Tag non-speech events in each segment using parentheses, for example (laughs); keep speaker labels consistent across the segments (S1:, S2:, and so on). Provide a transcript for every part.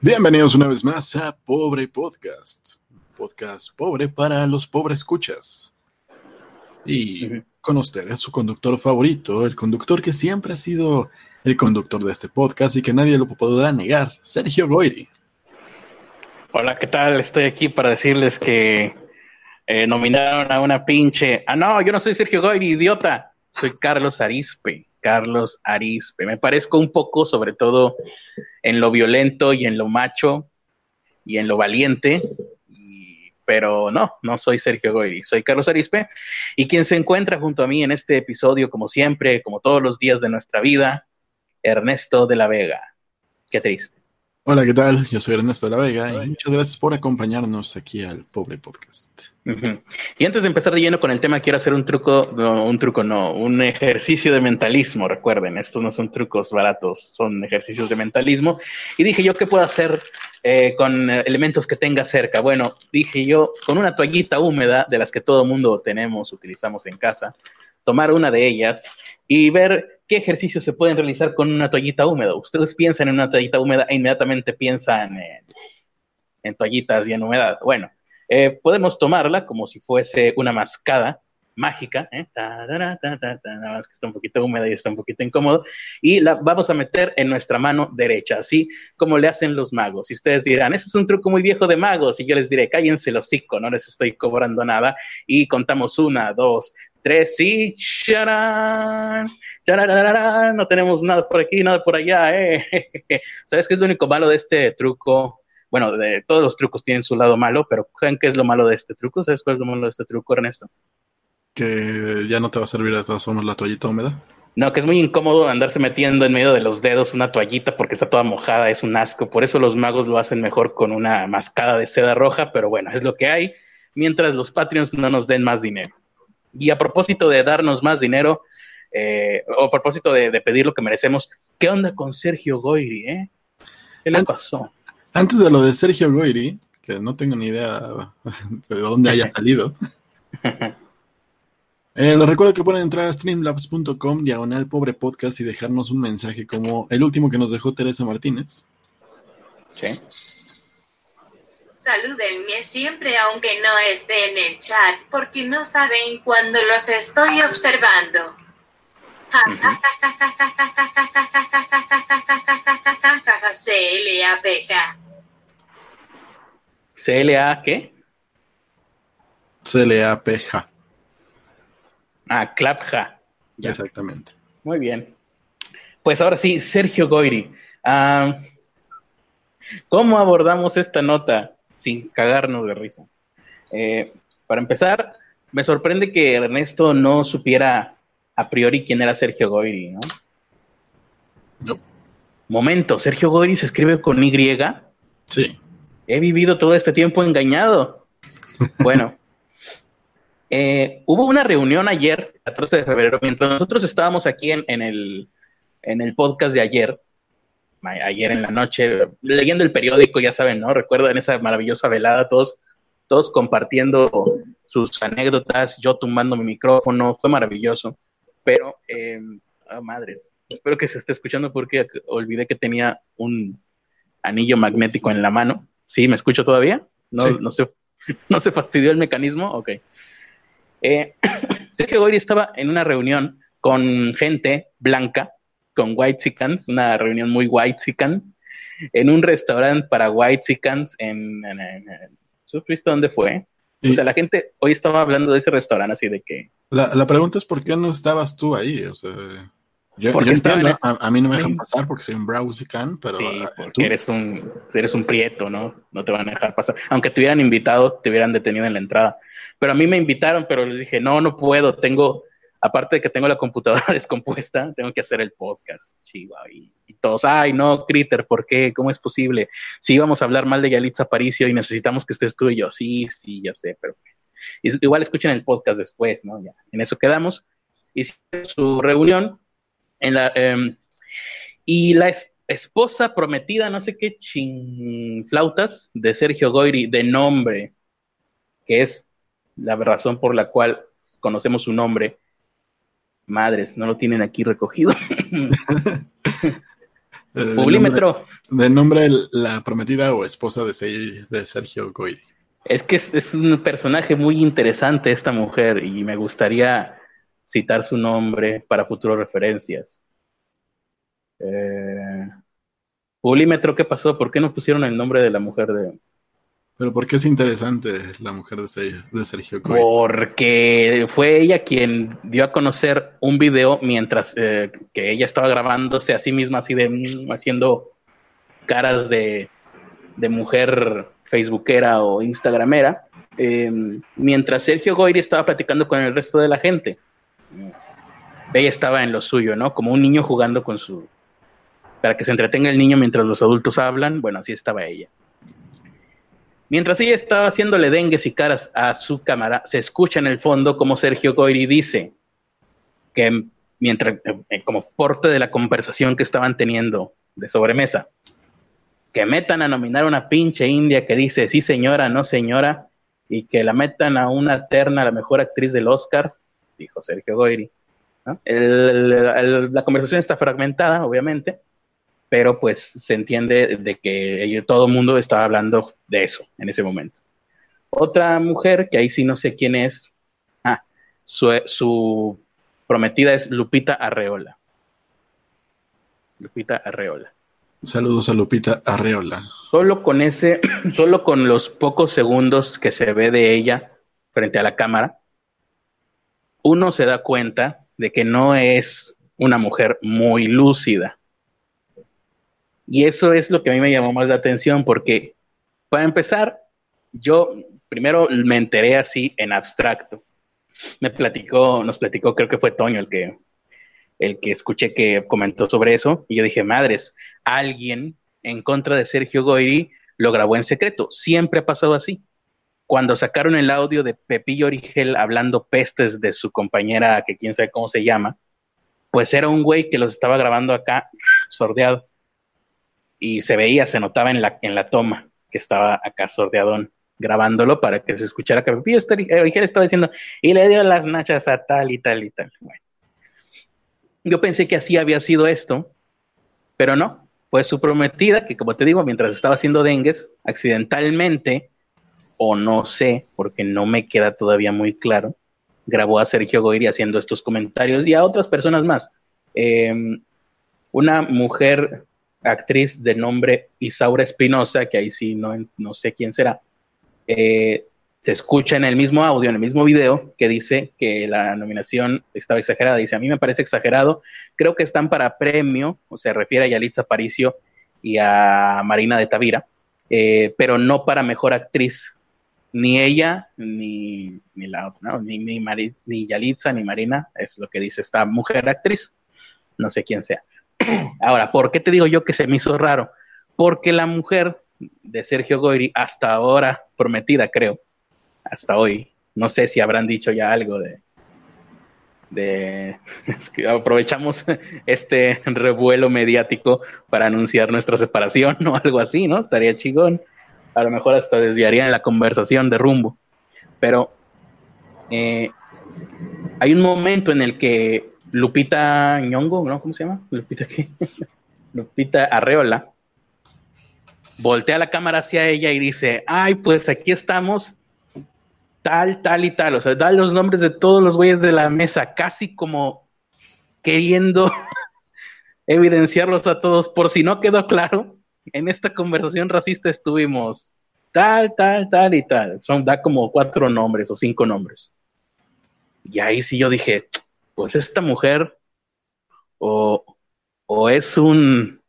S1: Bienvenidos una vez más a Pobre Podcast. Podcast pobre para los pobres escuchas. Y con ustedes, su conductor favorito, el conductor que siempre ha sido el conductor de este podcast y que nadie lo podrá negar, Sergio Goiri.
S2: Hola, ¿qué tal? Estoy aquí para decirles que eh, nominaron a una pinche. Ah, no, yo no soy Sergio Goiri, idiota. Soy Carlos Arispe. Carlos Arispe. Me parezco un poco, sobre todo en lo violento y en lo macho y en lo valiente, pero no, no soy Sergio Goyri, soy Carlos Arispe y quien se encuentra junto a mí en este episodio, como siempre, como todos los días de nuestra vida, Ernesto de la Vega. Qué triste.
S1: Hola, ¿qué tal? Yo soy Ernesto de la Vega y muchas gracias por acompañarnos aquí al Pobre Podcast.
S2: Y antes de empezar de lleno con el tema, quiero hacer un truco, no, un truco no, un ejercicio de mentalismo. Recuerden, estos no son trucos baratos, son ejercicios de mentalismo. Y dije yo, ¿qué puedo hacer eh, con elementos que tenga cerca? Bueno, dije yo, con una toallita húmeda de las que todo mundo tenemos, utilizamos en casa, tomar una de ellas y ver ¿Qué ejercicios se pueden realizar con una toallita húmeda? Ustedes piensan en una toallita húmeda e inmediatamente piensan en, toallitas y en humedad. Bueno, eh, podemos tomarla como si fuese una mascada mágica, ¿eh? nada más que está un poquito húmeda y está un poquito incómodo, y la vamos a meter en nuestra mano derecha, así como le hacen los magos. Y ustedes dirán, ese es un truco muy viejo de magos, y yo les diré, cállense los hocico, no les estoy cobrando nada, y contamos una, dos, tres y charán, no tenemos nada por aquí, nada por allá, eh. (laughs) ¿Sabes qué es lo único malo de este truco? Bueno, de todos los trucos tienen su lado malo, pero ¿saben qué es lo malo de este truco? ¿Sabes cuál es lo malo de este truco, Ernesto?
S1: Que ya no te va a servir de todas formas la toallita húmeda.
S2: No, que es muy incómodo andarse metiendo en medio de los dedos una toallita porque está toda mojada, es un asco. Por eso los magos lo hacen mejor con una mascada de seda roja, pero bueno, es lo que hay, mientras los Patreons no nos den más dinero. Y a propósito de darnos más dinero, eh, o a propósito de, pedir lo que merecemos, ¿qué onda con Sergio Goiri? Eh? ¿Qué le pasó?
S1: Antes de lo de Sergio Goiri, que no tengo ni idea de dónde haya (laughs) salido. (laughs) Eh, les recuerdo que pueden entrar a streamlabs.com, diagonal pobre podcast y dejarnos un mensaje como el último que nos dejó Teresa Martínez.
S3: Sí. Salúdenme siempre aunque no esté en el chat, porque no saben cuándo los estoy observando. CLA Peja.
S2: ¿CLA qué?
S1: CLA Peja.
S2: Ah, Clapja.
S1: Exactamente.
S2: Muy bien. Pues ahora sí, Sergio Goiri. ¿Cómo abordamos esta nota? sin cagarnos de risa. Eh, para empezar, me sorprende que Ernesto no supiera a priori quién era Sergio Goyri, ¿no?
S1: No.
S2: Momento, ¿Sergio Goyri se escribe con Y?
S1: Sí.
S2: He vivido todo este tiempo engañado. Bueno, eh, hubo una reunión ayer, 14 de febrero, mientras nosotros estábamos aquí en, el, en el podcast de ayer, ayer en la noche, leyendo el periódico, ya saben, ¿no? Recuerdan esa maravillosa velada, todos, todos compartiendo sus anécdotas, yo tumbando mi micrófono, fue maravilloso. Pero, eh, madres, espero que se esté escuchando porque olvidé que tenía un anillo magnético en la mano. ¿Sí? ¿Me escucho todavía? ¿No, no, se, ¿no se fastidió el mecanismo? Ok. Eh, (coughs) Sergio Goyri estaba en una reunión con gente blanca con White Chickens, una reunión muy White Chicken, en un restaurante para White Chickens en, en, dónde fue? O sea, la gente hoy estaba hablando de ese restaurante así de que...
S1: La, la pregunta es por qué no estabas tú ahí, o sea... Yo, porque a, mí no me dejan pasar porque soy un browsican, pero...
S2: Sí, porque eres un, eres un prieto, ¿no? No te van a dejar pasar. Aunque te hubieran invitado, te hubieran detenido en la entrada. Pero a mí me invitaron, pero les dije, no, no puedo, tengo aparte de que tengo la computadora (laughs) descompuesta, tengo que hacer el podcast, chihuahua. Y, todos, ay, no, Critter, ¿por qué? ¿Cómo es posible? Si íbamos a hablar mal de Yalitza Aparicio y necesitamos que estés tú y yo, sí, sí, ya sé, pero igual escuchen el podcast después, ¿no? Ya, en eso quedamos. Hicieron su reunión en la, em, y la esposa prometida, no sé qué flautas de Sergio Goyri, de nombre, que es la razón por la cual conocemos su nombre, Madres, no lo tienen aquí recogido. (laughs)
S1: Eh,
S2: Publímetro.
S1: Del nombre, de la prometida o esposa de, de Sergio Goyri.
S2: Es que es, un personaje muy interesante esta mujer y me gustaría citar su nombre para futuras referencias. Eh, Pulímetro, ¿qué pasó? ¿Por qué no pusieron el nombre de la mujer de...
S1: Pero ¿por qué es interesante la mujer de Sergio, de Sergio
S2: Porque fue ella quien dio a conocer un video mientras eh, que ella estaba grabándose a sí misma, así de mm, haciendo caras de, de mujer facebookera o instagramera, em, mientras Sergio Goyri estaba platicando con el resto de la gente. Ella estaba en lo suyo, ¿no? Como un niño jugando con su, para que se entretenga el niño mientras los adultos hablan. Bueno, así estaba ella. Mientras ella estaba haciéndole dengues y caras a su cámara, se escucha en el fondo como Sergio Goyri dice que mientras, eh, como parte de la conversación que estaban teniendo de sobremesa, que metan a nominar una pinche india que dice sí señora, no señora, y que la metan a una terna, la mejor actriz del Oscar, dijo Sergio Goyri. la conversación está fragmentada, obviamente, pero pues se entiende de que todo el mundo estaba hablando de eso en ese momento. Otra mujer, que ahí sí no sé quién es, ah, su, prometida es Lupita Arreola. Lupita Arreola.
S1: Saludos a Lupita Arreola.
S2: Solo con ese, (clears throat) solo con los pocos segundos que se ve de ella frente a la cámara, uno se da cuenta de que no es una mujer muy lúcida. Y eso es lo que a mí me llamó más la atención porque, para empezar, yo primero me enteré así en abstracto. Me platicó, nos platicó, creo que fue Toño el que, el que escuché que comentó sobre eso. Y yo dije, madres, alguien en contra de Sergio Goyri lo grabó en secreto. Siempre ha pasado así. Cuando sacaron el audio de Pepillo Origel hablando pestes de su compañera, que quién sabe cómo se llama, pues era un güey que los estaba grabando acá, sordeado y se veía, se notaba en la, en la toma que estaba acá sordeadón grabándolo para que se escuchara que Pepillo estaba diciendo, y le dio las nachas a tal y tal y tal. Bueno, yo pensé que así había sido esto, pero no, fue su prometida que, como te digo, mientras estaba haciendo dengues, accidentalmente, o no sé, porque no me queda todavía muy claro, grabó a Sergio Goyri haciendo estos comentarios y a otras personas más. Em, una mujer actriz de nombre Isaura Espinosa, que ahí sí no, no sé quién será, eh, se escucha en el mismo audio, en el mismo video, que dice que la nominación estaba exagerada. Dice, a mí me parece exagerado, creo que están para premio, o se refiere a Yalitza Aparicio y a Marina de Tavira, eh, pero no para mejor actriz. Ni ella, ni, ni la otra, ni, ni, ni Yalitza, ni Marina, es lo que dice esta mujer actriz, no sé quién sea. (clears throat) Ahora, ¿por qué te digo yo que se me hizo raro? Porque la mujer de Sergio Goyri, hasta ahora prometida, creo, hasta hoy, no sé si habrán dicho ya algo de, de (laughs) aprovechamos (laughs) este revuelo mediático para anunciar nuestra separación (laughs) o algo así, ¿no? Estaría chigón. A lo mejor hasta desviarían la conversación de rumbo. Pero eh, hay un momento en el que Lupita Ñongo, ¿no? ¿Cómo se llama? Lupita qué? (laughs) Lupita Arreola voltea la cámara hacia ella y dice, ay, pues aquí estamos, tal, tal y tal. O sea, da los nombres de todos los güeyes de la mesa, casi como queriendo (laughs) evidenciarlos a todos. Por si no quedó claro, en esta conversación racista estuvimos tal, tal, tal y tal. Son, da como cuatro nombres o cinco nombres. Y ahí sí yo dije, pues esta mujer o, es un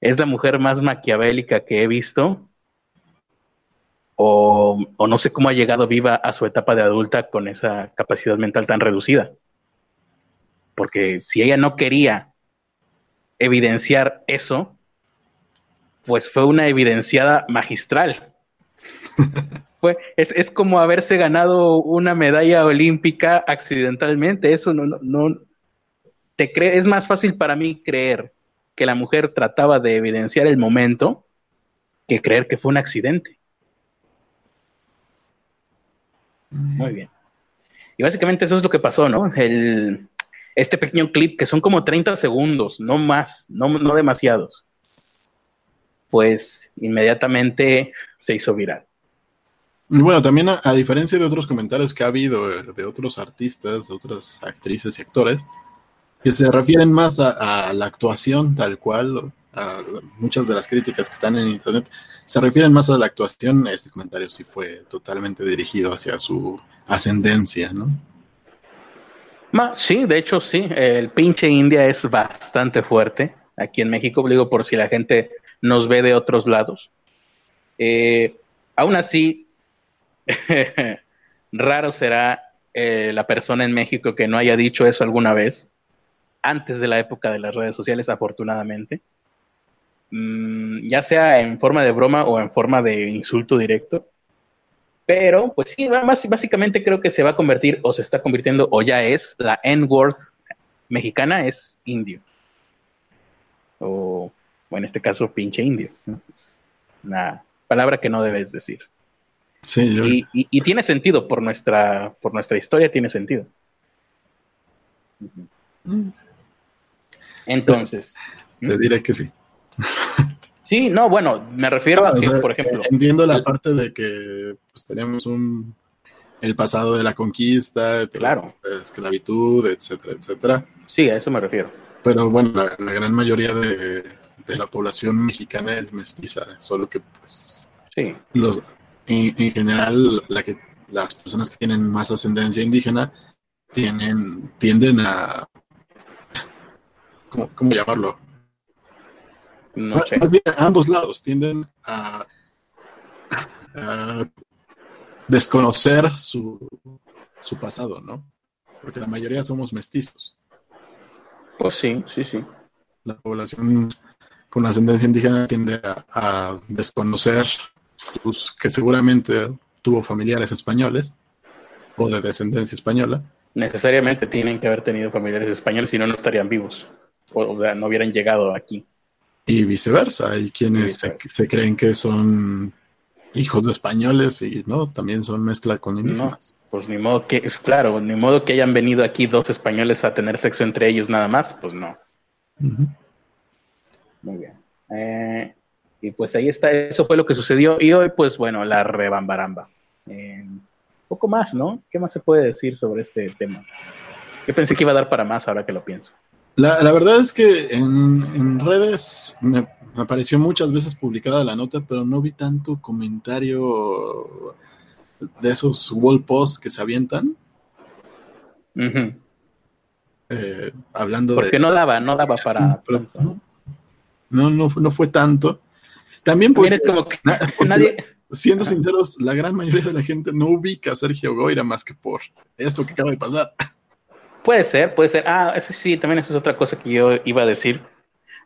S2: es la mujer más maquiavélica que he visto o, o, no sé cómo ha llegado viva a su etapa de adulta con esa capacidad mental tan reducida. Porque si ella no quería evidenciar eso, pues fue una evidenciada magistral. (laughs) Fue, es, es, como haberse ganado una medalla olímpica accidentalmente. Eso no, no, no te cree, es más fácil para mí creer que la mujer trataba de evidenciar el momento que creer que fue un accidente. Muy bien. Y básicamente eso es lo que pasó, ¿no? El, este pequeño clip, que son como 30 segundos, no más, no, no demasiados, pues inmediatamente se hizo viral.
S1: Y bueno, también a, diferencia de otros comentarios que ha habido eh, de otros artistas, de otras actrices y actores, que se refieren más a, la actuación tal cual, a muchas de las críticas que están en internet, se refieren más a la actuación, este comentario sí fue totalmente dirigido hacia su ascendencia, ¿no?
S2: sí, de hecho sí, el pinche India es bastante fuerte aquí en México, digo por si la gente nos ve de otros lados. Eh, aún así, (laughs) raro será eh, la persona en México que no haya dicho eso alguna vez, antes de la época de las redes sociales, afortunadamente. Mm, ya sea en forma de broma o en forma de insulto directo. Pero, pues sí, básicamente creo que se va a convertir o se está convirtiendo o ya es la N-word mexicana es indio. O, en este caso, pinche indio. Es una palabra que no debes decir.
S1: Sí,
S2: y, tiene sentido por nuestra, por nuestra historia, tiene sentido. Entonces.
S1: Te diré que sí. (laughs)
S2: Sí, no, bueno, me refiero a que, por ejemplo.
S1: Entiendo la parte de que pues, tenemos un el pasado de la conquista,
S2: claro.
S1: la esclavitud, etcétera, etcétera.
S2: Sí, a eso me refiero.
S1: Pero bueno, la, gran mayoría de, la población mexicana es mestiza, solo que pues
S2: sí.
S1: los en, general la que las personas que tienen más ascendencia indígena tienen tienden a ¿cómo, cómo llamarlo?
S2: No sé.
S1: ambos lados tienden a, desconocer su, su pasado, ¿no? Porque la mayoría somos mestizos.
S2: Pues sí, sí, sí.
S1: La población con ascendencia indígena tiende a, desconocer pues, que seguramente tuvo familiares españoles o de descendencia española.
S2: Necesariamente tienen que haber tenido familiares españoles, si no, no estarían vivos o no hubieran llegado aquí.
S1: Y viceversa, hay quienes Se, creen que son hijos de españoles y no, también son mezcla con indígenas.
S2: pues ni modo que, claro, ni modo que hayan venido aquí dos españoles a tener sexo entre ellos nada más, pues no. Muy bien. Eh, y pues ahí está, eso fue lo que sucedió. Y hoy, pues bueno, la rebambaramba. Eh, poco más, ¿no? ¿Qué más se puede decir sobre este tema? Yo pensé que iba a dar para más ahora que lo pienso.
S1: La, verdad es que en, redes me, apareció muchas veces publicada la nota, pero no vi tanto comentario de esos wall posts que se avientan. Eh, hablando
S2: Porque no daba, no daba para.
S1: no, no, no fue tanto. También porque,
S2: como que nadie... (laughs)
S1: siendo sinceros, la gran mayoría de la gente no ubica a Sergio Goira más que por esto que acaba de pasar.
S2: Puede ser, puede ser. Ah, eso sí, también eso es otra cosa que yo iba a decir.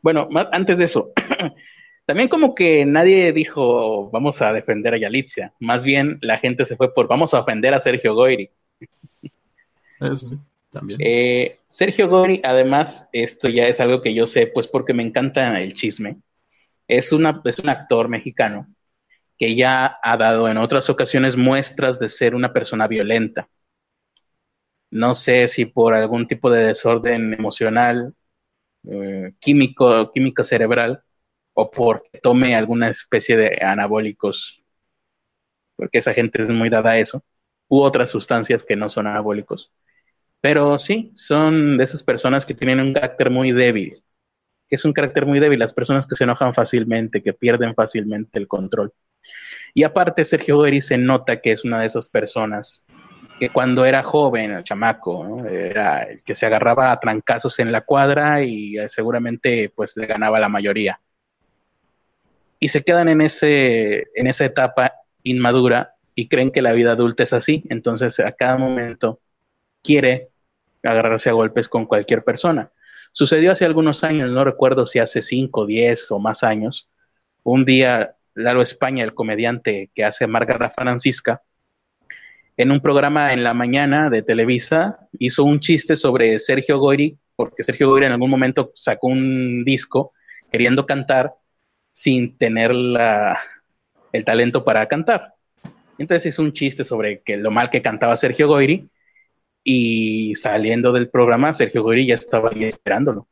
S2: Bueno, antes de eso, (clears throat) también como que nadie dijo vamos a defender a Yalitzia. Más bien la gente se fue por vamos a ofender a Sergio Goyri.
S1: Eso sí,
S2: Eh, Sergio Goyri, además, esto ya es algo que yo sé, pues porque me encanta el chisme. Es, es un actor mexicano que ya ha dado en otras ocasiones muestras de ser una persona violenta no sé si por algún tipo de desorden emocional, eh, químico, químico cerebral, o porque tome alguna especie de anabólicos, porque esa gente es muy dada a eso, u otras sustancias que no son anabólicos. Pero sí, son de esas personas que tienen un carácter muy débil, es un carácter muy débil, las personas que se enojan fácilmente, que pierden fácilmente el control. Y aparte, Sergio Geri se nota que es una de esas personas que cuando era joven, el chamaco, era el que se agarraba a trancazos en la cuadra y eh, seguramente pues le ganaba la mayoría. Y se quedan en, ese, en esa etapa inmadura y creen que la vida adulta es así, entonces a cada momento quiere agarrarse a golpes con cualquier persona. Sucedió hace algunos años, no recuerdo si hace 5, 10 o más años, un día Lalo España, el comediante que hace Margarita Francisca, en un programa en la mañana de Televisa, hizo un chiste sobre Sergio Goyri, porque Sergio Goyri en algún momento sacó un disco queriendo cantar sin tener el talento para cantar. Entonces hizo un chiste sobre que lo mal que cantaba Sergio Goyri Y saliendo del programa, Sergio Goyri ya estaba ahí esperándolo,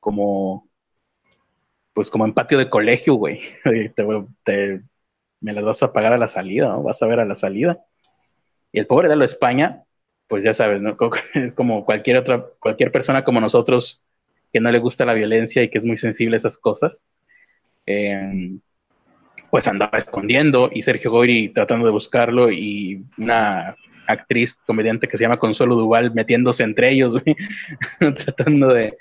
S2: como, pues como en patio de colegio, güey. (laughs) Te, me las vas a pagar a la salida, ¿no? Vas a ver a la salida. Y el pobre de lo España, pues ya sabes, ¿no? (laughs) Es como cualquier otra, cualquier persona como nosotros que no le gusta la violencia y que es muy sensible a esas cosas. Eh, pues andaba escondiendo y Sergio Goyri tratando de buscarlo y una actriz comediante que se llama Consuelo Duval metiéndose entre ellos, (laughs) tratando de,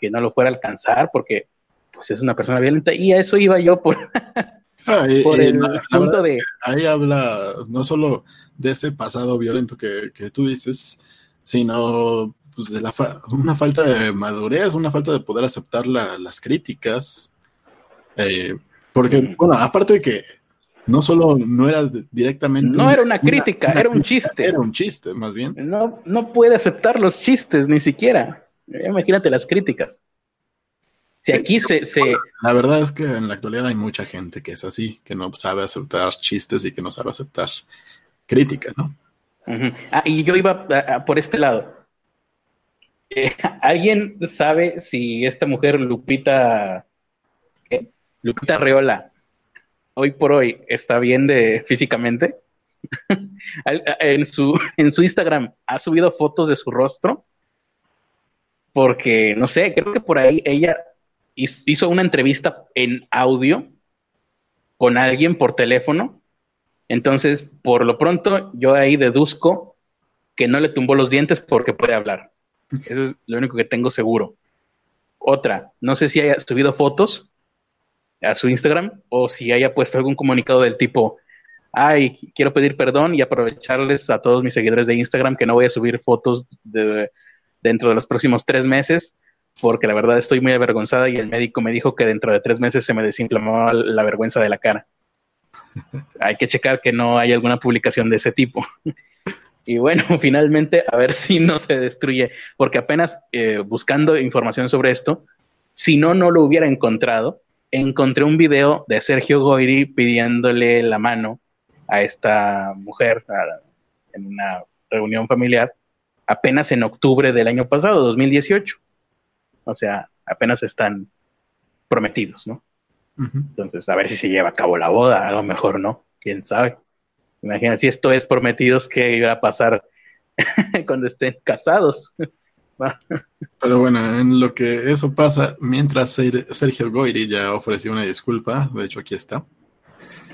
S2: que no lo fuera a alcanzar porque pues es una persona violenta y a eso iba yo por, (laughs)
S1: ah, el punto de... Ahí habla no solo de ese pasado violento que, tú dices, sino pues, de la una falta de madurez, una falta de poder aceptar las críticas. Eh, porque, bueno, aparte de que no solo no era directamente.
S2: No era una crítica, era un chiste.
S1: Era un chiste, más bien.
S2: No, no puede aceptar los chistes, ni siquiera. Imagínate las críticas. Si aquí se, se,
S1: La verdad es que en la actualidad hay mucha gente que es así, que no sabe aceptar chistes y que no sabe aceptar crítica, ¿no?
S2: Ah, y yo iba por este lado. Eh, (laughs) ¿Alguien sabe si esta mujer, Lupita, Lupita Reola, hoy por hoy está bien de físicamente. (laughs) en, su, en su Instagram ha subido fotos de su rostro. Porque, no sé, creo que por ahí ella hizo una entrevista en audio con alguien por teléfono. Entonces, por lo pronto, yo ahí deduzco que no le tumbó los dientes porque puede hablar. Eso es lo único que tengo seguro. Otra, no sé si haya subido fotos, a su Instagram o si haya puesto algún comunicado del tipo, ay, quiero pedir perdón y aprovecharles a todos mis seguidores de Instagram que no voy a subir fotos de, dentro de los próximos tres meses porque la verdad estoy muy avergonzada y el médico me dijo que dentro de tres meses se me desinflamaba la vergüenza de la cara. (laughs) Hay que checar que no hay alguna publicación de ese tipo. (laughs) Y bueno, (laughs) finalmente, a ver si no se destruye, porque apenas eh, buscando información sobre esto, si no, no lo hubiera encontrado, encontré un video de Sergio Goyri pidiéndole la mano a esta mujer en una reunión familiar apenas en octubre del año pasado, 2018. O sea, apenas están prometidos, ¿no? Entonces, a ver si se lleva a cabo la boda, a lo mejor no, quién sabe. Imagina si esto es prometidos, ¿qué iba a pasar (laughs) cuando estén casados?
S1: Pero bueno, en lo que eso pasa, mientras Sergio Goyri ya ofreció una disculpa, de hecho aquí está.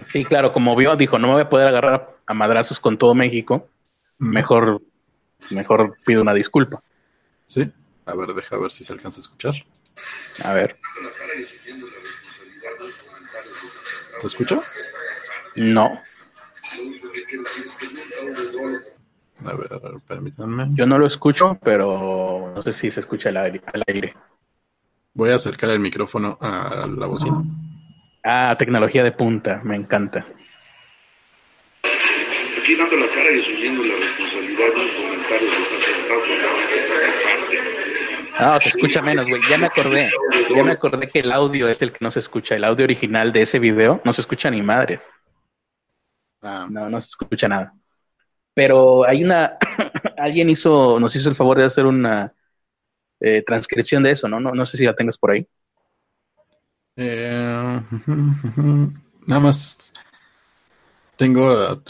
S2: Sí, claro, como vio, dijo, no me voy a poder agarrar a madrazos con todo México, mejor, mejor pido una disculpa.
S1: Sí, a ver, deja ver si se alcanza a escuchar.
S2: A ver.
S1: ¿Se escucha?
S2: No.
S1: A ver, permítanme.
S2: Yo no lo escucho, pero no sé si se escucha al aire.
S1: Voy a acercar el micrófono a la bocina.
S2: Ah, tecnología de punta, me encanta.
S4: Aquí dando la cara y asumiendo la responsabilidad de los comentarios desacertados
S2: No, se escucha menos, güey. Ya me acordé. Ya me acordé que el audio es el que no se escucha. El audio original de ese video no se escucha ni madres. Ah. No, no se escucha nada. Pero hay una, (coughs) alguien hizo, nos hizo el favor de hacer una eh, transcripción de eso, ¿no? ¿no? No sé si la tengas por ahí.
S1: Eh, (laughs) nada más tengo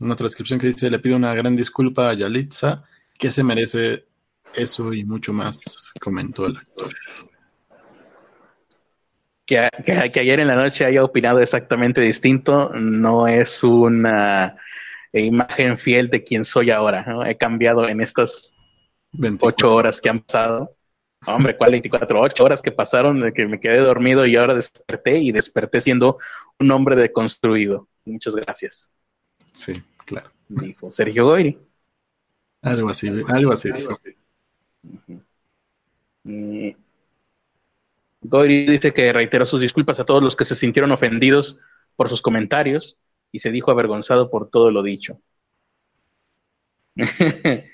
S1: una transcripción que dice, le pido una gran disculpa a Yalitza, que se merece eso y mucho más, comentó el actor.
S2: Que, que, ayer en la noche haya opinado exactamente distinto no es una e imagen fiel de quien soy ahora. ¿no? He cambiado en estas ocho horas que han pasado. Hombre, ¿cuál 24? Ocho horas que pasaron de que me quedé dormido y ahora desperté y desperté siendo un hombre deconstruido. Muchas gracias.
S1: Sí, claro.
S2: Dijo Sergio Goyri.
S1: Algo así, algo así dijo.
S2: Goyri dice que reiteró sus disculpas a todos los que se sintieron ofendidos por sus comentarios y se dijo avergonzado por todo lo dicho. (laughs)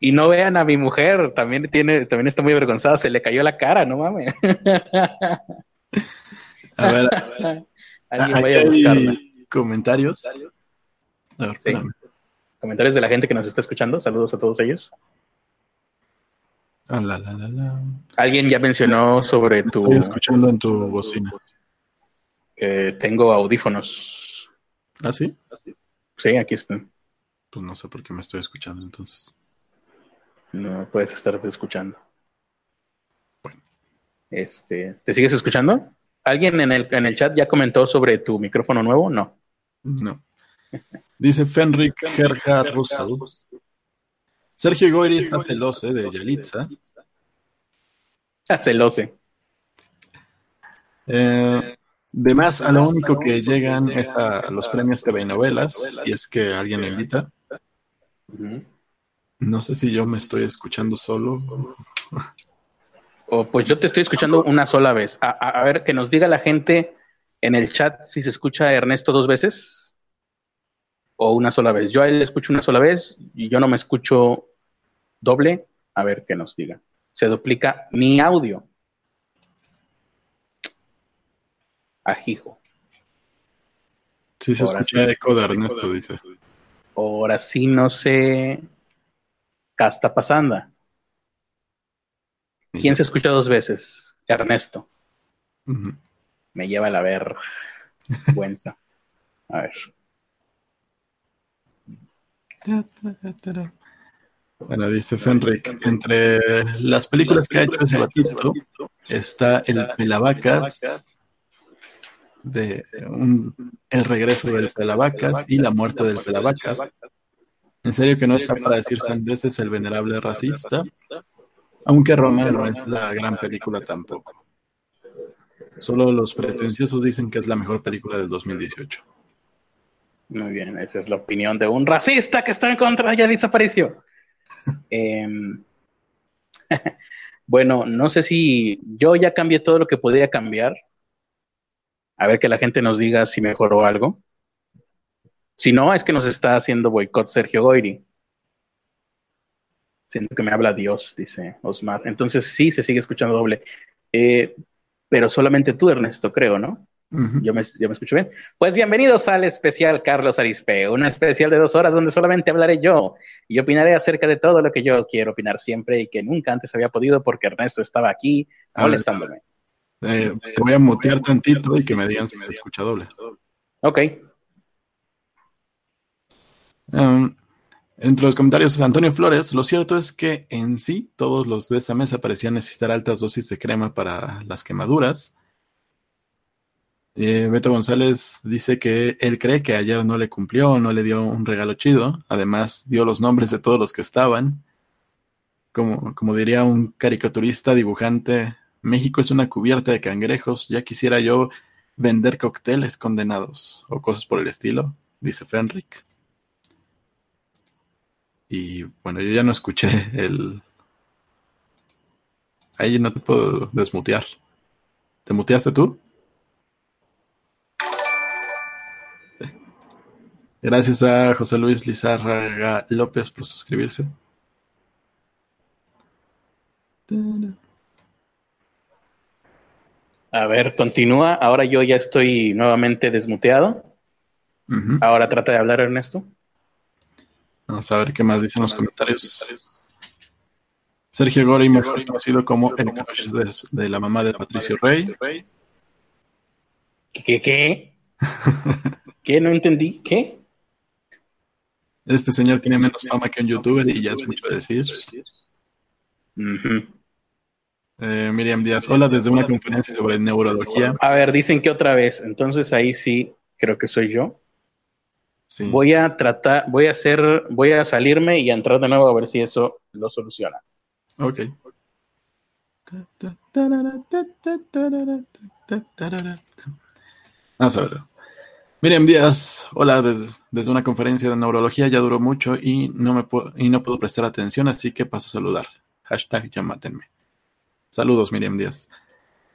S2: y no vean a mi mujer, también tiene, también está muy avergonzada, se le cayó la cara, no mames. (laughs)
S1: a ver, (laughs) alguien vaya a buscarla. ¿Comentarios? A ver,
S2: comentarios de la gente que nos está escuchando. Saludos a todos ellos.
S1: Ah, la, la, la, la.
S2: Alguien ya mencionó sobre tu
S1: Estoy escuchando en tu bocina.
S2: que tengo audífonos.
S1: ¿Ah, sí?
S2: Sí, aquí están.
S1: Pues no sé por qué me estoy escuchando entonces.
S2: No puedes estarte escuchando. Este, ¿te sigues escuchando? ¿Alguien en el, en el chat ya comentó sobre tu micrófono nuevo? No.
S1: No. Dice Fenrik Gerhard Russell. Sergio Goyri está celoso de Yalitza.
S2: Ah, celose.
S1: Eh, de más, a lo único que llegan es a los premios TV novelas, si es que alguien le invita. No sé si yo me estoy escuchando solo.
S2: O pues yo te estoy escuchando una sola vez. A, a- a ver, que nos diga la gente en el chat si se escucha a Ernesto dos veces o una sola vez. Yo a él le escucho una sola vez y yo no me escucho doble. A ver que nos diga. Se duplica mi audio. Ajijo.
S1: Sí, se
S2: Ahora
S1: escucha
S2: sí.
S1: eco de Ernesto, dice.
S2: Ahora sí no sé qué está pasando. ¿Quién se escucha dos veces? Ernesto. Me lleva a la ver. Vergüenza. A ver.
S1: Bueno, dice Fenrik, entre las películas que ha hecho ese batito está El Pelavacas, de un- El regreso del Pelavacas y La muerte del Pelavacas. En serio que no está para decir sandeces el venerable racista, aunque Roma no es la gran película tampoco. Solo los pretenciosos dicen que es la mejor película del 2018.
S2: Muy bien, esa es la opinión de un racista que está en contra, ya desapareció. (laughs) Em, (laughs) bueno, no sé si yo ya cambié todo lo que podía cambiar. A ver que la gente nos diga si mejoró algo. Si no, es que nos está haciendo boicot Sergio Goyri. Siento que me habla Dios, dice Osmar. Entonces sí, se sigue escuchando doble. Eh, pero solamente tú, Ernesto, creo, ¿no? Yo me, yo me escucho bien. Pues bienvenidos al especial Carlos Arispe, una especial de dos horas donde solamente hablaré yo y opinaré acerca de todo lo que yo quiero opinar siempre y que nunca antes había podido porque Ernesto estaba aquí molestándome.
S1: Eh, te voy a mutear tantito y que me digan si se escucha doble.
S2: Ok,
S1: Um, entre los comentarios de Antonio Flores, lo cierto es que en sí todos los de esa mesa parecían necesitar altas dosis de crema para las quemaduras. Eh, Beto González dice que él cree que ayer no le cumplió, no le dio un regalo chido. Además, dio los nombres de todos los que estaban. Como, como diría un caricaturista dibujante, México es una cubierta de cangrejos. Ya quisiera yo vender cócteles condenados o cosas por el estilo, dice Fenric. Y bueno, yo ya no escuché el. Ahí no te puedo desmutear. ¿Te muteaste tú? Gracias a José Luis Lizárraga López por suscribirse.
S2: A ver, continúa. Ahora yo ya estoy nuevamente desmuteado. Ahora trata de hablar Ernesto.
S1: Vamos a ver qué más dicen los comentarios. Sergio Gori, mejor conocido como el crush de, de la mamá de Patricio Rey.
S2: ¿Qué? ¿Qué? ¿Qué? (laughs) ¿Qué? No entendí. ¿Qué?
S1: Este señor tiene menos fama que un youtuber y ya es mucho decir.
S2: Ujú.
S1: Eh, Miriam Díaz, hola desde una conferencia sobre neurología.
S2: A ver, dicen que otra vez. Entonces ahí sí, creo que soy yo.
S1: Sí.
S2: Voy a tratar, voy a hacer, voy a salirme y a entrar de nuevo a ver si eso lo soluciona.
S1: Ok. Vamos a ver. Miriam Díaz, hola des- desde una conferencia de neurología, ya duró mucho y no me puedo, y no puedo prestar atención, así que paso a saludar. Hashtag ya mátenme. Saludos, Miriam Díaz.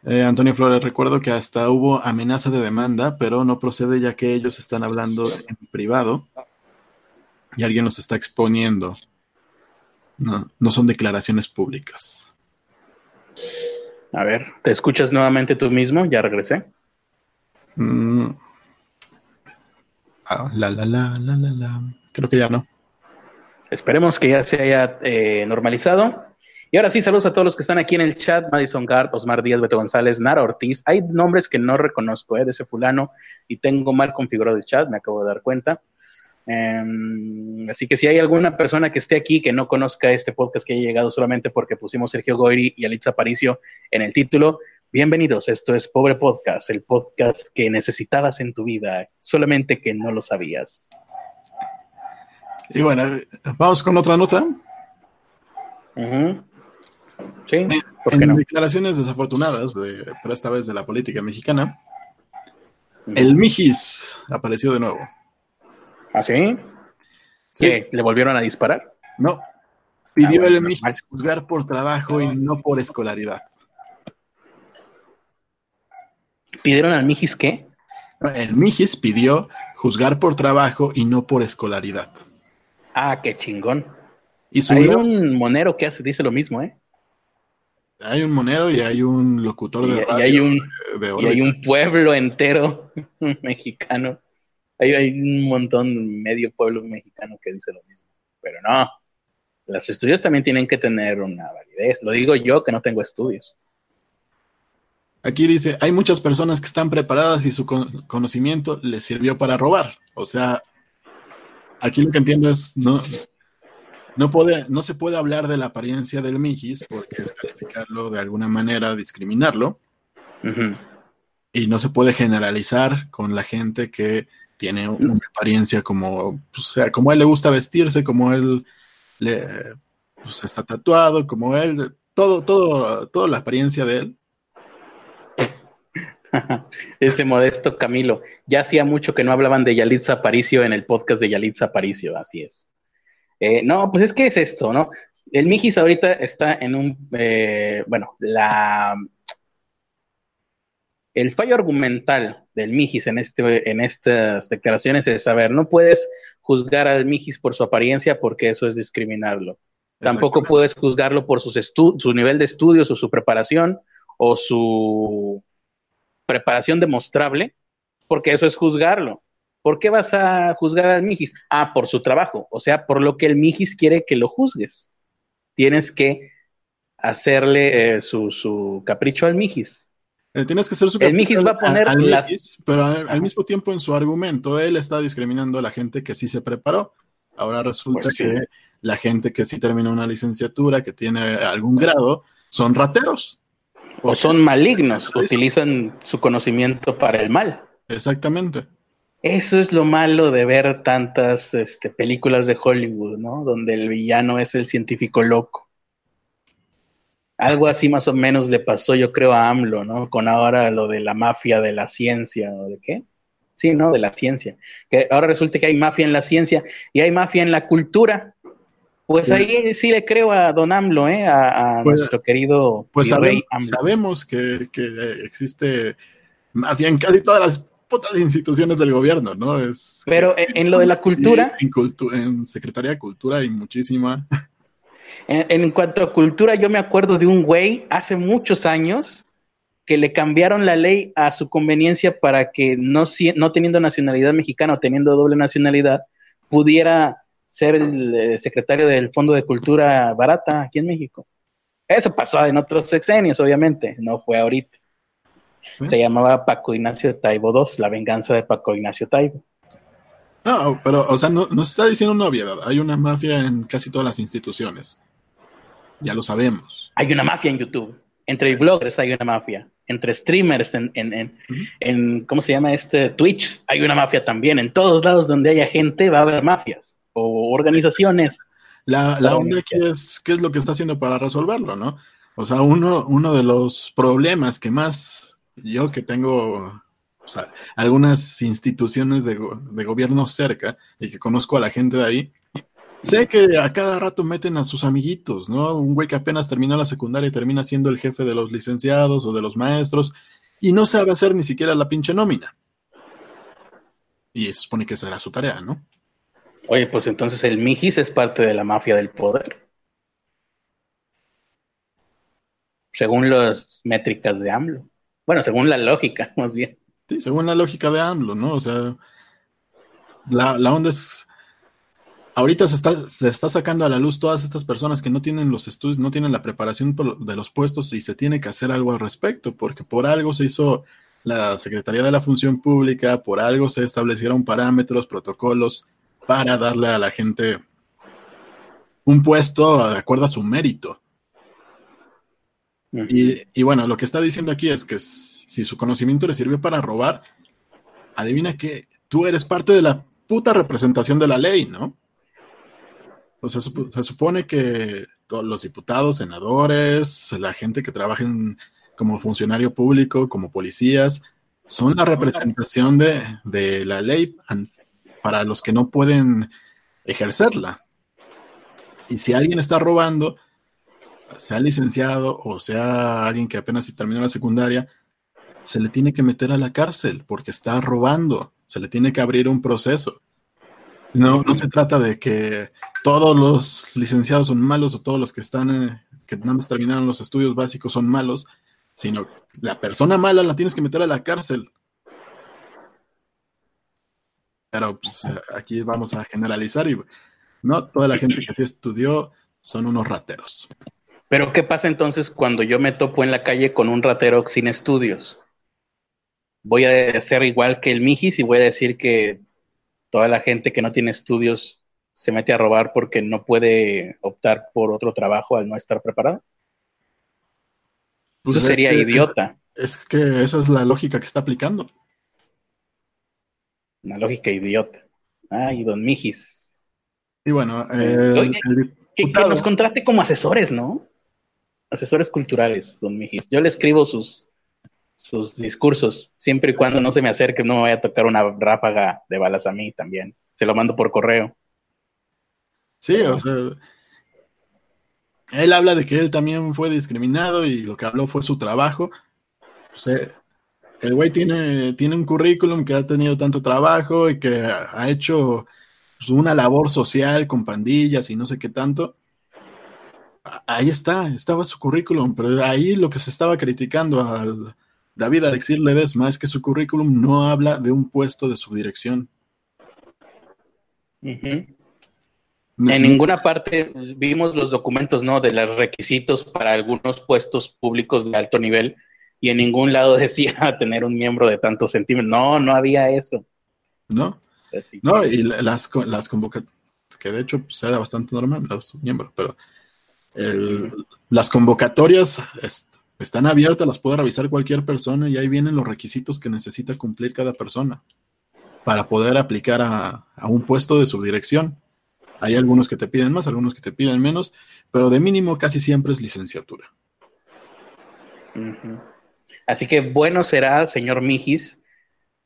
S1: Eh, Antonio Flores, recuerdo que hasta hubo amenaza de demanda, pero no procede ya que ellos están hablando en privado y alguien los está exponiendo. No, no son declaraciones públicas.
S2: A ver, ¿te escuchas nuevamente tú mismo? Ya regresé.
S1: Mm. Ah, la, la, la, la, la, la. Creo que ya no.
S2: Esperemos que ya se haya eh, normalizado. Y ahora sí, saludos a todos los que están aquí en el chat: Madison Gart, Osmar Díaz, Beto González, Nara Ortiz. Hay nombres que no reconozco eh, de ese fulano y tengo mal configurado el chat, me acabo de dar cuenta. Em, así que si hay alguna persona que esté aquí que no conozca este podcast que haya llegado solamente porque pusimos Sergio Goyri y Alitza Aparicio en el título, bienvenidos. Esto es Pobre Podcast, el podcast que necesitabas en tu vida, solamente que no lo sabías.
S1: Y bueno, vamos con otra nota.
S2: Sí,
S1: en, declaraciones desafortunadas, de, pero esta vez de la política mexicana, el Mijis apareció de nuevo.
S2: ¿Ah, sí? ¿Le volvieron a disparar?
S1: No. Pidió ah, el Mijis juzgar por trabajo y no por escolaridad.
S2: ¿Pidieron al Mijis qué?
S1: El Mijis pidió juzgar por trabajo y no por escolaridad.
S2: Ah, qué chingón. hay un monero que hace, dice lo mismo, ¿eh?
S1: Hay un monero y hay un locutor de radio.
S2: Y hay un, y hay un pueblo entero (laughs) mexicano. Hay, hay, un montón, medio pueblo mexicano que dice lo mismo. Pero no, los estudios también tienen que tener una validez. Lo digo yo que no tengo estudios.
S1: Aquí dice, hay muchas personas que están preparadas y su conocimiento les sirvió para robar. O sea, aquí lo que entiendo es, no, no, puede, no se puede hablar de la apariencia del Mijis porque es calificarlo de alguna manera, discriminarlo. Y no se puede generalizar con la gente que tiene una apariencia como, pues, o sea, como a él le gusta vestirse, como él le, pues, está tatuado, como él, todo, todo, toda la apariencia de él. (laughs)
S2: Ese modesto Camilo. Ya hacía mucho que no hablaban de Yalitza Aparicio en el podcast de Yalitza Aparicio, así es. Eh, no, pues es que es esto, ¿no? El Mijis ahorita está en un, eh, bueno, la, el fallo argumental del Mijis en, este, en estas declaraciones es, saber, no puedes juzgar al Mijis por su apariencia porque eso es discriminarlo. Tampoco puedes juzgarlo por sus su nivel de estudios o su preparación o su preparación demostrable, porque eso es juzgarlo. ¿Por qué vas a juzgar al Mijis? Ah, por su trabajo, o sea, por lo que el Mijis quiere que lo juzgues. Tienes que hacerle eh, su, capricho al Mijis.
S1: Eh, tienes que hacer su
S2: El Mijis va a poner
S1: al, pero al, mismo tiempo en su argumento él está discriminando a la gente que sí se preparó. Ahora resulta pues que la gente que sí terminó una licenciatura, que tiene algún grado, son rateros
S2: o son malignos, utilizan su conocimiento para el mal.
S1: Exactamente.
S2: Eso es lo malo de ver tantas este, películas de Hollywood, ¿no? Donde el villano es el científico loco. Algo así más o menos le pasó, yo creo, a AMLO, ¿no? Con ahora lo de la mafia de la ciencia, ¿o de qué? Sí, ¿no? De la ciencia. Que ahora resulta que hay mafia en la ciencia y hay mafia en la cultura. Pues ahí sí le creo a Don AMLO, ¿eh? a, pues, nuestro querido
S1: pues sabemos, que, existe mafia en casi todas las putas instituciones del gobierno, ¿no? Es,
S2: Pero en, lo de la cultura.
S1: en, en Secretaría de Cultura hay muchísima.
S2: En, cuanto a cultura, yo me acuerdo de un güey hace muchos años que le cambiaron la ley a su conveniencia para que no, no teniendo nacionalidad mexicana o teniendo doble nacionalidad, pudiera ser el eh, secretario del Fondo de Cultura Barata aquí en México. Eso pasó en otros sexenios, obviamente, no fue ahorita. Se llamaba Paco Ignacio Taibo II, La venganza de Paco Ignacio Taibo.
S1: No, pero, o sea, no, se está diciendo una obviedad. Hay una mafia en casi todas las instituciones. Ya lo sabemos.
S2: Hay una mafia en YouTube. Entre bloggers hay una mafia. Entre streamers en, en, en ¿cómo se llama este? Twitch hay una mafia también. En todos lados donde haya gente va a haber mafias o organizaciones.
S1: La, la onda aquí es qué es lo que está haciendo para resolverlo, ¿no? O sea, uno, uno de los problemas que más yo que tengo algunas instituciones de, de, gobierno cerca y que conozco a la gente de ahí, sé que a cada rato meten a sus amiguitos, ¿no? Un güey que apenas terminó la secundaria y termina siendo el jefe de los licenciados o de los maestros y no sabe hacer ni siquiera la pinche nómina. Y se supone que será su tarea, ¿no?
S2: Oye, pues entonces el Mijis es parte de la mafia del poder. Según las métricas de AMLO. Bueno, según la lógica, más bien.
S1: Sí, según la lógica de AMLO, ¿no? O sea, la, onda es. ahorita se está, se está sacando a la luz todas estas personas que no tienen los estudios, no tienen la preparación de los puestos y se tiene que hacer algo al respecto, porque por algo se hizo la Secretaría de la Función Pública, por algo se establecieron parámetros, protocolos para darle a la gente un puesto de acuerdo a su mérito. Y, bueno, lo que está diciendo aquí es que si su conocimiento le sirvió para robar, adivina que tú eres parte de la puta representación de la ley, ¿no? O sea, se supone que todos los diputados, senadores, la gente que trabaja como funcionario público, como policías, son la representación de, de la ley para los que no pueden ejercerla. Y si alguien está robando, sea licenciado o sea alguien que apenas terminó la secundaria, se le tiene que meter a la cárcel porque está robando, se le tiene que abrir un proceso. No, no se trata de que todos los licenciados son malos o todos los que están, eh, que más terminaron los estudios básicos son malos, sino la persona mala la tienes que meter a la cárcel. Pero pues, aquí vamos a generalizar y no toda la gente que sí estudió son unos rateros.
S2: Pero ¿qué pasa entonces cuando yo me topo en la calle con un ratero sin estudios? Voy a ser igual que el Mijis y voy a decir que toda la gente que no tiene estudios se mete a robar porque no puede optar por otro trabajo al no estar preparada. Pues Eso sería idiota.
S1: Es, que esa es la lógica que está aplicando.
S2: Una lógica idiota. Ay, don Mijis.
S1: Y bueno, eh,
S2: que, nos contrate como asesores, ¿no? Asesores culturales, don Mijis. Yo le escribo sus, sus discursos, siempre y cuando no se me acerque, no me vaya a tocar una ráfaga de balas a mí también. Se lo mando por correo.
S1: Sí, o sea, él habla de que él también fue discriminado y lo que habló fue su trabajo. O sea, el güey tiene, tiene un currículum que ha tenido tanto trabajo y que ha hecho pues, una labor social con pandillas y no sé qué tanto. Ahí está, estaba su currículum, pero ahí lo que se estaba criticando al David Alexir Ledesma es que su currículum no habla de un puesto de subdirección.
S2: en ninguna parte vimos los documentos, ¿no? De los requisitos para algunos puestos públicos de alto nivel y en ningún lado (laughs) decía tener un miembro de tantos centímetros. No, no había eso.
S1: No. No, y las, las convocatorias, que de hecho pues, era bastante normal los miembros, pero las convocatorias están abiertas, las puede revisar cualquier persona y ahí vienen los requisitos que necesita cumplir cada persona para poder aplicar a, un puesto de subdirección. Hay algunos que te piden más, algunos que te piden menos, pero de mínimo casi siempre es licenciatura.
S2: Así que bueno será, señor Mijis,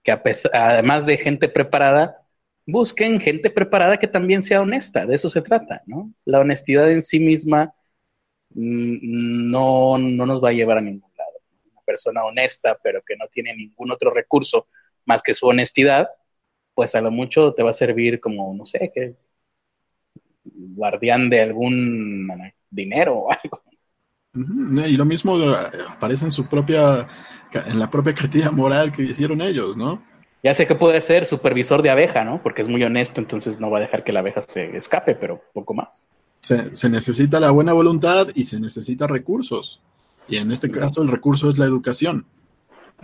S2: que además de gente preparada, busquen gente preparada que también sea honesta, de eso se trata, ¿no? La honestidad en sí misma no, no nos va a llevar a ningún lado. Una persona honesta, pero que no tiene ningún otro recurso más que su honestidad, pues a lo mucho te va a servir como, no sé, que guardián de algún dinero o algo.
S1: Y lo mismo eh, aparece en su propia, en la propia crítica moral que hicieron ellos, ¿no?
S2: Ya sé que puede ser supervisor de abeja, ¿no? Porque es muy honesto, entonces no va a dejar que la abeja se escape, pero poco más.
S1: Se, necesita la buena voluntad y se necesita recursos. Y en este caso el recurso es la educación.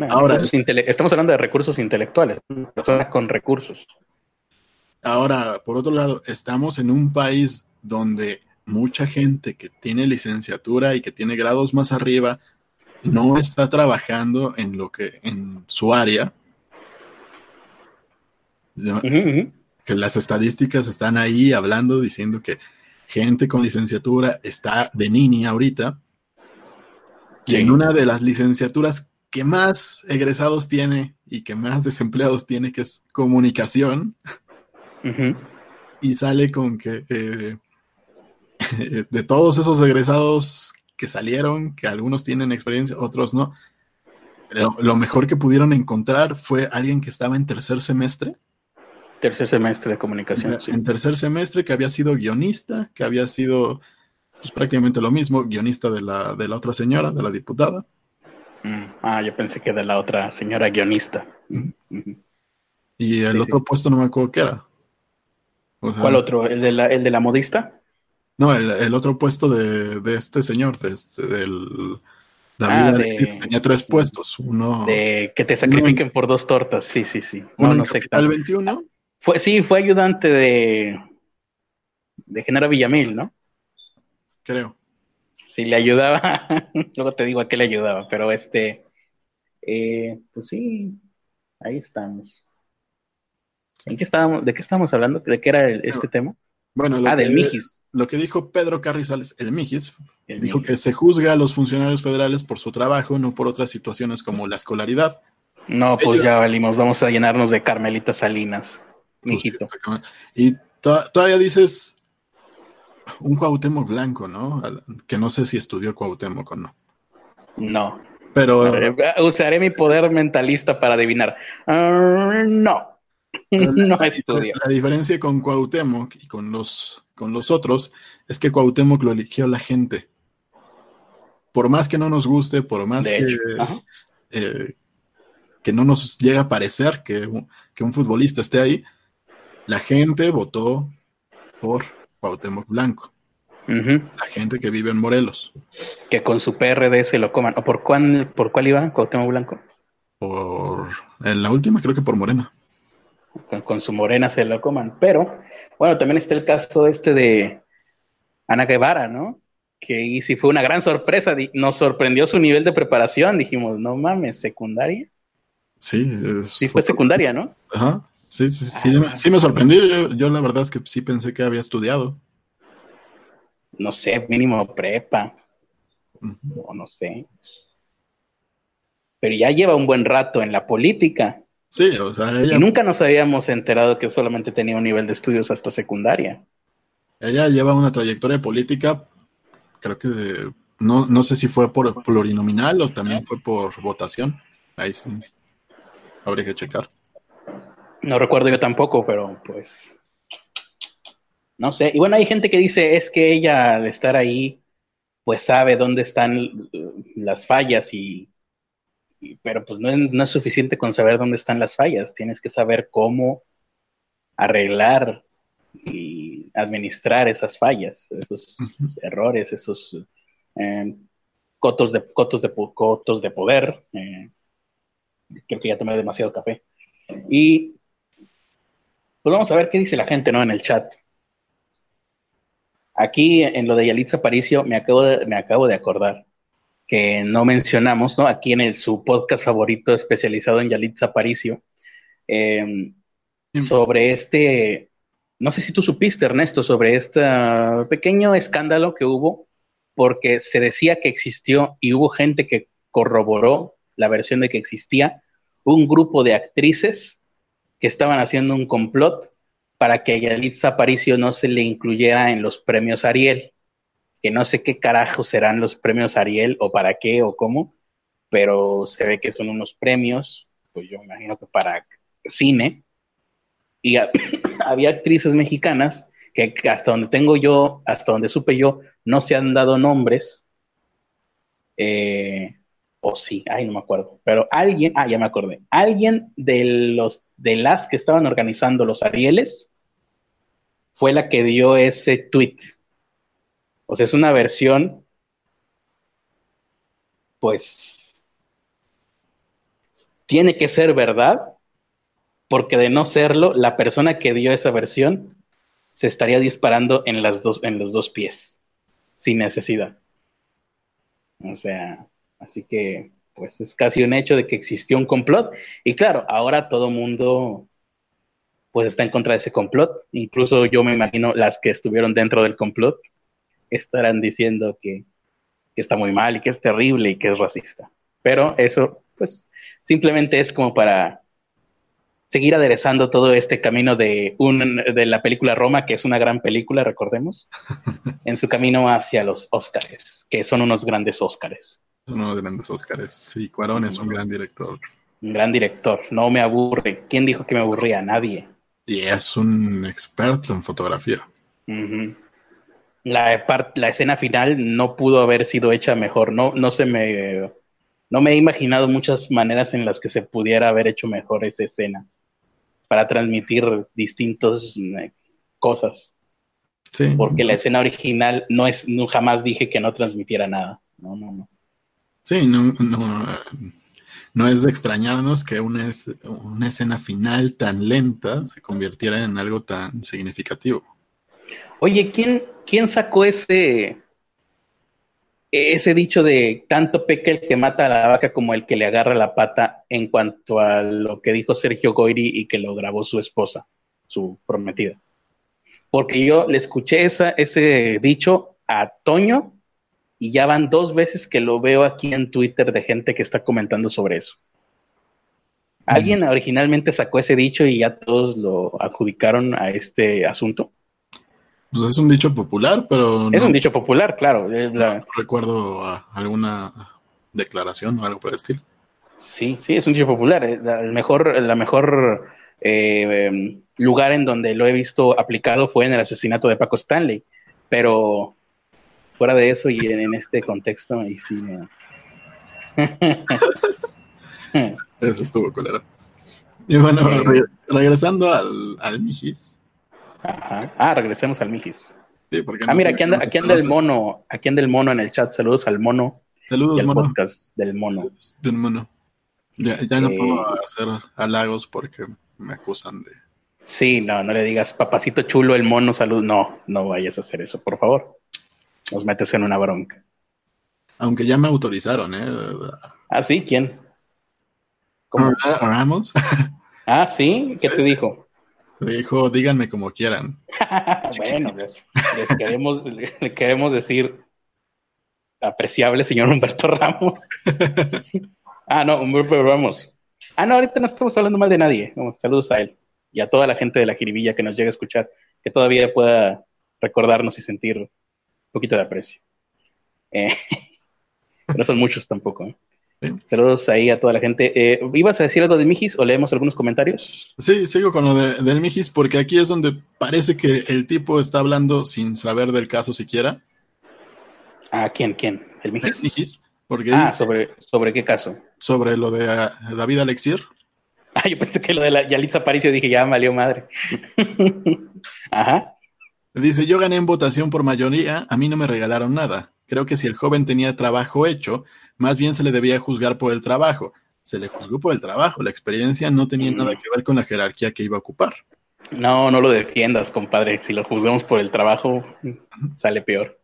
S2: ahora, estamos hablando de recursos intelectuales, personas con recursos.
S1: Ahora, por otro lado, estamos en un país donde mucha gente que tiene licenciatura y que tiene grados más arriba no está trabajando en lo que en su área. Que las estadísticas están ahí hablando, diciendo que gente con licenciatura está de nini ahorita. Y en una de las licenciaturas que más egresados tiene y que más desempleados tiene, que es comunicación, y sale con que eh, (laughs) de todos esos egresados que salieron, que algunos tienen experiencia, otros no, lo, mejor que pudieron encontrar fue alguien que estaba en tercer semestre.
S2: Tercer semestre de comunicación.
S1: En, tercer semestre, que había sido guionista, que había sido pues, prácticamente lo mismo, guionista de la, de la otra señora, de la diputada.
S2: Mm, ah, yo pensé que de la otra señora guionista.
S1: Y el otro puesto no me acuerdo qué era.
S2: ¿Cuál otro? ¿El de, la, ¿El de la modista?
S1: No, el, otro puesto de, de, este señor, de este, del David ah, tenía tres puestos. Uno.
S2: De que te sacrifiquen por dos tortas, sí, sí, sí. No, no sé.
S1: ¿Al 21?
S2: Fue, sí, fue ayudante de, de Genaro Villamil, ¿no?
S1: Creo.
S2: Sí, le ayudaba. (laughs) Luego te digo a qué le ayudaba, pero este. Eh, pues sí, ahí estamos. ¿En qué estábamos, ¿De qué estábamos hablando? ¿De qué era este tema?
S1: Bueno, ah, del Mijis. Lo que dijo Pedro Carrizales, el Mijis, dijo que se juzga a los funcionarios federales por su trabajo, no por otras situaciones como la escolaridad.
S2: No, pues ya valimos, vamos a llenarnos de Carmelita Salinas, mijito.
S1: y todavía dices un Cuauhtémoc blanco, ¿no? Que no sé si estudió Cuauhtémoc o no.
S2: No.
S1: Pero.
S2: usaré mi poder mentalista para adivinar. Ah, no. (laughs) no estudió.
S1: La diferencia con Cuauhtémoc y con los, con los otros es que Cuauhtémoc lo eligió la gente. Por más que no nos guste, por más que, eh, que no nos llegue a parecer que, que un futbolista esté ahí, la gente votó por Cuauhtémoc Blanco. La gente que vive en Morelos.
S2: Que con su PRD se lo coman. ¿O por cuál, por cuál iba Cuauhtémoc Blanco?
S1: Por. En la última, creo que por Morena.
S2: Con, su Morena se lo coman. Pero, bueno, también está el caso este de Ana Guevara, ¿no? Que y si fue una gran sorpresa. Nos sorprendió su nivel de preparación. Dijimos, no mames, secundaria.
S1: Sí,
S2: sí fue secundaria, ¿no?
S1: Ajá. Sí, sí, sí, ah. sí, me sorprendió. Yo, la verdad es que sí pensé que había estudiado.
S2: No sé, mínimo prepa. O no sé. Pero ya lleva un buen rato en la política.
S1: Sí, o sea,
S2: ella... Y nunca nos habíamos enterado que solamente tenía un nivel de estudios hasta secundaria.
S1: Ella lleva una trayectoria política, creo que no, no sé si fue por plurinominal o también fue por votación. Ahí sí. Habría que checar.
S2: No recuerdo yo tampoco, pero pues. No sé. Y bueno, hay gente que dice es que ella al estar ahí, pues sabe dónde están las fallas y. pero pues no es, no es suficiente con saber dónde están las fallas. Tienes que saber cómo arreglar y administrar esas fallas, esos errores, esos eh, cotos, de, cotos, de, cotos de poder. Eh, creo que ya tomé demasiado café. Y pues vamos a ver qué dice la gente, ¿no? En el chat. Aquí en lo de Yalitza Paricio me acabo de, me acabo de acordar que no mencionamos, ¿no? Aquí en el, su podcast favorito especializado en Yalitza Paricio, em, sobre este, no sé si tú supiste, Ernesto, sobre este pequeño escándalo que hubo, porque se decía que existió y hubo gente que corroboró la versión de que existía un grupo de actrices que estaban haciendo un complot para que Yalitza Aparicio no se le incluyera en los premios Ariel, que no sé qué carajo serán los premios Ariel o para qué o cómo, pero se ve que son unos premios, pues yo me imagino que para cine, y (coughs) había actrices mexicanas que hasta donde tengo yo, hasta donde supe yo, no se han dado nombres, eh, o sí, ay, no me acuerdo, pero alguien, ah, ya me acordé, alguien de los de las que estaban organizando los Arieles fue la que dio ese tweet. O sea, es una versión, pues, tiene que ser verdad, porque de no serlo, la persona que dio esa versión se estaría disparando en, las dos, en los dos pies, sin necesidad. O sea, así que pues es casi un hecho de que existió un complot. Y claro, ahora todo mundo pues está en contra de ese complot. Incluso yo me imagino las que estuvieron dentro del complot estarán diciendo que, que está muy mal y que es terrible y que es racista. Pero eso pues simplemente es como para seguir aderezando todo este camino de, un, de la película Roma, que es una gran película, recordemos, (laughs) en su camino hacia los Óscares, que son unos grandes Óscares.
S1: Son unos grandes Óscares. Sí, Cuarón es un gran director.
S2: Un gran director. No me aburre. ¿Quién dijo que me aburría? Nadie.
S1: Y es un experto en fotografía.
S2: la, la, escena final no pudo haber sido hecha mejor. No, no se me. No me he imaginado muchas maneras en las que se pudiera haber hecho mejor esa escena para transmitir distintos cosas.
S1: Sí.
S2: Porque la escena original no es, no jamás dije que no transmitiera nada. No, no, no.
S1: Sí, no, no, no es de extrañarnos que una, una escena final tan lenta se convirtiera en algo tan significativo.
S2: Oye, ¿quién, quién sacó ese, ese dicho de tanto peca el que mata a la vaca como el que le agarra la pata en cuanto a lo que dijo Sergio Goyri y que lo grabó su esposa, su prometida? Porque yo le escuché esa, ese dicho a Toño y ya van dos veces que lo veo aquí en Twitter de gente que está comentando sobre eso. ¿Alguien originalmente sacó ese dicho y ya todos lo adjudicaron a este asunto?
S1: Pues es un dicho popular, pero
S2: Es
S1: no,
S2: un dicho popular, claro. es la-
S1: no recuerdo ah, alguna declaración o algo por el estilo.
S2: sí, sí, es un dicho popular. la- El mejor, la mejor eh, em, lugar en donde lo he visto aplicado fue en el asesinato de Paco Stanley. Pero fuera de eso y en, en este contexto, ahí sí me- (laughs)
S1: Eso estuvo culero. Y bueno, re- regresando al, al Mijis.
S2: Ajá. Ah, regresemos al Mijis.
S1: Sí,
S2: Ah, mira, aquí anda, aquí anda el mono, aquí anda el mono en el chat. Saludos al mono y
S1: Saludos,
S2: al
S1: mono.
S2: podcast del mono.
S1: Del mono. Ya, ya no
S2: Eh.
S1: puedo hacer halagos porque me acusan de.
S2: Sí, no, no le digas papacito chulo el mono, salud. No, no vayas a hacer eso, por favor. Nos metes en una bronca.
S1: Aunque ya me autorizaron, ¿eh?
S2: Ah, sí, ¿quién? ¿Cómo?
S1: Ra- (laughs) Ramos
S2: Ah, sí, ¿qué te dijo?
S1: dijo: díganme como quieran. (laughs)
S2: bueno, les, les queremos, (laughs) le queremos decir apreciable señor Humberto Ramos. ah, no, Humberto Ramos. Ah, no, ahorita no estamos hablando mal de nadie. No, saludos a él y a toda la gente de la jiribilla que nos llega a escuchar, que todavía pueda recordarnos y sentir un poquito de aprecio. Eh, (laughs) no son muchos tampoco. ¿eh?
S1: Sí.
S2: Saludos ahí a toda la gente. Eh, ¿Ibas a decir algo de Mijis o leemos algunos comentarios?
S1: Sí, sigo con lo de- del Mijis porque aquí es donde parece que el tipo está hablando sin saber del caso siquiera.
S2: Ah, ¿quién? ¿Quién? ¿El
S1: El
S2: Mijis?
S1: Porque
S2: Ah,
S1: dice
S2: ¿sobre, ¿sobre qué caso?
S1: sobre lo de ah, David Alexir. (laughs)
S2: Ah, yo pensé que lo de la Yalitza Aparicio dije, ya valió madre. (laughs) Ajá.
S1: Dice, yo gané en votación por mayoría, a mí no me regalaron nada. Creo que si el joven tenía trabajo hecho, más bien se le debía juzgar por el trabajo. Se le juzgó por el trabajo, la experiencia no tenía
S2: Mm.
S1: nada que ver con la jerarquía que iba a ocupar.
S2: No, no lo defiendas, compadre. Si lo juzgamos por el trabajo, sale peor.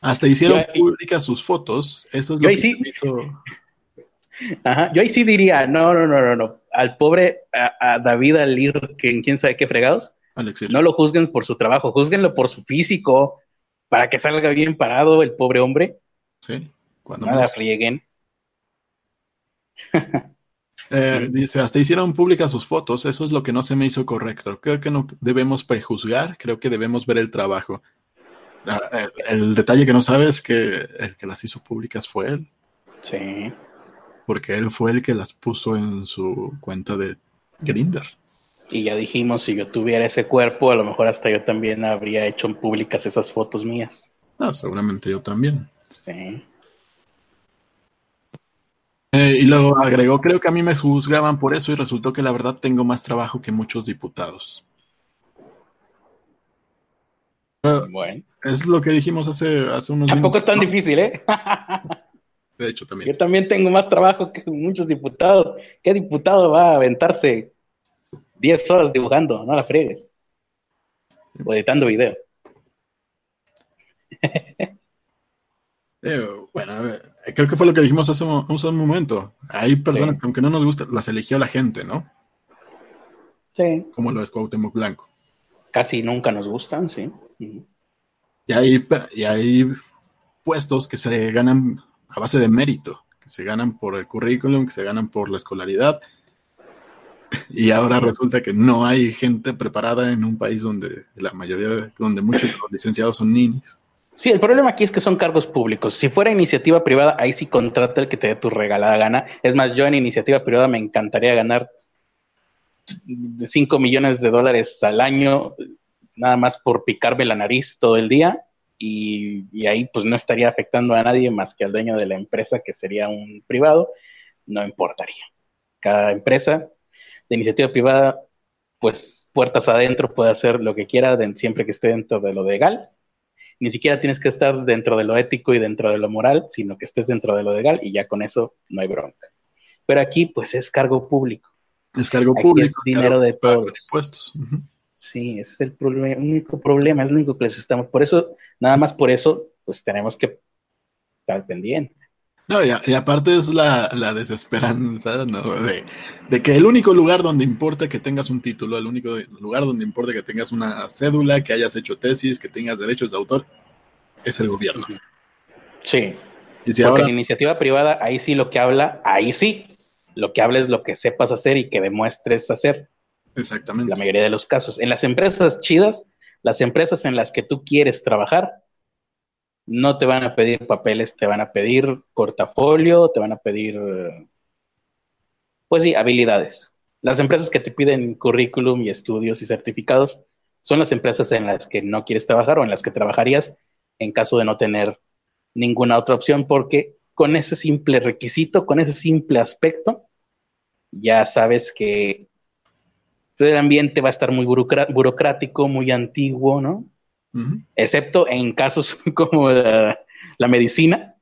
S1: Hasta hicieron
S2: Yo
S1: públicas sus fotos, eso es lo que
S2: sí.
S1: hizo... (laughs)
S2: Ajá. Yo ahí sí diría, no, no, no, no, no. Al pobre a, a David Alir, que en quién sabe qué fregados, No lo juzguen por su trabajo, juzguenlo por su físico, para que salga bien parado el pobre hombre.
S1: Sí, cuando
S2: No la frieguen. (laughs)
S1: Eh, dice, hasta hicieron públicas sus fotos, eso es lo que no se me hizo correcto. Creo que no debemos prejuzgar, creo que debemos ver el trabajo. Ah, el, el detalle que no sabe es que el que las hizo públicas fue él,
S2: Sí.
S1: porque él fue el que las puso en su cuenta de Grinder.
S2: Y ya dijimos, si yo tuviera ese cuerpo, a lo mejor hasta yo también habría hecho en públicas esas fotos mías.
S1: Ah, seguramente yo también.
S2: Sí.
S1: Eh, y luego agregó, creo que a mí me juzgaban por eso y resultó que la verdad tengo más trabajo que muchos diputados.
S2: Bueno.
S1: es lo que dijimos hace, hace unos
S2: Tampoco es tan difícil, ¿eh?
S1: De hecho, también.
S2: Yo también tengo más trabajo que muchos diputados. ¿Qué diputado va a aventarse 10 horas dibujando? No la friegues. O editando video. (laughs)
S1: Eh, bueno, creo que fue lo que dijimos hace un, hace un momento. Hay personas
S2: Sí.
S1: que aunque no nos gusta, las eligió la gente, ¿no?
S2: Sí.
S1: Como lo es Cuauhtémoc Blanco.
S2: Casi nunca nos gustan, sí.
S1: Y hay, y hay puestos que se ganan a base de mérito, que se ganan por el currículum, que se ganan por la escolaridad. Y ahora resulta que no hay gente preparada en un país donde la mayoría, de- donde muchos de los licenciados son ninis.
S2: Sí, el problema aquí es que son cargos públicos. Si fuera iniciativa privada, ahí sí contrata el que te dé tu regalada gana. Es más, yo en iniciativa privada me encantaría ganar 5 millones de dólares al año, nada más por picarme la nariz todo el día. Y, y ahí pues no estaría afectando a nadie más que al dueño de la empresa, que sería un privado. No importaría. Cada empresa de iniciativa privada pues puertas adentro puede hacer lo que quiera siempre que esté dentro de lo legal. Ni siquiera tienes que estar dentro de lo ético y dentro de lo moral, sino que estés dentro de lo legal y ya con eso no hay bronca. Pero aquí pues es cargo público.
S1: Es cargo público.
S2: Es dinero de todos.
S1: Impuestos.
S2: Sí, ese es el, único problema, es lo único que les estamos. Por eso, nada más por eso, pues tenemos que estar pendientes.
S1: No, y, aparte es la, desesperanza ¿no? de, de, que el único lugar donde importa que tengas un título, el único lugar donde importa que tengas una cédula, que hayas hecho tesis, que tengas derechos de autor, es el gobierno.
S2: Sí. Porque la iniciativa privada, ahí sí lo que habla, ahí sí, lo que habla es lo que sepas hacer y que demuestres hacer.
S1: Exactamente.
S2: La mayoría de los casos. En las empresas chidas, las empresas en las que tú quieres trabajar, no te van a pedir papeles, te van a pedir portafolio, te van a pedir, pues sí, habilidades. Las empresas que te piden currículum y estudios y certificados son las empresas en las que no quieres trabajar o en las que trabajarías en caso de no tener ninguna otra opción, porque con ese simple requisito, con ese simple aspecto, ya sabes que el ambiente va a estar muy burocrático, muy antiguo, ¿no? Excepto en casos (laughs) como la, medicina,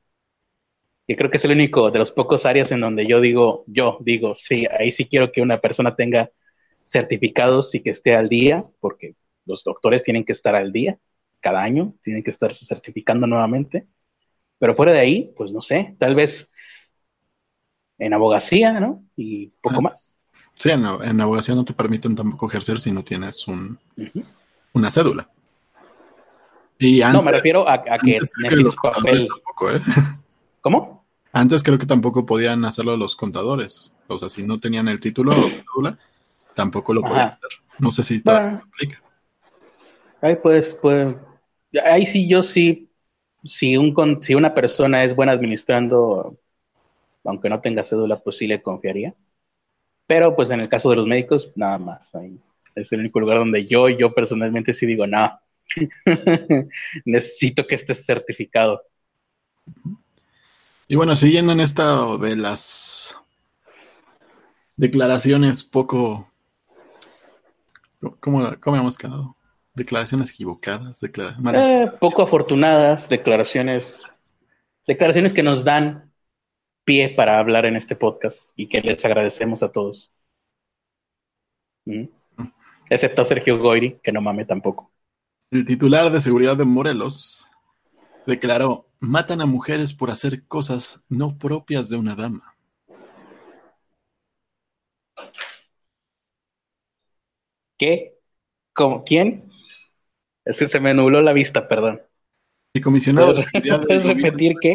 S2: que creo que es el único de los pocos áreas en donde yo digo, yo digo, sí, ahí sí quiero que una persona tenga certificados y que esté al día, porque los doctores tienen que estar al día cada año, tienen que estarse certificando nuevamente. Pero fuera de ahí, pues no sé, tal vez en abogacía, ¿no? Y poco ah. más.
S1: Sí, en, abogacía no te permiten tampoco ejercer si no tienes un, una cédula
S2: no, me refiero a, que papel. ¿eh? ¿Cómo?
S1: Antes creo que tampoco podían hacerlo los contadores. O sea, si no tenían el título o tampoco lo podían hacer. No sé si todavía se aplica.
S2: Ahí pues, pues, ahí sí yo sí, si, un, si una persona es buena administrando, aunque no tenga cédula, pues sí le confiaría. Pero pues en el caso de los médicos, nada más. Ahí es el único lugar donde yo, yo personalmente sí digo, no, (laughs) Necesito que estés certificado.
S1: Y bueno, siguiendo en esta de las declaraciones poco... ¿Cómo, cómo hemos quedado? Declaraciones equivocadas,
S2: eh, poco afortunadas, declaraciones, declaraciones que nos dan pie para hablar en este podcast y que les agradecemos a todos. Mm. Excepto a Sergio Goiri, que no mame tampoco.
S1: El titular de seguridad de Morelos declaró, matan a mujeres por hacer cosas no propias de una dama.
S2: ¿Qué? ¿Cómo? ¿Quién? Es que se me nubló la vista, perdón.
S1: El comisionado de
S2: ¿Puedes repetir qué?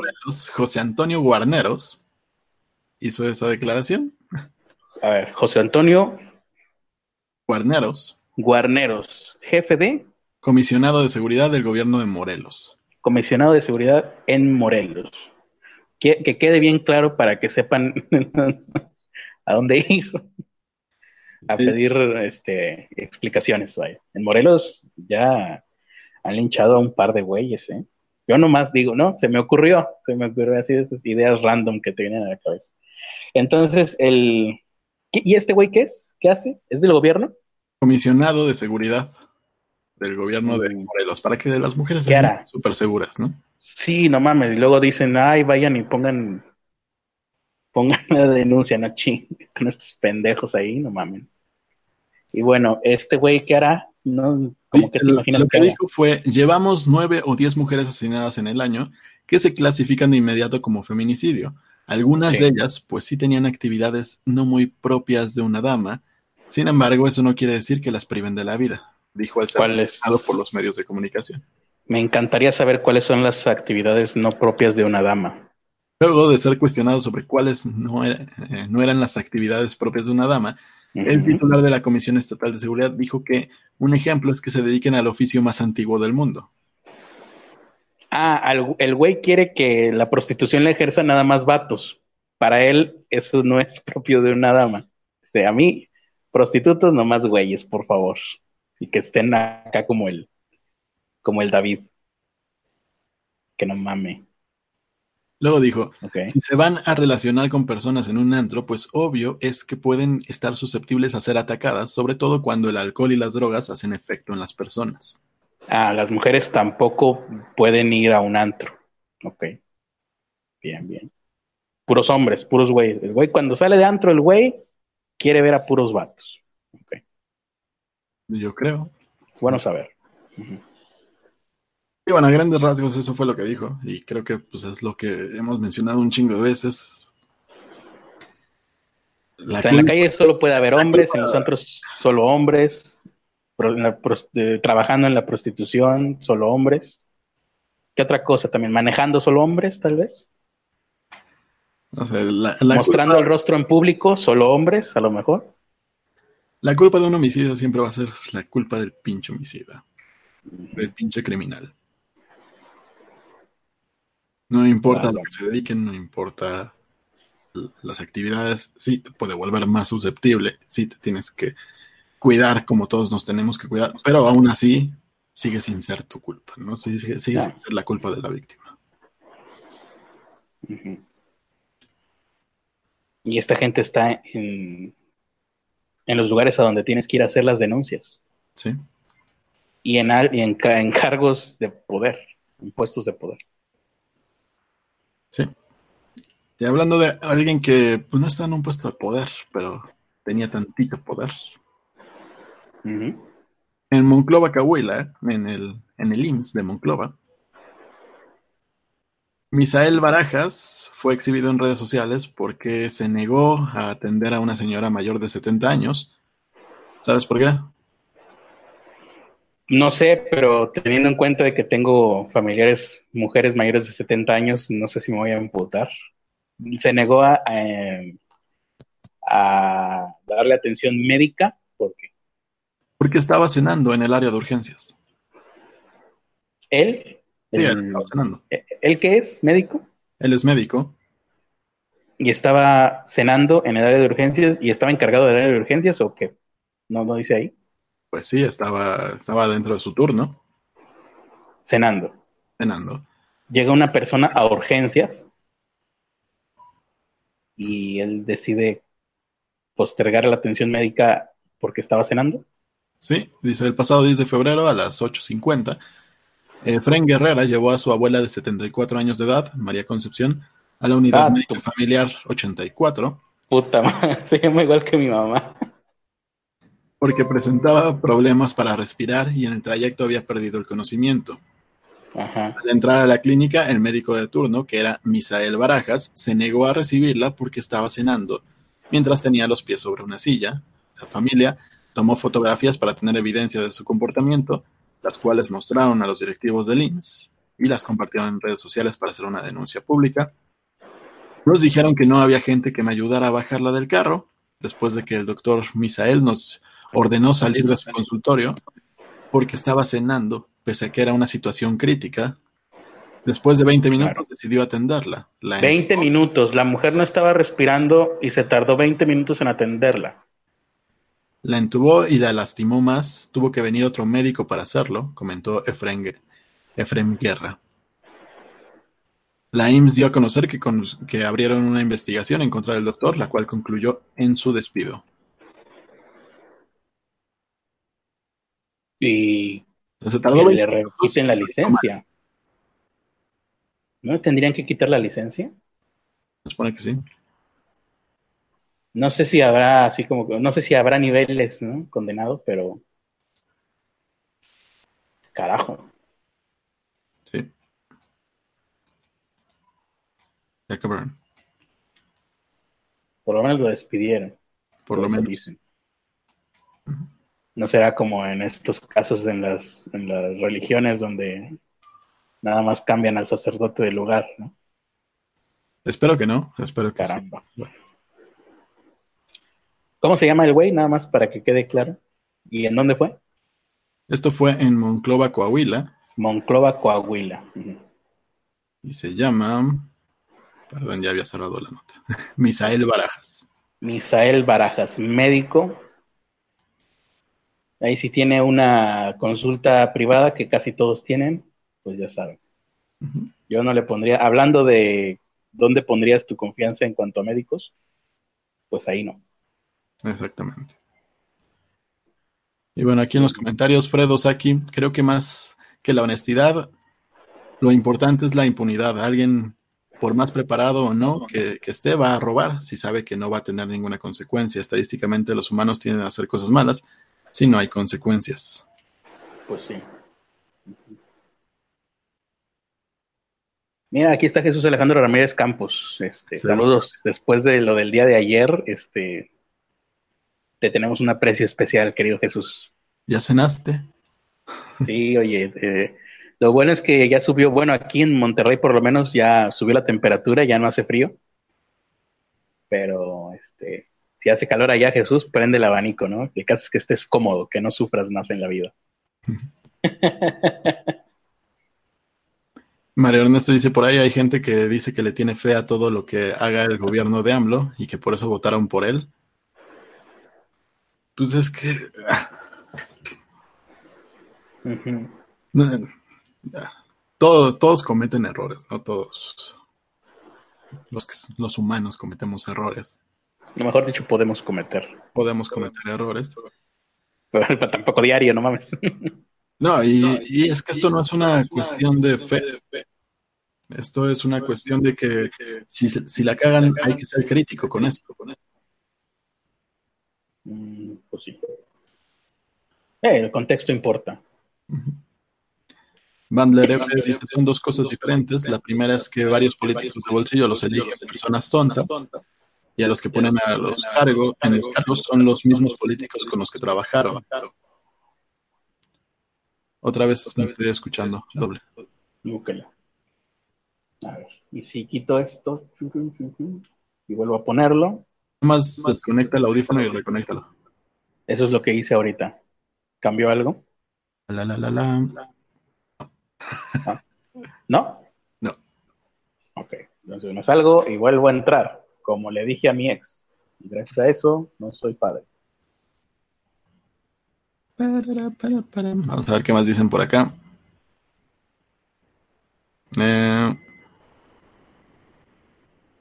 S1: José Antonio Guarneros, hizo esa declaración.
S2: A ver, José Antonio
S1: Guarneros.
S2: Guarneros, jefe de
S1: Comisionado de Seguridad del Gobierno de Morelos.
S2: Comisionado de Seguridad en Morelos. Que, quede bien claro para que sepan (laughs) a dónde ir a pedir este, explicaciones. En Morelos ya han linchado a un par de güeyes. ¿eh? Yo nomás digo, no, se me ocurrió, se me ocurrió así esas ideas random que te vienen a la cabeza. Entonces, el... ¿Y este güey qué es? ¿Qué hace? ¿Es del gobierno?
S1: Comisionado de Seguridad del gobierno de. Morelos, para que las mujeres sean súper seguras, ¿no?
S2: Sí, no mames, y luego dicen, ay, vayan y pongan, pongan la denuncia, no ching, (laughs) con estos pendejos ahí, no mames. Y bueno, este güey, ¿qué hará? No,
S1: ¿cómo que te imaginas lo que, dijo fue, llevamos nueve o diez mujeres asesinadas en el año que se clasifican de inmediato como feminicidio. Algunas de ellas, pues sí tenían actividades no muy propias de una dama, sin embargo, eso no quiere decir que las priven de la vida dijo al ser por los medios de comunicación.
S2: Me encantaría saber cuáles son las actividades no propias de una dama.
S1: Luego de ser cuestionado sobre cuáles no, eh, no eran las actividades propias de una dama, el titular de la Comisión Estatal de Seguridad dijo que un ejemplo es que se dediquen al oficio más antiguo del mundo.
S2: Ah, el güey quiere que la prostitución la ejerza nada más vatos. Para él, eso no es (laughs) propio de una dama. O sea, a mí, prostitutos nomás güeyes, por favor y que estén acá como el, como el David. Que no mame.
S1: Luego dijo, si se van a relacionar con personas en un antro, pues obvio es que pueden estar susceptibles a ser atacadas, sobre todo cuando el alcohol y las drogas hacen efecto en las personas.
S2: Ah, las mujeres tampoco pueden ir a un antro. Ok. Bien, bien. Puros hombres, puros güeyes. El güey, cuando sale de antro, el güey quiere ver a puros vatos.
S1: Yo creo.
S2: Bueno saber.
S1: Y bueno, a grandes rasgos eso fue lo que dijo y creo que pues es lo que hemos mencionado un chingo de veces.
S2: o sea, en la calle solo puede haber hombres, en los antros solo hombres, trabajando en la prostitución solo hombres. ¿Qué otra cosa también? ¿Manejando solo hombres, tal vez? Mostrando el rostro en público, solo hombres, a lo mejor.
S1: La culpa de un homicidio siempre va a ser la culpa del pinche homicida, del pinche criminal. No importa lo que se dediquen, no importa las actividades, sí te puede volver más susceptible, sí te tienes que cuidar como todos nos tenemos que cuidar, pero aún así sigue sin ser tu culpa, ¿no? Sigue, sin ser la culpa de la víctima.
S2: Y esta gente está en, en los lugares a donde tienes que ir a hacer las denuncias.
S1: Sí.
S2: Y en, en, en cargos de poder, en puestos de poder.
S1: Sí. Y hablando de alguien que pues, no está en un puesto de poder, pero tenía tantito poder. En Monclova, Cahuila, en el, en el IMSS de Monclova, Misael Barajas fue exhibido en redes sociales porque se negó a atender a una señora mayor de 70 años. ¿Sabes por qué?
S2: No sé, pero teniendo en cuenta de que tengo familiares, mujeres mayores de 70 años, no sé si me voy a imputar. Se negó a, eh, darle atención médica. ¿Por qué?
S1: Porque estaba cenando en el área de urgencias.
S2: ¿Él?
S1: Sí, él estaba cenando.
S2: ¿E-, ¿Él qué es? ¿Médico?
S1: Él es médico.
S2: ¿Y estaba cenando en el área de urgencias y estaba encargado del área de urgencias o qué? No, no dice ahí.
S1: Pues sí, estaba, estaba dentro de su turno.
S2: Cenando.
S1: Cenando.
S2: Llega una persona a urgencias y él decide postergar la atención médica porque estaba cenando.
S1: Sí, dice el pasado 10 de febrero a las 8.50. Efren Guerrera llevó a su abuela de 74 años de edad, María Concepción, a la unidad ah, médica familiar 84.
S2: Puta madre, (laughs) se llama igual que mi mamá
S1: porque presentaba problemas para respirar y en el trayecto había perdido el conocimiento. Al entrar a la clínica, el médico de turno, que era Misael Barajas, se negó a recibirla porque estaba cenando, mientras tenía los pies sobre una silla. La familia tomó fotografías para tener evidencia de su comportamiento, las cuales mostraron a los directivos del IMSS y las compartieron en redes sociales para hacer una denuncia pública. Nos dijeron que no había gente que me ayudara a bajarla del carro, después de que el doctor Misael nos ordenó salir de su consultorio porque estaba cenando, pese a que era una situación crítica. Después de 20 minutos decidió atenderla.
S2: 20 minutos, la mujer no estaba respirando y se tardó 20 minutos en atenderla.
S1: La entubó y la lastimó más. Tuvo que venir otro médico para hacerlo, comentó Efrem, Guerra. La IMSS dio a conocer que, que abrieron una investigación en contra del doctor, la cual concluyó en su despido.
S2: y le repiten la licencia. ¿No tendrían que quitar la licencia?
S1: Se supone que sí.
S2: No sé si habrá así como no sé si habrá niveles, ¿no? Condenados, pero carajo.
S1: Sí. Ya cabrón.
S2: Por lo menos lo despidieron.
S1: Por lo menos. Dicen.
S2: No será como en estos casos en las, en las religiones donde nada más cambian al sacerdote del lugar, ¿no?
S1: Espero que no, espero que
S2: Caramba. ¿Cómo se llama el güey? Nada más para que quede claro. ¿Y en dónde fue?
S1: Esto fue en Monclova, Coahuila.
S2: Monclova, Coahuila.
S1: Y se llama. Perdón, ya había cerrado la nota. (laughs) Misael Barajas.
S2: Misael Barajas, médico Ahí si tiene una consulta privada, que casi todos tienen, pues ya saben. Yo no le pondría, hablando de ¿dónde pondrías tu confianza en cuanto a médicos? Pues ahí no.
S1: Exactamente. Y bueno, aquí en los comentarios, Fredo Saki, creo que más que la honestidad, lo importante es la impunidad. Alguien, por más preparado o no que, que, esté, va a robar si sabe que no va a tener ninguna consecuencia. Estadísticamente los humanos tienden a hacer cosas malas si no hay consecuencias.
S2: Pues sí. Mira, aquí está Jesús Alejandro Ramírez Campos. Este, Saludos. Después de lo del día de ayer, este, te tenemos un aprecio especial, querido Jesús.
S1: ¿Ya cenaste?
S2: Sí, oye, eh, lo bueno es que ya subió, bueno, aquí en Monterrey por lo menos ya subió la temperatura, ya no hace frío. Pero, este, si hace calor allá, Jesús, prende el abanico, ¿no? El caso es que estés cómodo, que no sufras más en la vida. (laughs)
S1: María Ernesto dice por ahí hay gente que dice que le tiene fe a todo lo que haga el gobierno de AMLO y que por eso votaron por él. Pues es que ah. todos, todos cometen errores, no todos. Los, los humanos cometemos errores.
S2: Lo mejor dicho, podemos cometer.
S1: Podemos cometer errores.
S2: Pero, (laughs) tampoco diario, no mames.
S1: No, y, es que esto no es una cuestión de fe. Esto es una cuestión de que si, si la cagan hay que ser crítico con esto.
S2: Mm, pues sí. Eh, el contexto importa.
S1: Bandler dice, son dos cosas diferentes. La primera es que varios políticos de bolsillo los eligen personas tontas y a los que ponen a los cargos, en los cargos son los mismos políticos con los que trabajaron. Otra vez me estoy escuchando, doble.
S2: A ver, y si quito esto y vuelvo a ponerlo.
S1: Más desconecta el audífono y reconéctalo.
S2: Eso es lo que hice ahorita. ¿Cambió algo?
S1: La, la, la, la.
S2: Ah. ¿No?
S1: No.
S2: Ok, entonces me salgo y vuelvo a entrar, como le dije a mi ex. Y gracias a eso no soy padre.
S1: Vamos a ver qué más dicen por acá. Eh,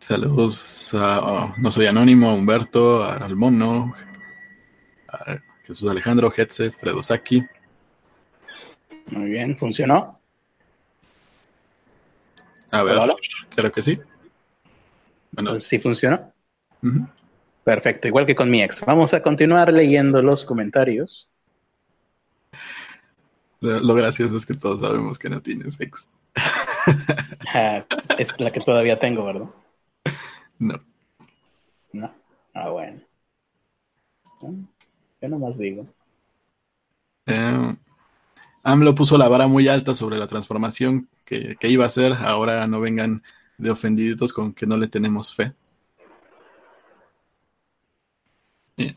S1: saludos a, no soy anónimo, a Humberto, al mono, a Jesús Alejandro, Hetze, Fredo Saki.
S2: Muy bien, ¿funcionó?
S1: A ver, creo que sí.
S2: Bueno, sí funcionó. Perfecto, igual que con mi ex. Vamos a continuar leyendo los comentarios.
S1: Lo gracioso es que todos sabemos que no tienes ex. (laughs)
S2: Ah, es la que todavía tengo, ¿verdad?
S1: No.
S2: No. Ah, bueno. Yo nomás digo.
S1: Eh, AMLO puso la vara muy alta sobre la transformación que, que, iba a hacer. Ahora no vengan de ofendiditos con que no le tenemos fe. Eh,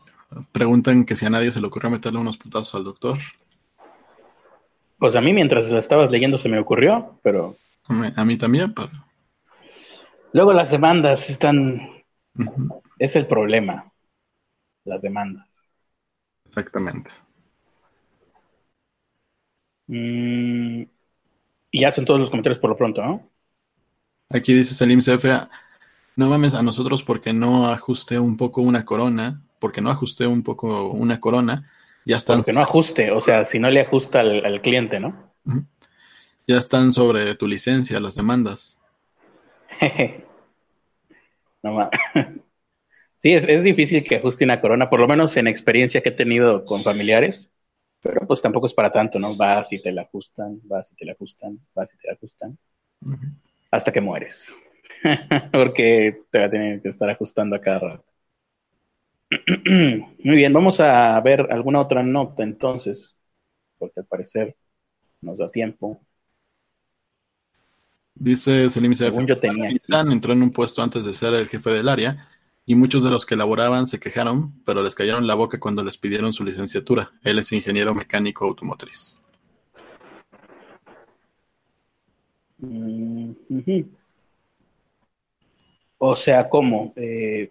S1: preguntan que si a nadie se le ocurrió meterle unos putazos al doctor.
S2: Pues a mí mientras la estabas leyendo se me ocurrió, pero...
S1: A mí, también, pero...
S2: Luego las demandas están... Es el problema, las demandas.
S1: Exactamente.
S2: Mm, y ya son todos los comentarios por lo pronto, ¿no?
S1: Aquí dice Salim CF, no mames a nosotros porque no ajusté un poco una corona, porque no ajusté un poco una corona, ya están.
S2: Porque no ajuste, o sea, si no le ajusta al, cliente, ¿no?
S1: Ya están sobre tu licencia las demandas. (laughs)
S2: no (laughs) Sí, es, es, difícil que ajuste una corona, por lo menos en experiencia que he tenido con familiares, pero pues tampoco es para tanto, ¿no? Vas y te la ajustan, vas y te la ajustan, vas y te la ajustan, hasta que mueres, (laughs) porque te va a tener que estar ajustando a cada rato. (clears throat) Muy bien, vamos a ver alguna otra nota entonces, porque al parecer nos da tiempo.
S1: Dice Selim
S2: Según yo tenía.
S1: entró en un puesto antes de ser el jefe del área y muchos de los que laboraban se quejaron, pero les cayeron la boca cuando les pidieron su licenciatura. Él es ingeniero mecánico automotriz.
S2: Mm, o sea, ¿cómo? Eh,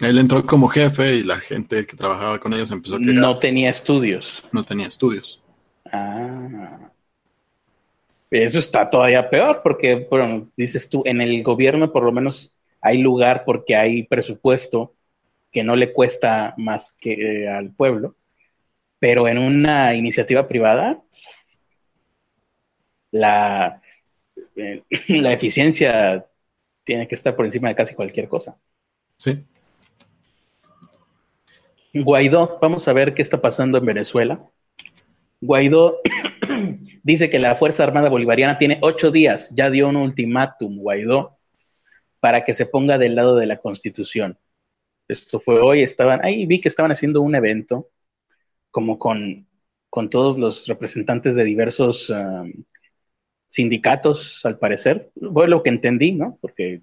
S1: él entró como jefe y la gente que trabajaba con ellos empezó a
S2: No tenía estudios.
S1: No tenía estudios.
S2: Ah. Eso está todavía peor porque, bueno, dices tú, en el gobierno por lo menos hay lugar porque hay presupuesto que no le cuesta más que eh, al pueblo, pero en una iniciativa privada, la, eh, (clears throat) la eficiencia tiene que estar por encima de casi cualquier cosa.
S1: Sí.
S2: Guaidó, vamos a ver qué está pasando en Venezuela. Guaidó (clears throat) dice que la Fuerza Armada Bolivariana tiene ocho días, ya dio un ultimátum, Guaidó, para que se ponga del lado de la Constitución. Esto fue hoy, estaban, ahí vi que estaban haciendo un evento como con, con todos los representantes de diversos um, sindicatos, al parecer. Fue lo que entendí, ¿no? Porque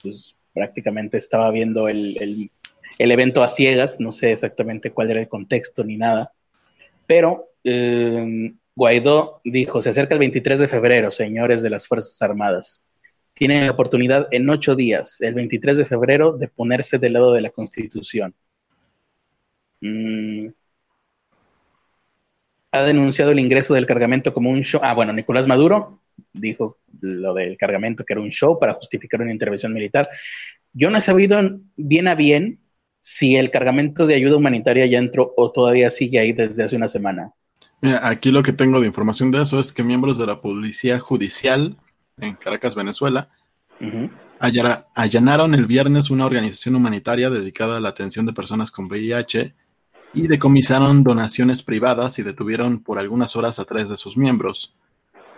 S2: pues, prácticamente estaba viendo el, el, evento a ciegas, no sé exactamente cuál era el contexto ni nada, pero eh, Guaidó dijo, se acerca el 23 de febrero, señores de las Fuerzas Armadas. Tienen la oportunidad en ocho días, el 23 de febrero, de ponerse del lado de la Constitución. Mm. Ha denunciado el ingreso del cargamento como un show. Ah, bueno, Nicolás Maduro dijo lo del cargamento que era un show para justificar una intervención militar. Yo no he sabido bien a bien si el cargamento de ayuda humanitaria ya entró o todavía sigue ahí desde hace una semana.
S1: Mira, aquí lo que tengo de información de eso es que miembros de la Policía Judicial en Caracas, Venezuela, allanaron el viernes una organización humanitaria dedicada a la atención de personas con VIH y decomisaron donaciones privadas y detuvieron por algunas horas a tres de sus miembros.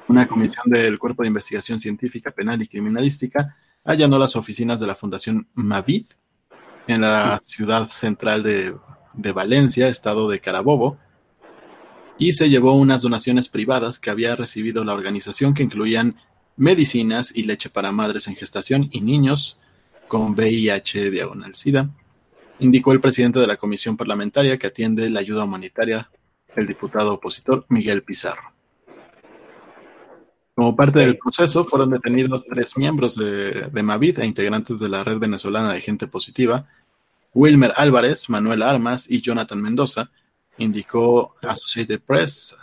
S1: Una comisión del Cuerpo de Investigación Científica, Penal y Criminalística allanó las oficinas de la Fundación Mavid en la ciudad central de, de Valencia, estado de Carabobo, y se llevó unas donaciones privadas que había recibido la organización que incluían medicinas y leche para madres en gestación y niños con VIH diagonal SIDA, indicó el presidente de la comisión parlamentaria que atiende la ayuda humanitaria, el diputado opositor Miguel Pizarro. Como parte del proceso, fueron detenidos tres miembros de, de Mavid e integrantes de la Red Venezolana de Gente Positiva, Wilmer Álvarez, Manuel Armas y Jonathan Mendoza, indicó Associated Press.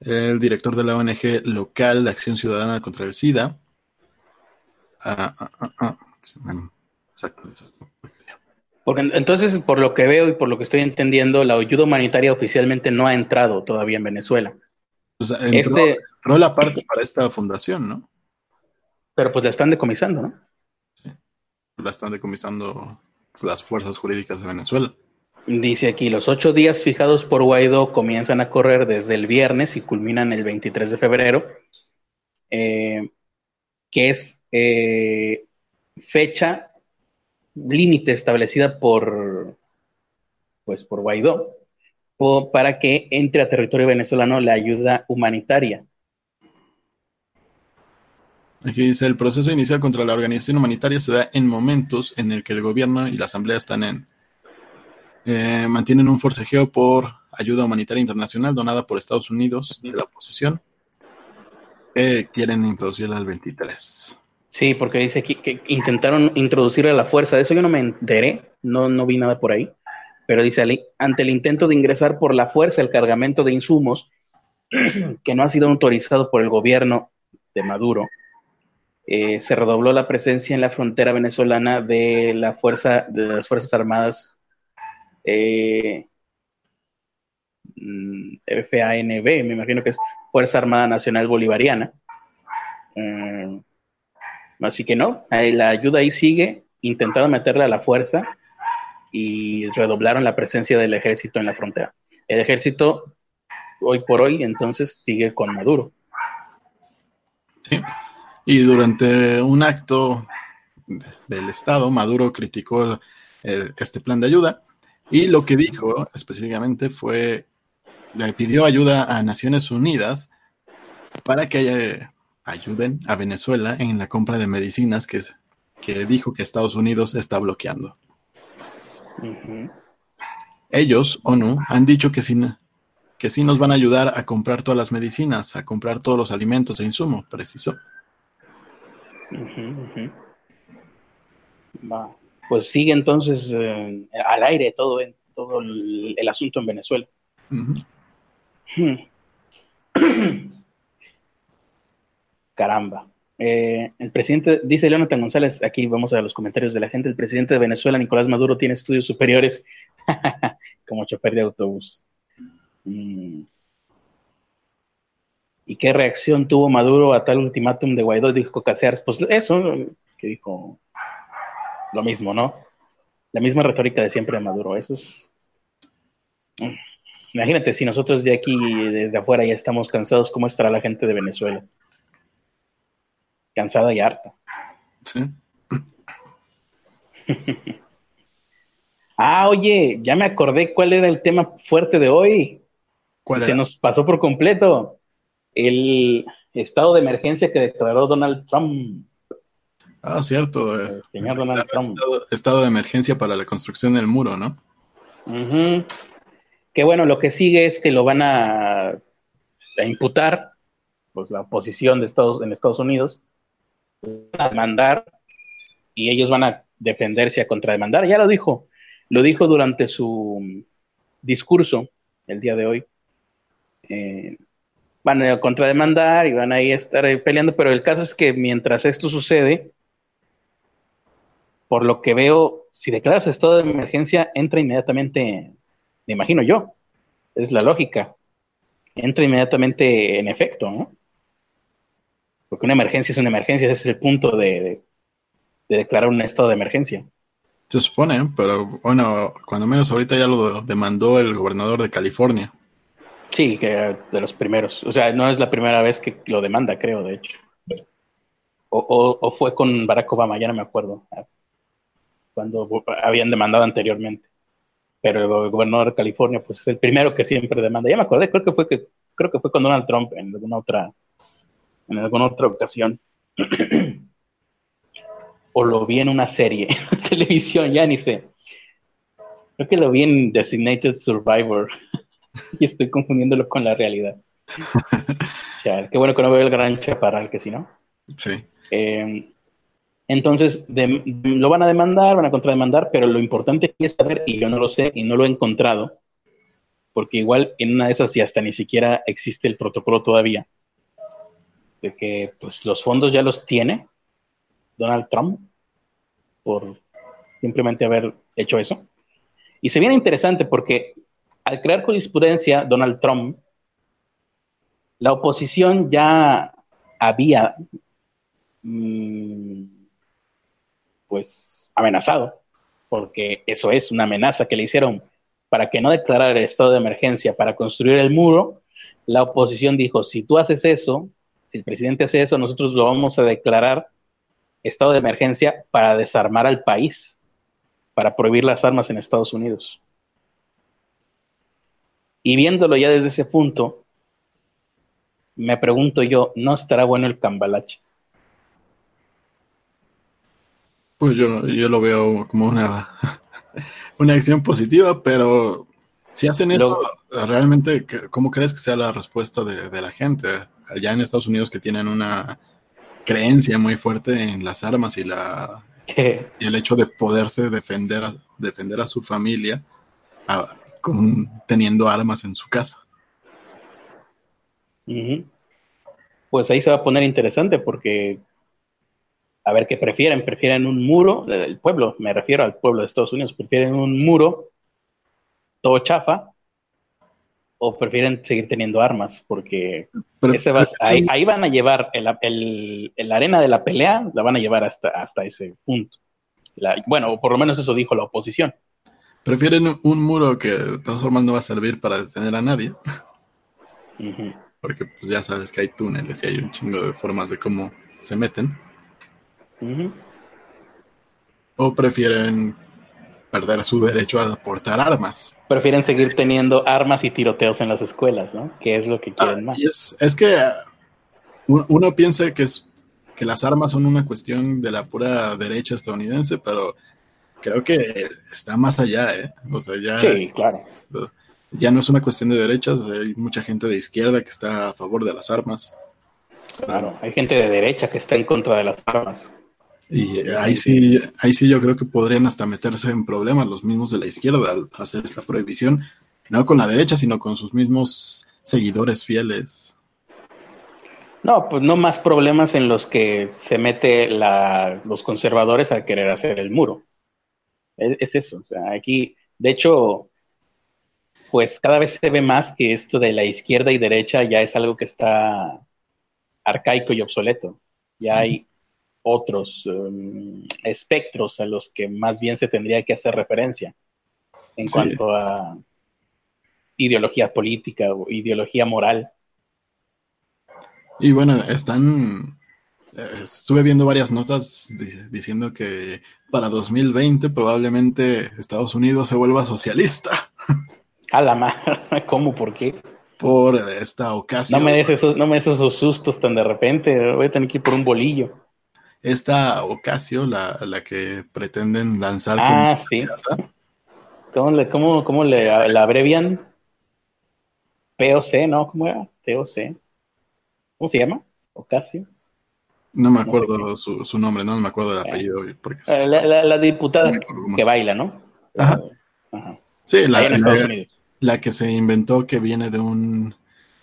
S1: El director de la ONG local de Acción Ciudadana contra el SIDA. Ah, ah, ah,
S2: Porque entonces, por lo que veo y por lo que estoy entendiendo, la ayuda humanitaria oficialmente no ha entrado todavía en Venezuela.
S1: Pues entró, este... entró la parte para esta fundación, ¿no?
S2: Pero pues la están decomisando, ¿no?
S1: Sí, la están decomisando las fuerzas jurídicas de Venezuela.
S2: Dice aquí, los ocho días fijados por Guaidó comienzan a correr desde el viernes y culminan el 23 de febrero, eh, que es eh, fecha límite establecida por, pues, por Guaidó para que entre a territorio venezolano la ayuda humanitaria.
S1: Aquí dice, el proceso inicial contra la organización humanitaria se da en momentos en el que el gobierno y la asamblea están en... Eh, mantienen un forcejeo por ayuda humanitaria internacional donada por Estados Unidos de la oposición. quieren introducirla al 23.
S2: Sí, porque dice que, que intentaron introducirla a la fuerza. De eso yo no me enteré, no, no vi nada por ahí. Pero dice, ante el intento de ingresar por la fuerza el cargamento de insumos (clears throat) que no ha sido autorizado por el gobierno de Maduro, eh, se redobló la presencia en la frontera venezolana de la fuerza de las fuerzas armadas eh, mm, FANB, me imagino que es Fuerza Armada Nacional Bolivariana. Mm, así que no, la ayuda ahí sigue, intentaron meterla a la fuerza y redoblaron la presencia del ejército en la frontera. El ejército, hoy por hoy, entonces sigue con Maduro.
S1: Sí. Y durante un acto del Estado, Maduro criticó este plan de ayuda y lo que dijo específicamente fue, le pidió ayuda a Naciones Unidas para que ayuden a Venezuela en la compra de medicinas que, que dijo que Estados Unidos está bloqueando. Ellos, ONU, han dicho que sí, que sí nos van a ayudar a comprar todas las medicinas, a comprar todos los alimentos e insumos,
S2: Pues sigue entonces eh, al aire todo, todo el, asunto en Venezuela. Hmm. Caramba. Eh, el presidente, dice Leonatan González, aquí vamos a los comentarios de la gente, el presidente de Venezuela, Nicolás Maduro, tiene estudios superiores (laughs) como chofer de autobús. Mm. ¿Y qué reacción tuvo Maduro a tal ultimátum de Guaidó? Dijo Casears, pues eso, que dijo lo mismo, ¿no? La misma retórica de siempre de Maduro, eso es... Imagínate, si nosotros de aquí, desde afuera, ya estamos cansados, ¿cómo estará la gente de Venezuela? Cansada y harta. Sí. (laughs) ah, oye, ya me acordé cuál era el tema fuerte de hoy. ¿Cuál Se nos pasó por completo. El estado de emergencia que declaró Donald Trump.
S1: Ah, cierto. Eh. señor Donald Trump. Estado, de emergencia para la construcción del muro, ¿no?
S2: Que bueno, lo que sigue es que lo van a, a imputar, pues la oposición de Estados, en Estados Unidos, a demandar y ellos van a defenderse a contrademandar. Ya lo dijo, lo dijo durante su discurso el día de hoy. Eh, van a contrademandar y van a estar peleando, pero el caso es que mientras esto sucede, por lo que veo, si declaras estado de emergencia, entra inmediatamente, me imagino yo, es la lógica, entra inmediatamente en efecto, ¿no? Porque una emergencia es una emergencia, ese es el punto de, declarar un estado de emergencia.
S1: Se supone, pero bueno, cuando menos ahorita ya lo demandó el gobernador de California.
S2: Sí, que de los primeros. O sea, no es la primera vez que lo demanda, creo, de hecho. O, fue con Barack Obama, ya no me acuerdo. Cuando habían demandado anteriormente. Pero el gobernador de California, pues es el primero que siempre demanda. Ya me acordé, creo que fue que creo que fue con Donald Trump en alguna otra en alguna otra ocasión. (clears throat) o lo vi en una serie de televisión, ya ni sé. Creo que lo vi en Designated Survivor (laughs) (laughs) y estoy confundiéndolo con la realidad. ya, qué bueno que no veo el gran chaparral, que si no. Sí. Em, entonces, lo van a demandar, van a contrademandar, pero lo importante es saber, y yo no lo sé y no lo he encontrado, porque igual en una de esas y hasta ni siquiera existe el protocolo todavía, de que pues los fondos ya los tiene Donald Trump por simplemente haber hecho eso. Y se viene interesante porque al crear jurisprudencia Donald Trump, la oposición ya había mm, pues amenazado, porque eso es una amenaza que le hicieron para que no declarara el estado de emergencia para construir el muro, la oposición dijo, si tú haces eso, si el presidente hace eso, nosotros lo vamos a declarar estado de emergencia para desarmar al país, para prohibir las armas en Estados Unidos. Y viéndolo ya desde ese punto, me pregunto yo, ¿no estará bueno el cambalache?
S1: Pues yo, yo lo veo como una, (laughs) una acción positiva, pero si hacen eso, realmente, ¿cómo crees que sea la respuesta de la gente? allá en Estados Unidos que tienen una creencia muy fuerte en las armas y la (laughs) y el hecho de poderse defender a, defender a su familia teniendo armas en su casa.
S2: Pues ahí se va a poner interesante porque a ver qué prefieren, prefieren un muro del pueblo, me refiero al pueblo de Estados Unidos, prefieren un muro todo chafa o prefieren seguir teniendo armas? Porque ahí, van a llevar el, la arena de la pelea, la van a llevar hasta, hasta ese punto. bueno, por lo menos eso dijo la oposición.
S1: Prefieren un muro que de todas formas no va a servir para detener a nadie. Porque pues ya sabes que hay túneles y hay un chingo de formas de cómo se meten. O prefieren perder su derecho a portar armas.
S2: Prefieren seguir teniendo armas y tiroteos en las escuelas, ¿no? Que es lo que quieren ah,
S1: más. es, que uh, uno piensa que, es, que las armas son una cuestión de la pura derecha estadounidense, pero creo que está más allá, ¿eh? O sea, ya, sí, claro. ya no es una cuestión de derechas, hay mucha gente de izquierda que está a favor de las armas.
S2: Claro, hay gente de derecha que está en contra de las armas.
S1: Y ahí sí, ahí sí yo creo que podrían hasta meterse en problemas los mismos de la izquierda al hacer esta prohibición, no con la derecha, sino con sus mismos seguidores fieles
S2: No, pues no más problemas en los que se mete la, los conservadores a querer hacer el muro. Es, es, eso, o sea, aquí, de hecho, pues cada vez se ve más que esto de la izquierda y derecha ya es algo que está arcaico y obsoleto. Ya hay otros um, espectros a los que más bien se tendría que hacer referencia en sí. cuanto a ideología política o ideología moral.
S1: Y bueno, están. Estuve viendo varias notas di- diciendo que para 2020 probablemente Estados Unidos se vuelva socialista
S2: A la madre, (laughs) ¿cómo? ¿Por qué?
S1: por esta ocasión.
S2: No me des esos, no me des esos sustos tan de repente. Voy a tener que ir por un bolillo.
S1: Esta Ocasio, la, la que pretenden lanzar
S2: Ah, sí. ¿Cómo le, cómo, cómo le la abrevian? POC, ¿no? ¿Cómo era? TOC. ¿Cómo se llama? Ocasio.
S1: No me
S2: No sé
S1: acuerdo su, su nombre, no me acuerdo del
S2: Eh.
S1: apellido. Porque
S2: Eh, La, la- la diputada
S1: no
S2: que baila, ¿no?
S1: Ajá.
S2: Ajá.
S1: Sí, la, la- que se inventó que viene de un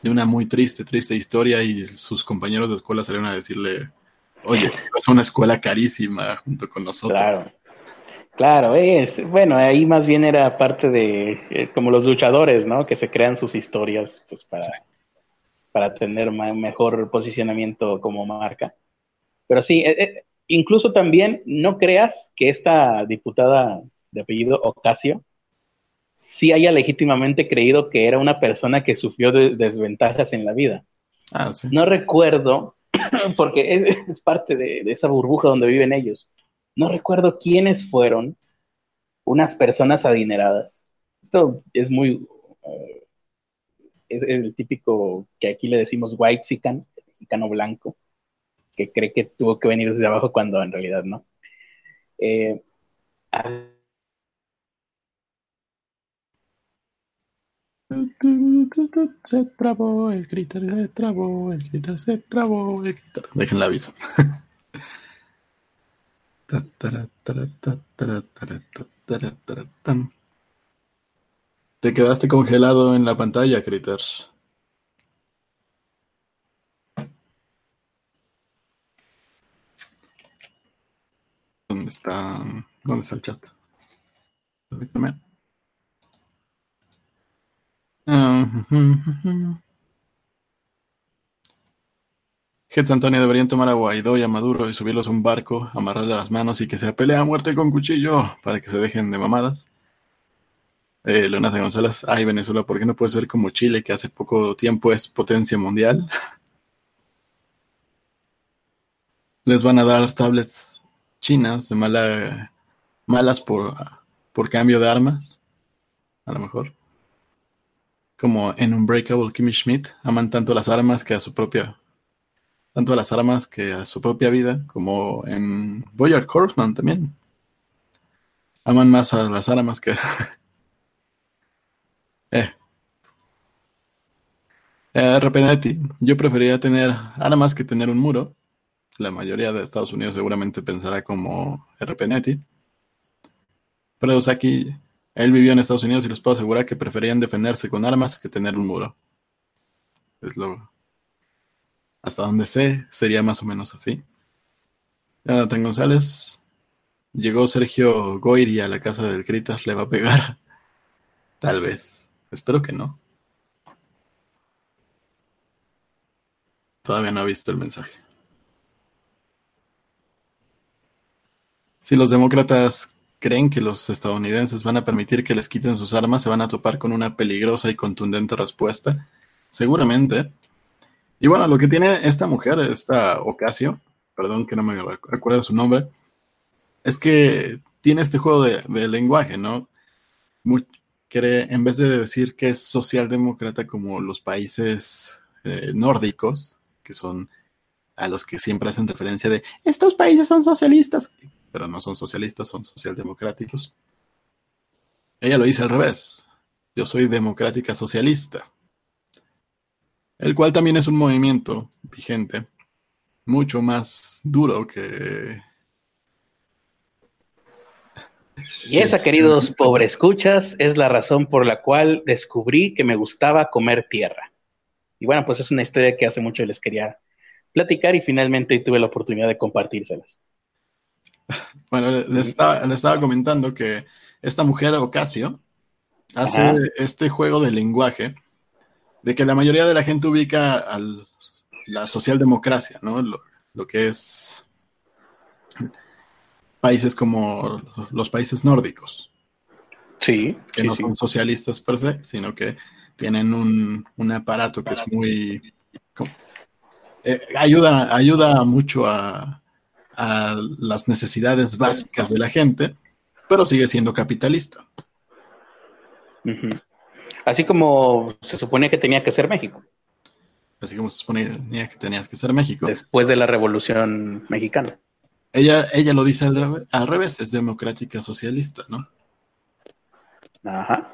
S1: de una muy triste, triste historia y sus compañeros de escuela salieron a decirle, oye, es una escuela carísima junto con nosotros.
S2: Claro. Claro, es, bueno, ahí más bien era parte de, como los luchadores, ¿no? Que se crean sus historias, pues para, para tener ma- mejor posicionamiento como marca. Pero sí, eh, eh, incluso también no creas que esta diputada de apellido Ocasio sí haya legítimamente creído que era una persona que sufrió de desventajas en la vida.
S1: Ah, sí.
S2: No recuerdo, (clears throat) porque es, es parte de, de esa burbuja donde viven ellos. No recuerdo quiénes fueron unas personas adineradas. Esto es muy. eh, es el típico que aquí le decimos white sican, mexicano blanco, que cree que tuvo que venir desde abajo cuando en realidad no. Eh,
S1: Se trabó, el critter se trabó, el critter se trabó, el el aviso. Te quedaste congelado en la pantalla, critter. ¿Dónde está? ¿Dónde está el chat? Permítame. Ah, Jets Antonio deberían tomar a Guaidó y a Maduro y subirlos a un barco, amarrarle las manos y que se pelea a muerte con cuchillo para que se dejen de mamadas. Eh, Leonardo González, ay Venezuela, ¿por qué no puede ser como Chile, que hace poco tiempo es potencia mundial? (laughs) Les van a dar tablets chinas de mala, malas por, por cambio de armas, a lo mejor. Como en Unbreakable Kimmy Schmidt, aman tanto las armas que a su propia tanto a las armas que a su propia vida, como en Boyard Horseman también. Aman más a las armas que... (laughs) eh. Eh, Repenetti, yo preferiría tener armas que tener un muro. La mayoría de Estados Unidos seguramente pensará como Repenetti. Pero Osaki, él vivió en Estados Unidos y les puedo asegurar que preferían defenderse con armas que tener un muro. Es lo, hasta donde sé, sería más o menos así. Jonathan González. Llegó Sergio Goyri a la casa del Critas, le va a pegar. (laughs) Tal vez. Espero que no. Todavía no ha visto el mensaje. Si los demócratas creen que los estadounidenses van a permitir que les quiten sus armas, se van a topar con una peligrosa y contundente respuesta. Seguramente. Y bueno, lo que tiene esta mujer, esta Ocasio, perdón que no me recuerdo su nombre, es que tiene este juego de, lenguaje, ¿no? Quiere, en vez de decir que es socialdemócrata como los países eh, nórdicos, que son a los que siempre hacen referencia de estos países son socialistas, pero no son socialistas, son socialdemocráticos. Ella lo dice al revés. Yo soy democrática socialista el cual también es un movimiento vigente, mucho más duro que...
S2: Y esa, queridos pobres escuchas, es la razón por la cual descubrí que me gustaba comer tierra. Y bueno, pues es una historia que hace mucho les quería platicar y finalmente tuve la oportunidad de compartírselas. (laughs)
S1: Bueno, le estaba, le estaba comentando que esta mujer, Ocasio, hace este juego de lenguaje de que la mayoría de la gente ubica a la socialdemocracia, ¿no? Lo, que es países como los países nórdicos.
S2: Sí.
S1: Que no son socialistas per se, sino que tienen un, aparato que es muy... Eh, ayuda, ayuda mucho a, las necesidades básicas de la gente, pero sigue siendo capitalista.
S2: Así como se suponía que tenía que ser México.
S1: Así como se suponía que tenía que ser México.
S2: Después de la Revolución Mexicana.
S1: Ella, ella lo dice al, revés, es democrática socialista, ¿no?
S2: Ajá.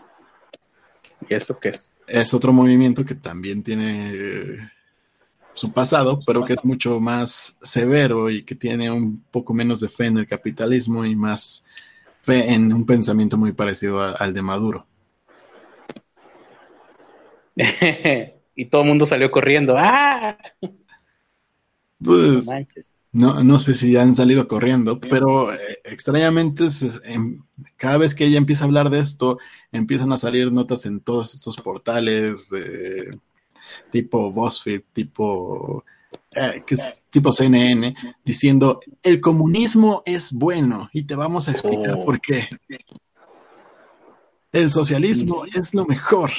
S2: ¿Y esto qué es?
S1: Es otro movimiento que también tiene su pasado, pero que es mucho más severo y que tiene un poco menos de fe en el capitalismo y más fe en un pensamiento muy parecido al de Maduro. (laughs)
S2: y todo el mundo salió corriendo. ¡Ah!
S1: Pues, no, no, sé si han salido corriendo, pero eh, extrañamente em, cada vez que ella empieza a hablar de esto, empiezan a salir notas en todos estos portales tipo BuzzFeed, tipo, eh, tipo CNN, diciendo el comunismo es bueno y te vamos a explicar oh. por qué. El socialismo es lo mejor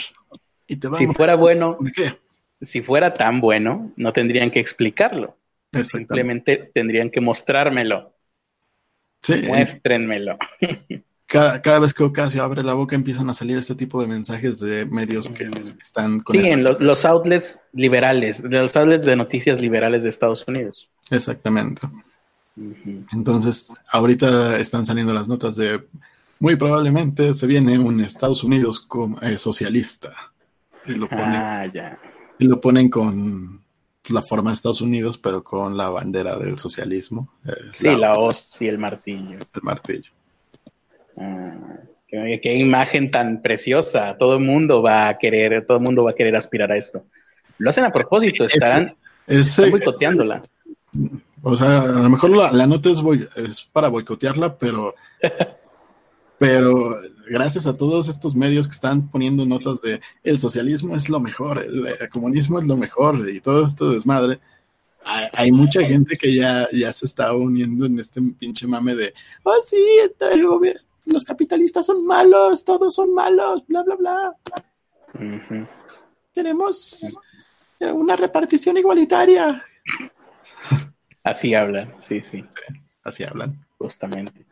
S2: si fuera bueno, si fuera tan bueno, no tendrían que explicarlo. Simplemente tendrían que mostrármelo. Sí. Muéstrenmelo. (laughs)
S1: Cada, vez que Ocasio abre la boca empiezan a salir este tipo de mensajes de medios que están
S2: con Sí, en los, outlets liberales, los outlets de noticias liberales de Estados Unidos.
S1: Exactamente. Entonces, ahorita están saliendo las notas de muy probablemente se viene un Estados Unidos como, eh, socialista. Y lo ponen, ah, Y lo ponen con la forma de Estados Unidos, pero con la bandera del socialismo.
S2: Sí, la, hoz y el martillo.
S1: El martillo.
S2: Ah, qué, imagen tan preciosa. Todo el mundo va a querer, todo el mundo va a querer aspirar a esto. Lo hacen a propósito, están, boicoteándola.
S1: O sea, a lo mejor la, nota es, es para boicotearla, pero (laughs) Pero gracias a todos estos medios que están poniendo notas de el socialismo es lo mejor, el, comunismo es lo mejor y todo esto desmadre, hay, mucha gente que ya, ya se está uniendo en este pinche mame de, oh sí, el gobierno, los capitalistas son malos, todos son malos, bla, bla, bla. Queremos una repartición igualitaria.
S2: Así hablan, sí, sí.
S1: Así hablan.
S2: Justamente.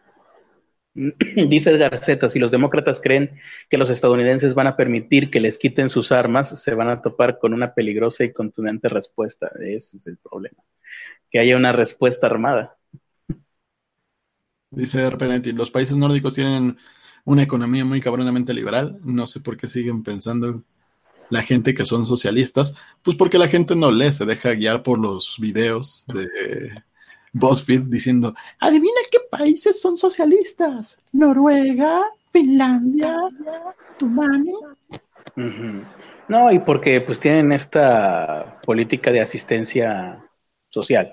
S2: (clears throat) Dice Garceta, si los demócratas creen que los estadounidenses van a permitir que les quiten sus armas, se van a topar con una peligrosa y contundente respuesta. Ese es el problema. Que haya una respuesta armada.
S1: Dice Repelenti, los países nórdicos tienen una economía muy cabronamente liberal. No sé por qué siguen pensando la gente que son socialistas. Pues porque la gente no lee, se deja guiar por los videos de BuzzFeed diciendo, adivina qué países son socialistas. Noruega, Finlandia, Tumani.
S2: No, y porque pues tienen esta política de asistencia social,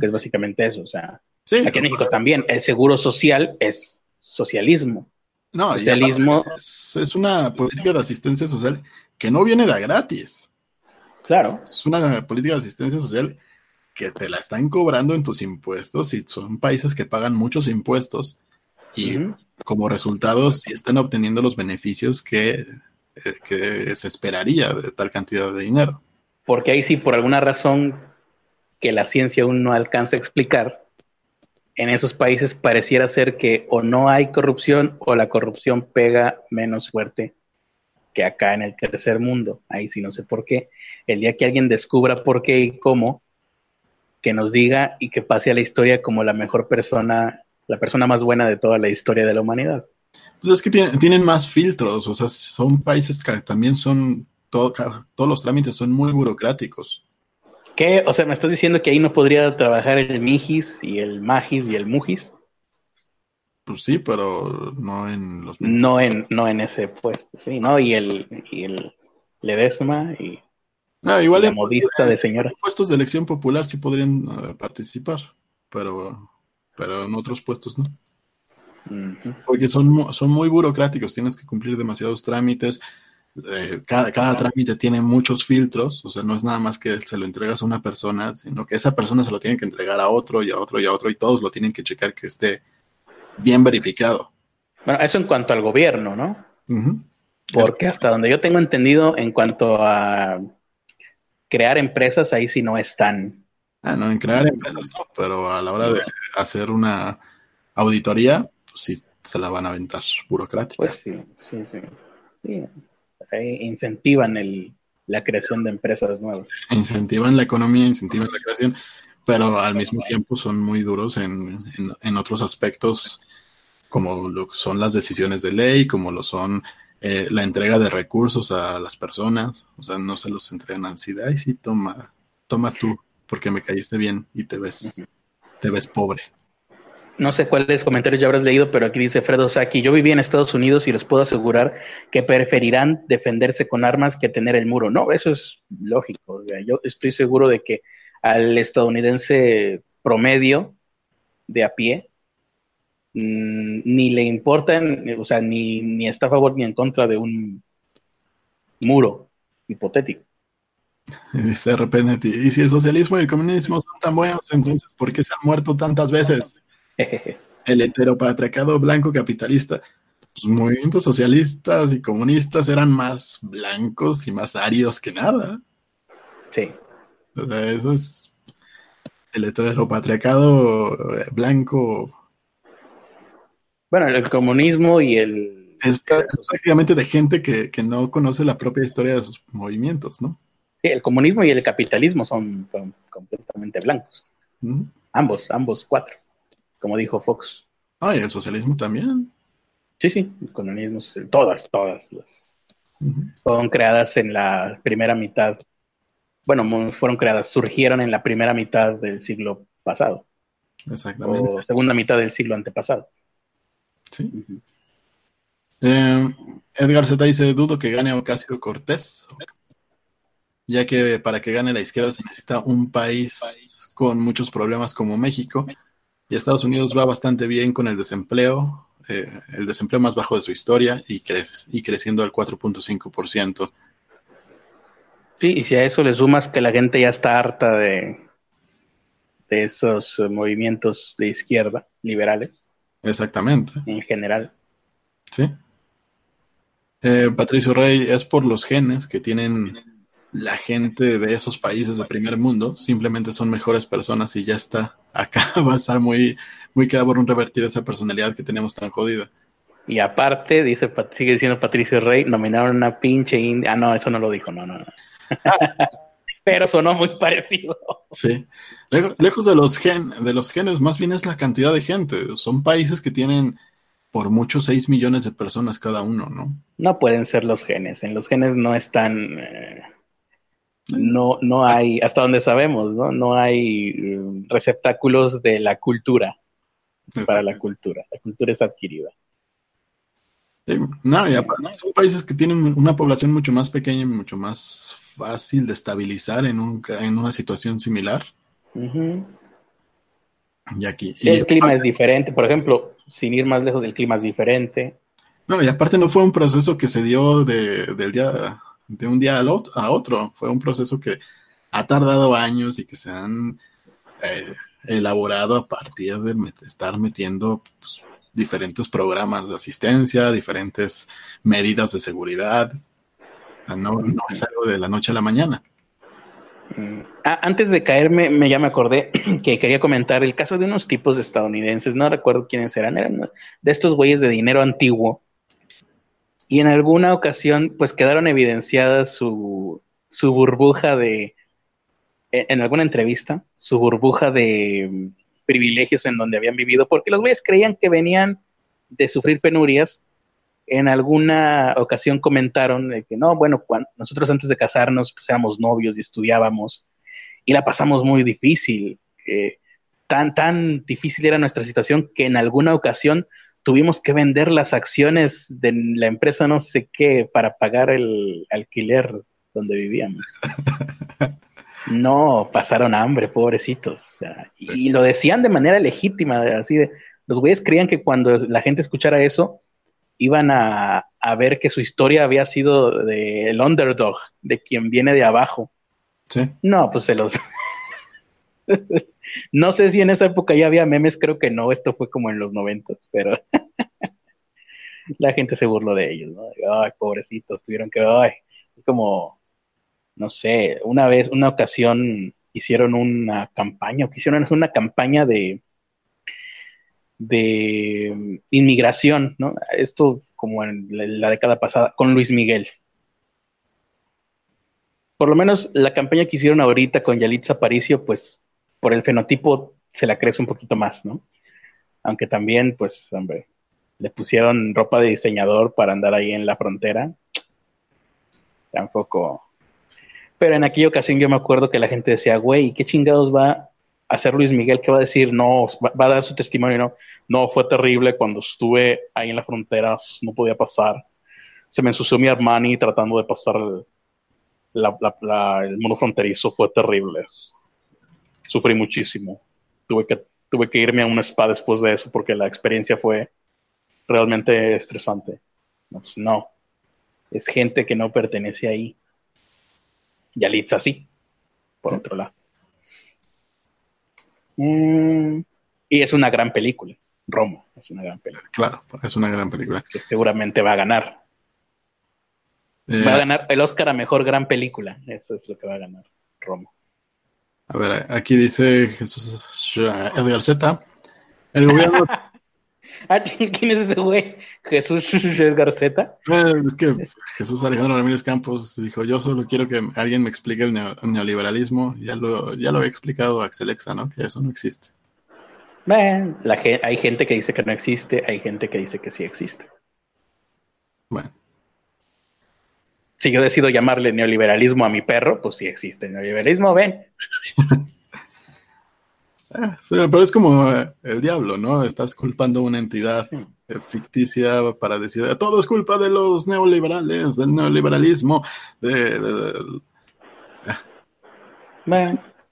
S2: que es básicamente eso. O sea, aquí en México también el seguro social es socialismo.
S1: No, socialismo es, es, una política de asistencia social que no viene de gratis.
S2: Claro.
S1: Es una política de asistencia social que te la están cobrando en tus impuestos y son países que pagan muchos impuestos y como resultado sí están obteniendo los beneficios que, eh, que se esperaría de tal cantidad de dinero.
S2: Porque ahí sí, por alguna razón que la ciencia aún no alcanza a explicar, en esos países pareciera ser que o no hay corrupción o la corrupción pega menos fuerte que acá en el tercer mundo. Ahí sí no sé por qué. El día que alguien descubra por qué y cómo, que nos diga y que pase a la historia como la mejor persona, la persona más buena de toda la historia de la humanidad.
S1: Pues es que tienen, más filtros, o sea, son países que también son, todos los trámites son muy burocráticos.
S2: ¿Qué? O sea, ¿me estás diciendo que ahí no podría trabajar el Mijis y el Magis y el Mujis?
S1: Pues sí, pero no en los...
S2: No en, no en ese puesto, sí, ¿no? Y el, y el Ledesma y...
S1: Ah, igual
S2: la
S1: en
S2: modista de señoras.
S1: puestos de elección popular sí podrían eh, participar, pero, pero en otros puestos no. Porque son, son muy burocráticos, tienes que cumplir demasiados trámites. Eh, cada, cada trámite tiene muchos filtros, o sea, no es nada más que se lo entregas a una persona, sino que esa persona se lo tiene que entregar a otro y a otro y a otro, y todos lo tienen que checar que esté bien verificado.
S2: Bueno, eso en cuanto al gobierno, ¿no? Porque hasta donde yo tengo entendido, en cuanto a crear empresas, ahí sí no están.
S1: Ah, no, en crear empresas no, pero a la hora de hacer una auditoría, pues sí se la van a aventar burocrática.
S2: Pues sí, sí, sí. Sí, ahí incentivan el, la creación de empresas nuevas.
S1: incentivan la economía, incentivan la creación, pero al mismo tiempo son muy duros en, en- en otros aspectos, como lo son las decisiones de ley, como lo son eh, la entrega de recursos a las personas. O sea, no se los entregan así de, ay, sí, toma, toma tú, porque me caíste bien y te ves, te ves pobre.
S2: No sé cuáles comentarios ya habrás leído, pero aquí dice Fredo Saki, yo viví en Estados Unidos y les puedo asegurar que preferirán defenderse con armas que tener el muro. No, eso es lógico. Yo estoy seguro de que al estadounidense promedio de a pie mm, ni le importan, o sea, ni, ni está a favor ni en contra de un muro hipotético.
S1: Dice y si el socialismo y el comunismo son tan buenos, entonces, ¿por qué se han muerto tantas veces? El heteropatriarcado blanco capitalista. Los movimientos socialistas y comunistas eran más blancos y más arios que nada.
S2: sí.
S1: O sea, eso es el heteropatriarcado eh, blanco.
S2: Bueno, el comunismo y el...
S1: Es prá- prácticamente de gente que, que no conoce la propia historia de sus movimientos, ¿no?
S2: Sí, el comunismo y el capitalismo son, son completamente blancos. Ambos, ambos cuatro, como dijo Fox.
S1: Ah, y el socialismo también.
S2: Sí, sí, el comunismo, todas, todas las fueron creadas en la primera mitad. Bueno, fueron creadas, surgieron en la primera mitad del siglo pasado
S1: Exactamente.
S2: o segunda mitad del siglo antepasado.
S1: Sí. Eh, Edgar Z dice, dudo que gane Ocasio Cortés, ya que para que gane la izquierda se necesita un país con muchos problemas como México, y Estados Unidos va bastante bien con el desempleo, eh, el desempleo más bajo de su historia y, crece, y creciendo al 4.5%.
S2: Sí, y si a eso le sumas que la gente ya está harta de, de esos eh, movimientos de izquierda, liberales,
S1: Exactamente,
S2: en general.
S1: sí. Eh, Patricio Rey, es por los genes que tienen la gente de esos países de primer mundo, simplemente son mejores personas y ya está. Acá (laughs) va a estar muy, muy cabrón revertir esa personalidad que tenemos tan jodida.
S2: Y aparte, dice, sigue diciendo Patricio Rey, nominaron a una pinche india. Ah, no, eso no lo dijo, no, no, no. (laughs) Pero sonó muy parecido.
S1: Sí. Lejos, lejos de los gen, de los genes, más bien es la cantidad de gente. Son países que tienen por mucho 6 millones de personas cada uno, ¿no?
S2: No pueden ser los genes. En los genes no están. eh, no, no hay, hasta donde sabemos, ¿no? No hay eh, receptáculos de la cultura para la cultura. La cultura es adquirida.
S1: Sí, No, y aparte son países que tienen una población mucho más pequeña y mucho más fácil de estabilizar en, un, en una situación similar. Y aquí, y,
S2: El clima es diferente, por ejemplo, sin ir más lejos, el clima es diferente.
S1: no, y aparte no fue un proceso que se dio de, del día, de un día a otro, fue un proceso que ha tardado años y que se han eh, elaborado a partir de estar metiendo pues, diferentes programas de asistencia, diferentes medidas de seguridad. No, no es algo de la noche a la mañana.
S2: Mm. Ah, antes de caerme, me ya me acordé (clears throat) que quería comentar el caso de unos tipos estadounidenses, no recuerdo quiénes eran, eran de estos güeyes de dinero antiguo. Y en alguna ocasión, pues quedaron evidenciadas su, su burbuja de, en en alguna entrevista, su burbuja de mm, privilegios en donde habían vivido, porque los güeyes creían que venían de sufrir penurias. En alguna ocasión comentaron de que no, bueno, cuando nosotros antes de casarnos pues éramos novios y estudiábamos y la pasamos muy difícil. eh, tan, tan difícil era nuestra situación que en alguna ocasión tuvimos que vender las acciones de la empresa no sé qué para pagar el alquiler donde vivíamos. (laughs) No, pasaron hambre, pobrecitos. y lo decían de manera legítima, así de, los güeyes creían que cuando la gente escuchara eso, iban a, ver que su historia había sido del underdog, de quien viene de abajo.
S1: Sí.
S2: No, pues se los... (laughs) no sé si en esa época ya había memes, creo que no, esto fue como en los noventas, pero (laughs) la gente se burló de ellos, ¿no? Ay, pobrecitos, tuvieron que, es como, no sé, una vez, una ocasión hicieron una campaña, o quisieron una campaña de, de inmigración, ¿no? Esto como en la década pasada, con Luis Miguel. Por lo menos la campaña que hicieron ahorita con Yalitza Aparicio, pues por el fenotipo se la crece un poquito más, ¿no? Aunque también, pues, hombre, le pusieron ropa de diseñador para andar ahí en la frontera. Tampoco. Pero en aquella ocasión yo me acuerdo que la gente decía, güey, ¿qué chingados va hacer Luis Miguel que va a decir, no, va, a dar su testimonio, no, no, fue terrible cuando estuve ahí en la frontera, no podía pasar. Se me ensució mi Armani tratando de pasar el, el mundo fronterizo, fue terrible. Sufrí muchísimo. Tuve que, tuve que irme a un spa después de eso porque la experiencia fue realmente estresante. No, pues no. Es gente que no pertenece ahí. Yalitza sí, por otro lado. Mm, y es una gran película. Romo es una gran película.
S1: Claro, es una gran película.
S2: Que seguramente va a ganar. va a eh, ganar el Oscar a mejor gran película. Eso es lo que va a ganar Romo.
S1: A ver, aquí dice Jesús Edgar Z. El gobierno (laughs)
S2: Ah, ¿quién es ese güey? Jesús Garceta.
S1: Eh, es que Jesús Alejandro Ramírez Campos dijo, yo solo quiero que alguien me explique el neoliberalismo. Ya lo, ya lo había explicado Axelexa, ¿no? Que eso no existe.
S2: Bueno, la, hay gente que dice que no existe, hay gente que dice que sí existe.
S1: Bueno.
S2: Si yo decido llamarle neoliberalismo a mi perro, pues sí existe neoliberalismo, ven. (laughs)
S1: Eh, pero es como eh, el diablo, ¿no? Estás culpando a una entidad eh, ficticia para decir todo es culpa de los neoliberales, del neoliberalismo, de,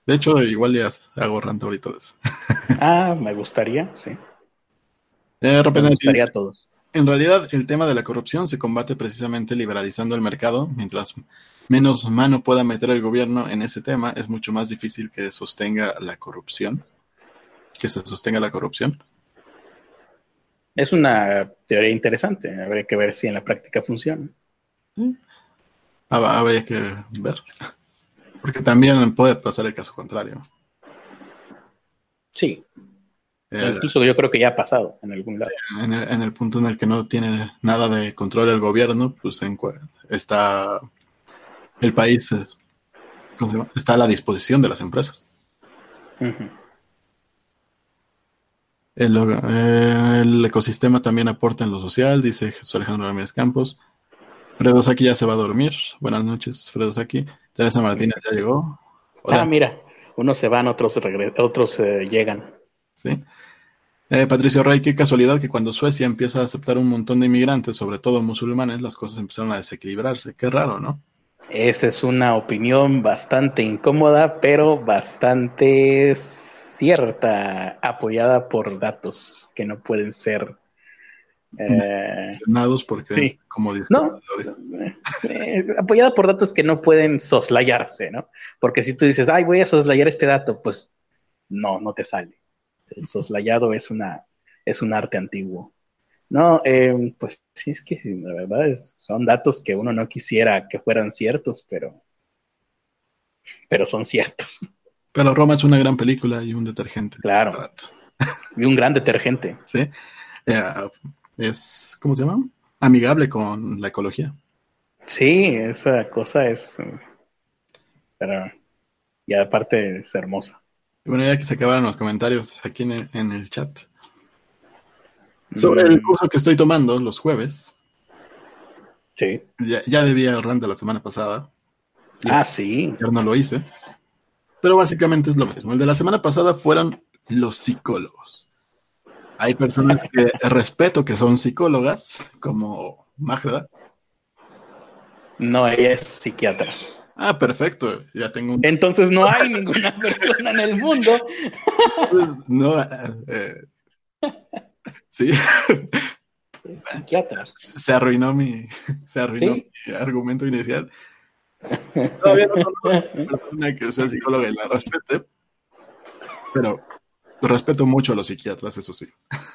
S1: de, hecho, igual ya hago rant ahorita de eso. (laughs)
S2: ah, me gustaría, sí.
S1: me
S2: gustaría a todos.
S1: En realidad, el tema de la corrupción se combate precisamente liberalizando el mercado. Mientras menos mano pueda meter el gobierno en ese tema, es mucho más difícil que sostenga la corrupción. Que se sostenga la corrupción.
S2: Es una teoría interesante. Habría que ver si en la práctica funciona.
S1: Habría que ver. Porque también puede pasar el caso contrario.
S2: Sí, eh, Incluso yo creo que ya ha pasado en algún lado.
S1: En el, punto en el que no tiene nada de control el gobierno, pues en, está el país está a la disposición de las empresas. el, ecosistema también aporta en lo social, dice Jesús Alejandro Ramírez Campos. Fredo Saki ya se va a dormir. Buenas noches, Fredo Saki. Teresa Martínez ya llegó.
S2: Ah, mira, unos se van, otros, otros eh, llegan.
S1: Sí. Eh, Patricio Rey, qué casualidad que cuando Suecia empieza a aceptar un montón de inmigrantes, sobre todo musulmanes, las cosas empezaron a desequilibrarse. Qué raro, ¿no?
S2: Esa es una opinión bastante incómoda, pero bastante cierta, apoyada por datos que no pueden ser
S1: eh, porque, como dice,
S2: no, eh, apoyada por datos que no pueden soslayarse, ¿no? Porque si tú dices, ay, voy a soslayar este dato, pues no, no te sale. El soslayado es una es un arte antiguo. No, eh, pues sí, es que la verdad son datos que uno no quisiera que fueran ciertos, pero, pero son ciertos.
S1: Pero Roma es una gran película y un detergente.
S2: Claro. (laughs) Y un gran detergente.
S1: Sí. es, ¿cómo se llama? Amigable con la ecología.
S2: Sí, esa cosa es. Pero, y aparte es hermosa.
S1: Bueno, ya que se acabaron los comentarios aquí en el, chat. Sobre el mm. curso que estoy tomando los jueves.
S2: Sí.
S1: Ya, ya debía el run de la semana pasada.
S2: Ah, sí.
S1: Ya no lo hice. Pero básicamente es lo mismo. El de la semana pasada fueron los psicólogos. Hay personas que (laughs) respeto que son psicólogas, como Magda.
S2: No, ella es psiquiatra.
S1: Ah, perfecto. Ya tengo un...
S2: Entonces no hay ninguna (laughs) persona en el mundo.
S1: Pues, no, eh, sí.
S2: Psiquiatra.
S1: Se arruinó mi, se arruinó
S2: ¿Sí?
S1: mi argumento inicial. Todavía no conozco a una persona que sea psicóloga y la respete, pero respeto mucho a los psiquiatras, eso sí.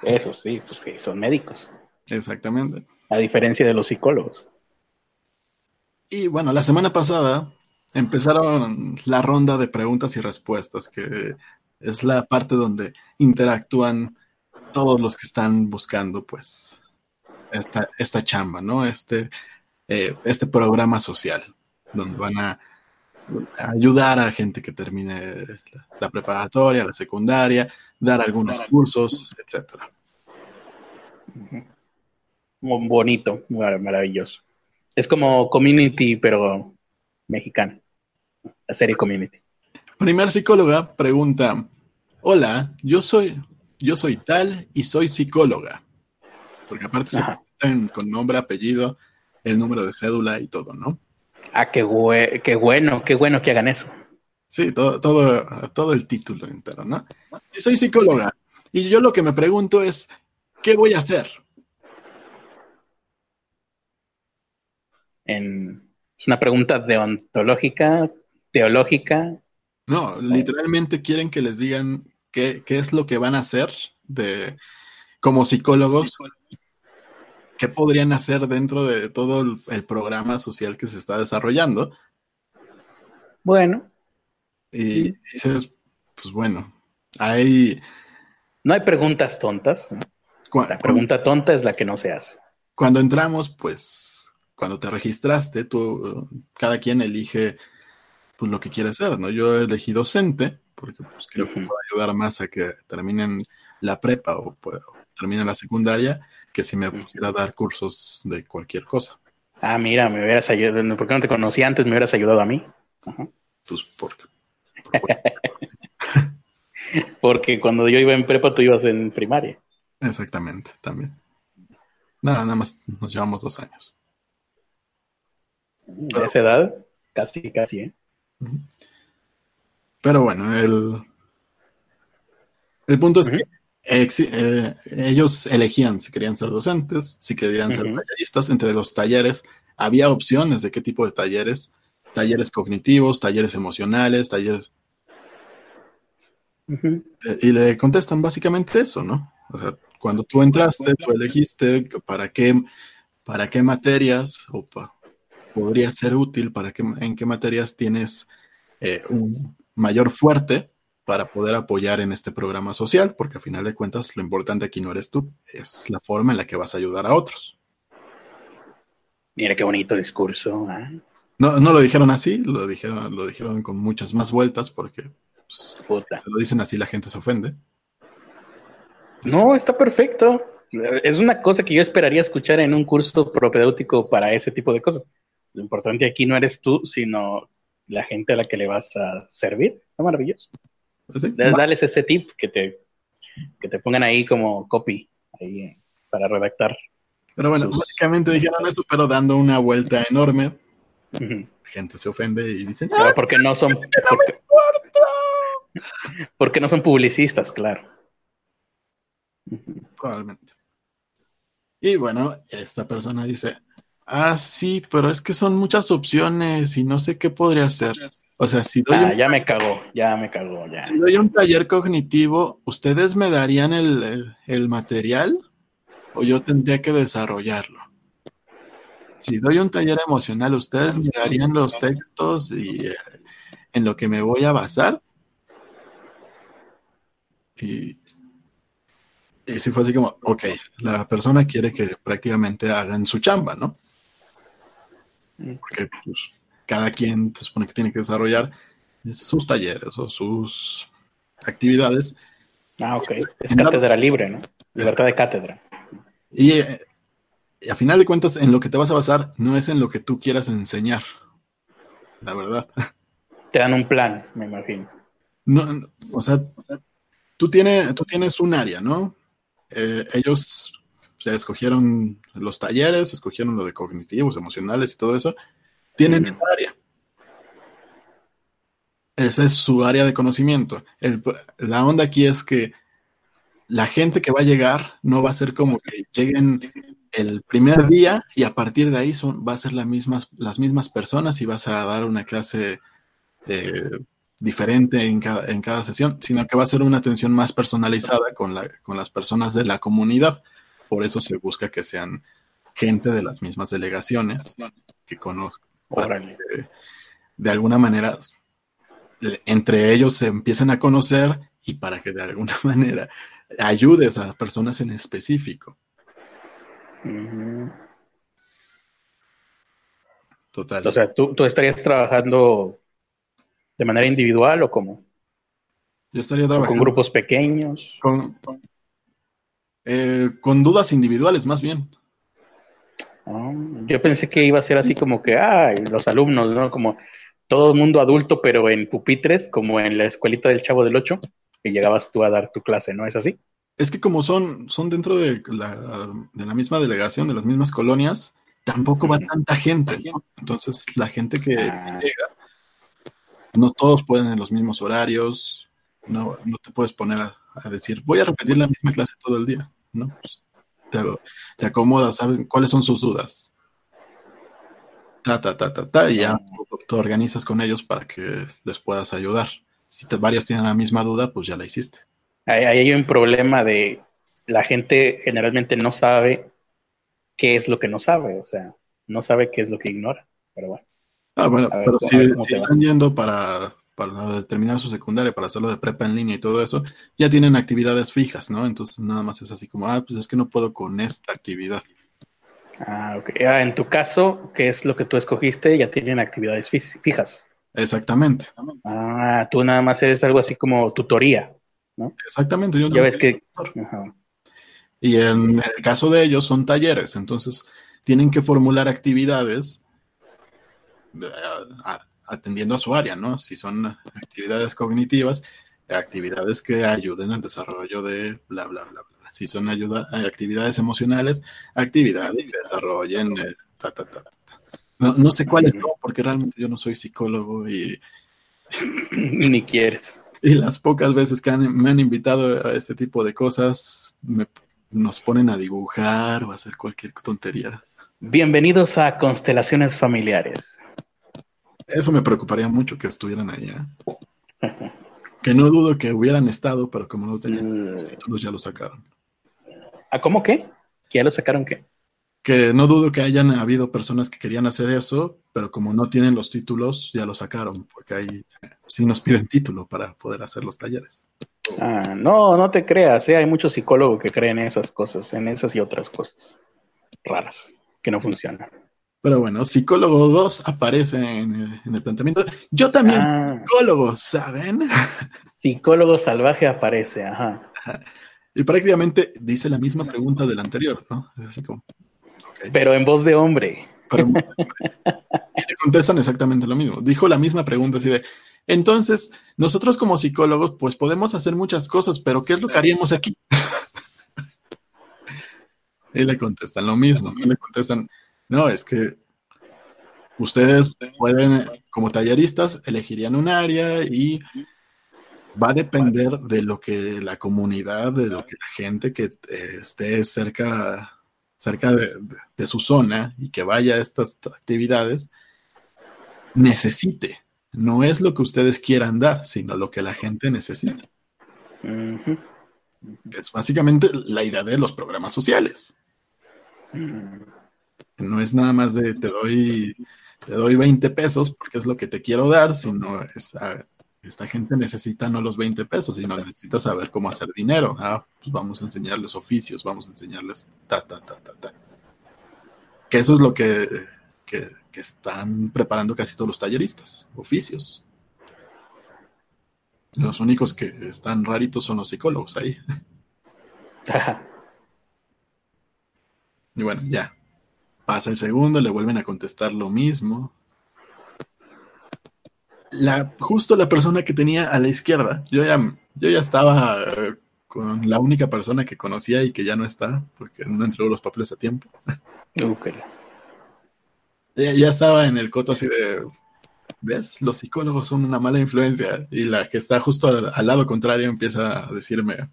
S2: Eso sí, pues que son médicos,
S1: Exactamente.
S2: a diferencia de los psicólogos.
S1: Y bueno, la semana pasada empezaron la ronda de preguntas y respuestas, que es la parte donde interactúan todos los que están buscando, pues, esta, esta chamba, ¿no? Este, eh, este programa social, donde van a, ayudar a gente que termine la, preparatoria, la secundaria, dar algunos cursos, etcétera.
S2: Bonito, mar- maravilloso. Es como Community, pero mexicana. La serie Community.
S1: Primer psicóloga pregunta, hola, yo soy, yo soy tal y soy psicóloga. Porque aparte se presentan con nombre, apellido, el número de cédula y todo, ¿no?
S2: Ah, qué, qué bueno, qué bueno que hagan eso.
S1: Sí, todo, todo, todo el título entero, ¿no? Y soy psicóloga. Y yo lo que me pregunto es, ¿qué voy a hacer?
S2: En, es una pregunta deontológica, teológica.
S1: No, literalmente quieren que les digan qué, qué es lo que van a hacer de, como psicólogos, qué podrían hacer dentro de todo el, el programa social que se está desarrollando.
S2: Bueno,
S1: Y dices, pues bueno, hay...
S2: no hay preguntas tontas. La pregunta tonta es la que no se hace.
S1: Cuando entramos, pues, cuando te registraste, tú, cada quien elige pues, lo que quiere ser, ¿no? Yo elegí docente, porque pues, creo que puede ayudar más a que terminen la prepa o, pues, terminen la secundaria, que si me pusiera a dar cursos de cualquier cosa.
S2: Ah, mira, me hubieras ayudado. ¿Por qué no te conocí antes? Me hubieras ayudado a mí. Ajá.
S1: Pues porque (laughs)
S2: Porque cuando yo iba en prepa, tú ibas en primaria.
S1: exactamente, también. Nada, nada más nos llevamos dos años.
S2: De esa edad, casi, casi, ¿eh?
S1: Pero bueno, el, el punto es que eh, ellos elegían si querían ser docentes, si querían ser talleristas. Entre los talleres había opciones de qué tipo de talleres. Talleres cognitivos, talleres emocionales, talleres... Eh, y le contestan básicamente eso, ¿no? O sea, cuando tú entraste, tú elegiste para qué, para qué materias o podría ser útil, para qué, en qué materias tienes eh, un mayor fuerte para poder apoyar en este programa social, porque a final de cuentas lo importante aquí no eres tú, es la forma en la que vas a ayudar a otros.
S2: Mira qué bonito discurso. ¿ah?
S1: No, no lo dijeron así, lo dijeron, lo dijeron con muchas más vueltas, porque pues,
S2: Puta.
S1: si se lo dicen así la gente se ofende.
S2: No, está perfecto. Es una cosa que yo esperaría escuchar en un curso propedéutico para ese tipo de cosas. Lo importante aquí no eres tú, sino la gente a la que le vas a servir. Está maravilloso. Da- Dales ese tip que te, que te pongan ahí como copy ahí, eh, para redactar.
S1: Pero bueno,
S2: sus-
S1: básicamente dijeron eso, pero dando una vuelta enorme. La gente se ofende y dicen,
S2: Claro,
S1: ¡ah,
S2: porque no son porque,
S1: corta! (laughs)
S2: porque no son publicistas, claro.
S1: Probablemente. Y bueno, esta persona dice, ah, sí, pero es que son muchas opciones y no sé qué podría hacer. O sea, si doy,
S2: Ah,
S1: un,
S2: ya me cagó, ya me cagó, ya.
S1: si doy un taller cognitivo, ¿ustedes me darían el, el- el material o yo tendría que desarrollarlo? Si doy un taller emocional, ¿ustedes me darían los textos y eh, en lo que me voy a basar? Y, y si fue así como, ok, la persona quiere que prácticamente hagan su chamba, ¿no? Porque pues, cada quien se supone que tiene que desarrollar sus talleres o sus actividades.
S2: Ah, ok. Es cátedra libre, ¿no? Libertad de cátedra.
S1: Y, eh, y a final de cuentas, en lo que te vas a basar no es en lo que tú quieras enseñar. La verdad.
S2: Te dan un plan, me imagino.
S1: No, no, o sea, tú, tienes, tú tienes un área, ¿no? Eh, ellos se escogieron los talleres, escogieron lo de cognitivos, emocionales y todo eso. tienen esa área. Esa es su área de conocimiento. la onda aquí es que la gente que va a llegar no va a ser como que lleguen el primer día y a partir de ahí son, va a ser las mismas, las mismas personas y vas a dar una clase eh, diferente en cada, en cada sesión, sino que va a ser una atención más personalizada con, la, con las personas de la comunidad. Por eso se busca que sean gente de las mismas delegaciones que conozcan. de alguna manera entre ellos se empiecen a conocer y para que de alguna (laughs) manera ayudes a personas en específico.
S2: Total. O sea, ¿tú, estarías trabajando de manera individual o cómo?
S1: Yo estaría trabajando.
S2: ¿Con grupos pequeños?
S1: Con, eh, con dudas individuales, más bien.
S2: Yo pensé que iba a ser así como que, ay, los alumnos, ¿no? Como todo el mundo adulto, pero en pupitres, como en la escuelita del Chavo del Ocho, que llegabas tú a dar tu clase, ¿no es así?
S1: Es que como son, son dentro de la, de la misma delegación, de las mismas colonias, tampoco va tanta gente, Entonces, la gente que ah. llega, no todos pueden en los mismos horarios, no, no te puedes poner a, decir, voy a repetir la misma clase todo el día, ¿no? Te, te acomodas, saben cuáles son sus dudas ta, ta, ta, ta, ta, y ya te organizas con ellos para que les puedas ayudar. Si varios tienen la misma duda, pues ya la hiciste.
S2: Ahí hay un problema de la gente generalmente no sabe qué es lo que no sabe, o sea, no sabe qué es lo que ignora, pero bueno.
S1: Ah, bueno, pero si, están yendo para, para determinar su secundaria, para hacerlo de prepa en línea y todo eso, ya tienen actividades fijas, ¿no? Entonces nada más es así como, ah, pues es que no puedo con esta actividad.
S2: Ah, ok. Ah, en tu caso, ¿qué es lo que tú escogiste? Ya tienen actividades fijas.
S1: Exactamente.
S2: Ah, tú nada más eres algo así como tutoría, ¿no?
S1: Exactamente. Yo
S2: ya ves que...
S1: Y en el caso de ellos son talleres, entonces tienen que formular actividades eh, atendiendo a su área, ¿no? Si son actividades cognitivas, actividades que ayuden al desarrollo de bla, bla, bla, bla si son ayuda, eh, actividades emocionales, actividades que desarrollen. Eh, no, no, sé cuáles son, porque realmente yo no soy psicólogo y. (laughs)
S2: Ni quieres.
S1: Y las pocas veces que me han invitado a este tipo de cosas, me, nos ponen a dibujar o a hacer cualquier tontería.
S2: Bienvenidos a Constelaciones Familiares.
S1: Eso me preocuparía mucho que estuvieran allá. que no dudo que hubieran estado, pero como no tenían los mm. títulos, ya lo sacaron.
S2: ¿A cómo qué? ¿Que ya lo sacaron qué?
S1: Que no dudo que hayan habido personas que querían hacer eso, pero como no tienen los títulos, ya lo sacaron, porque ahí sí nos piden título para poder hacer los talleres.
S2: Ah, no, no te creas, ¿eh? hay muchos psicólogos que creen en esas cosas, en esas y otras cosas raras, que no funcionan.
S1: Pero bueno, psicólogo 2 aparece en el, planteamiento. Yo también ah. psicólogo, ¿saben?
S2: Psicólogo salvaje aparece, ajá.
S1: Y prácticamente dice la misma pregunta del anterior, ¿no? Es así como.
S2: Pero en voz de hombre. Pero en voz de
S1: hombre. y le contestan exactamente lo mismo. Dijo la misma pregunta, así de. Entonces, nosotros como psicólogos, pues podemos hacer muchas cosas, pero ¿qué es lo que haríamos aquí? (laughs) y le contestan lo mismo. Y le contestan, no, es que ustedes pueden, como talleristas, elegirían un área y va a depender de lo que la comunidad, de lo que la gente que eh, esté cerca, cerca de, su zona y que vaya a estas actividades necesite. No es lo que ustedes quieran dar, sino lo que la gente necesita. Es básicamente la idea de los programas sociales. No es nada más de te doy, te doy 20 pesos porque es lo que te quiero dar, sino es, esta gente necesita no los 20 pesos, sino necesita saber cómo hacer dinero. Ah, pues vamos a enseñarles oficios, vamos a enseñarles ta, ta, ta, ta, ta. Que eso es lo que, que, están preparando casi todos los talleristas, oficios. Los únicos que están raritos son los psicólogos ahí. (laughs) y bueno, ya. Pasa el segundo, le vuelven a contestar lo mismo la, justo la persona que tenía a la izquierda, yo ya, yo ya estaba eh, con la única persona que conocía y que ya no está, porque no entregó los papeles a tiempo. ya, ya estaba en el coto así de, ¿ves? Los psicólogos son una mala influencia. Y la que está justo al, al lado contrario empieza a decirme,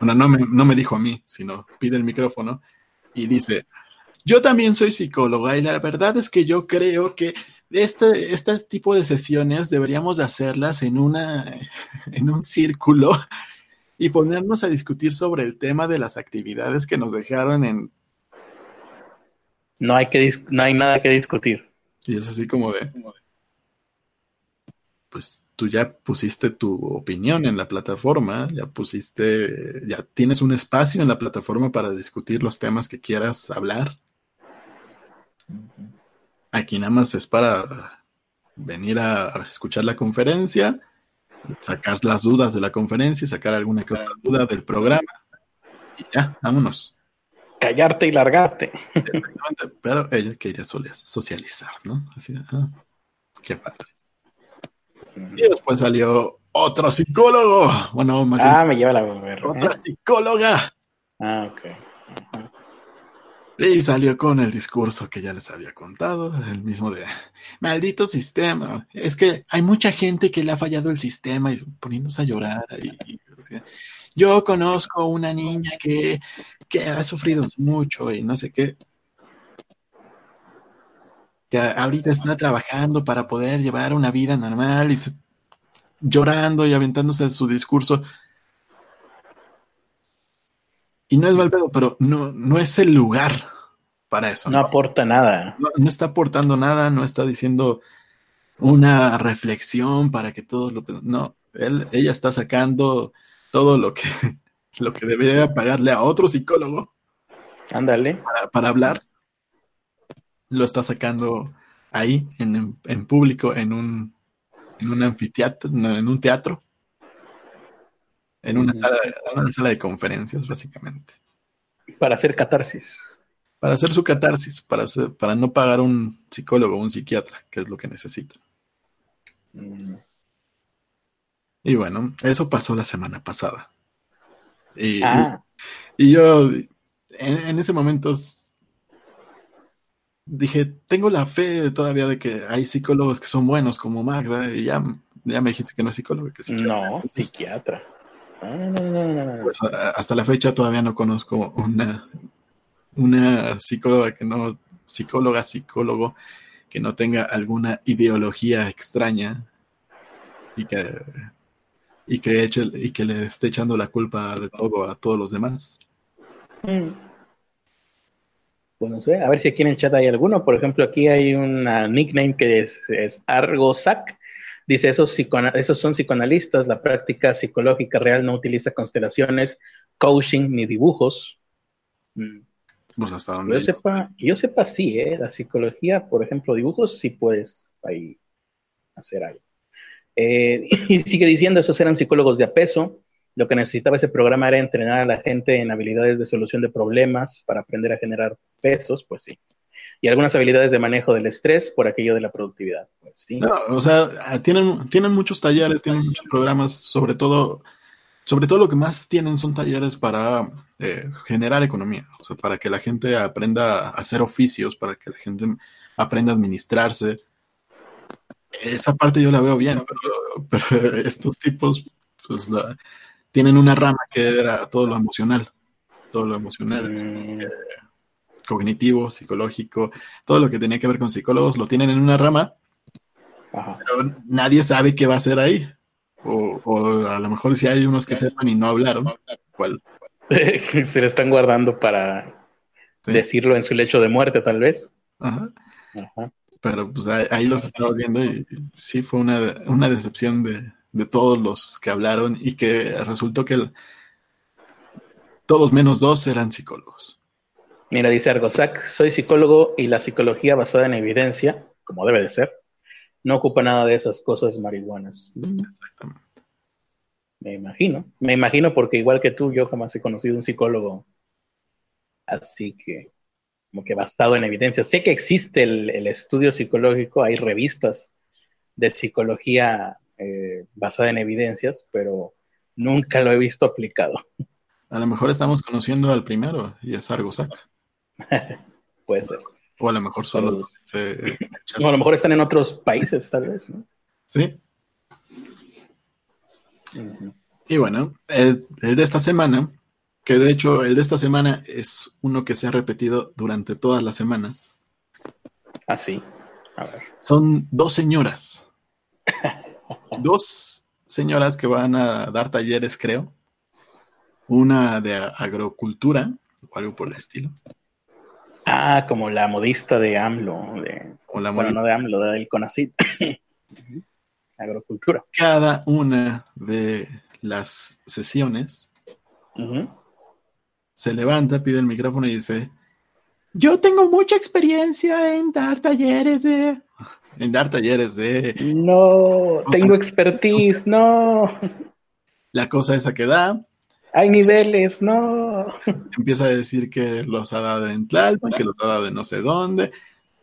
S1: bueno, no me, no me dijo a mí, sino pide el micrófono y dice, yo también soy psicóloga y la verdad es que yo creo que este, este tipo de sesiones deberíamos de hacerlas en, una, (laughs) en un círculo y ponernos a discutir sobre el tema de las actividades que nos dejaron en...
S2: No hay, que no hay nada que discutir.
S1: Y es así como de... Pues tú ya pusiste tu opinión en la plataforma, ya pusiste, ya tienes un espacio en la plataforma para discutir los temas que quieras hablar. Aquí nada más es para venir a escuchar la conferencia, sacar las dudas de la conferencia, sacar alguna que otra duda del programa y ya, vámonos.
S2: Callarte y largarte.
S1: Exactamente, Pero ella quería socializar, ¿no? Así, ah, qué padre. Y después salió otro psicólogo, bueno, más bien,
S2: Ah, me lleva la verga.
S1: otra psicóloga.
S2: Ah, ok.
S1: Y salió con el discurso que ya les había contado, el mismo de maldito sistema. Es que hay mucha gente que le ha fallado el sistema y poniéndose a llorar. Y, yo conozco una niña que, que ha sufrido mucho y no sé qué. Que ahorita está trabajando para poder llevar una vida normal y llorando y aventándose su discurso. Y no es mal pedo, pero no, no es el lugar para eso.
S2: No aporta nada.
S1: No, no está aportando nada, no está diciendo una reflexión para que todos lo... No, él, ella está sacando todo lo que, (laughs) lo que debería pagarle a otro psicólogo
S2: Ándale.
S1: para, para hablar. Lo está sacando ahí, en, en público, en un, en un anfiteatro, en un teatro. En una, sala, en una sala de conferencias, básicamente.
S2: Para hacer catarsis.
S1: Para hacer su catarsis, para, hacer- para no pagar un psicólogo o un psiquiatra, que es lo que necesita.
S2: Mm.
S1: Y bueno, eso pasó la semana pasada. Y,
S2: Ah,
S1: y yo en, en ese momento dije, tengo la fe todavía de que hay psicólogos que son buenos como Magda, y ya, ya me dijiste que no es psicólogo, que es psiquiatra.
S2: no,
S1: Entonces,
S2: psiquiatra.
S1: Pues, hasta la fecha todavía no conozco una, una psicóloga que no, psicóloga, psicólogo, que no tenga alguna ideología extraña y que, y que eche, y que le esté echando la culpa de todo a todos los demás.
S2: Mm. Pues no sé, a ver si aquí en el chat hay alguno. Por ejemplo, aquí hay una nickname que es, es Argosac. Dice, esos, esos son psicoanalistas, la práctica psicológica real no utiliza constelaciones, coaching ni dibujos. Mm.
S1: Pues hasta donde
S2: yo sepa, yo sepa sí, ¿eh? La psicología, por ejemplo, dibujos, sí puedes ahí hacer algo. Eh, (laughs) y sigue diciendo, esos eran psicólogos de a peso. Lo que necesitaba ese programa era entrenar a la gente en habilidades de solución de problemas para aprender a generar pesos, pues sí. Y algunas habilidades de manejo del estrés por aquello de la productividad, pues sí.
S1: No, o sea, tienen, tienen muchos talleres, tienen muchos programas, sobre todo, sobre todo lo que más tienen son talleres para eh, generar economía, o sea, para que la gente aprenda a hacer oficios, para que la gente aprenda a administrarse. Esa parte yo la veo bien, pero, pero (laughs) estos tipos, pues, la- tienen una rama que era todo lo emocional, todo lo emocional,
S2: Mm,
S1: cognitivo, psicológico, todo lo que tenía que ver con psicólogos lo tienen en una rama
S2: ajá.
S1: pero nadie sabe qué va a hacer ahí. O, o a lo mejor si hay unos que sepan y no hablaron. ¿Cuál? (laughs)
S2: Se le están guardando para
S1: Sí.
S2: decirlo en su lecho de muerte, tal vez.
S1: Ajá.
S2: Ajá.
S1: Pero pues ahí, ahí los estaba viendo y sí fue una, una decepción de, de todos los que hablaron y que resultó que el- todos menos dos eran psicólogos.
S2: Mira, dice Argosac, soy psicólogo y la psicología basada en evidencia, como debe de ser, no ocupa nada de esas cosas marihuanas.
S1: Exactamente.
S2: Me imagino, me imagino porque igual que tú, yo jamás he conocido un psicólogo así que, como que basado en evidencia. Sé que existe el, el estudio psicológico, hay revistas de psicología eh, basada en evidencias, pero nunca lo he visto aplicado.
S1: A lo mejor estamos conociendo al primero y es Argosac. (laughs)
S2: Puede ser.
S1: O a lo mejor solo
S2: se... (laughs) O a lo mejor están en otros países, tal vez, ¿no?
S1: Sí. Y bueno, el, de esta semana, que de hecho el de esta semana es uno que se ha repetido durante todas las semanas.
S2: Ah, sí. A ver.
S1: Son dos señoras. (laughs) dos señoras que van a dar talleres, creo. Una de agrocultura o algo por el estilo.
S2: Ah, como la modista de AMLO. De, o la bueno, no de AMLO, del CONACYT. Agrocultura.
S1: Cada una de las sesiones se levanta, pide el micrófono y dice: Yo tengo mucha experiencia en dar talleres de. En dar talleres de.
S2: No, tengo expertise, no.
S1: La cosa esa que da.
S2: Hay niveles, no.
S1: Empieza a decir que los ha dado en Tlalpan, que los ha dado en no sé dónde.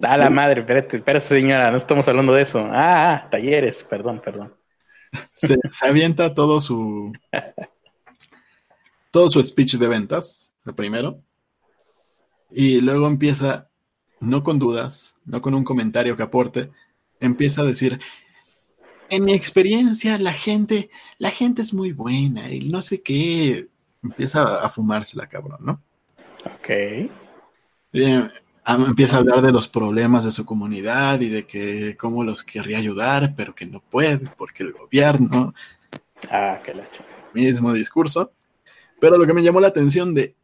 S2: A la madre, espérate, espérate, señora, no estamos hablando de eso. Ah, ah talleres, perdón, perdón.
S1: Se, avienta todo su todo su speech de ventas, de primero, y luego empieza, no con dudas, no con un comentario que aporte, empieza a decir, en mi experiencia, la gente, la gente es muy buena y no sé qué. Empieza a fumársela, cabrón, ¿no?
S2: Ok.
S1: Eh, empieza a hablar de los problemas de su comunidad y de que cómo los querría ayudar, pero que no puede porque el gobierno.
S2: Ah, qué lacho.
S1: Mismo discurso. Pero lo que me llamó la atención de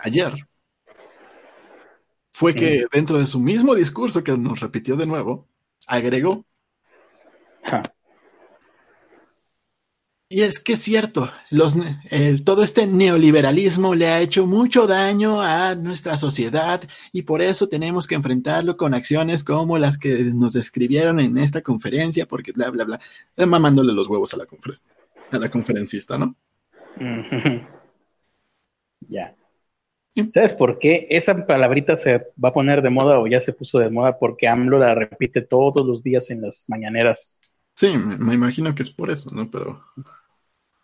S1: ayer fue que mm. dentro de su mismo discurso que nos repitió de nuevo, agregó y es que es cierto, los, todo este neoliberalismo le ha hecho mucho daño a nuestra sociedad y por eso tenemos que enfrentarlo con acciones como las que nos describieron en esta conferencia, porque bla, bla, bla, eh, mamándole los huevos a la, a la conferencista, ¿no? (laughs)
S2: Ya. ¿Sabes por qué esa palabrita se va a poner de moda o ya se puso de moda? Porque AMLO la repite todos los días en las mañaneras
S1: Sí, me, imagino que es por eso, ¿no? Pero.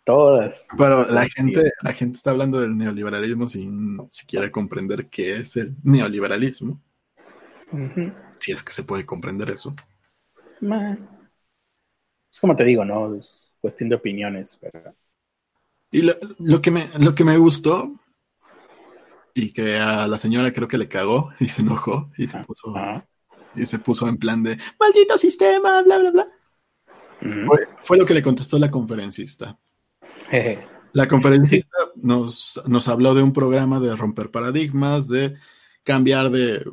S2: Todas.
S1: Pero la gente, la gente está hablando del neoliberalismo sin siquiera comprender qué es el neoliberalismo. Si es que se puede comprender eso.
S2: Es como te digo, ¿no? Es cuestión de opiniones.
S1: Y lo, que me, lo que me gustó y que a la señora creo que le cagó y se enojó y se puso y se puso en plan de maldito sistema, bla bla bla. Fue, lo que le contestó la conferencista. (laughs) la conferencista nos, nos habló de un programa de romper paradigmas, de cambiar de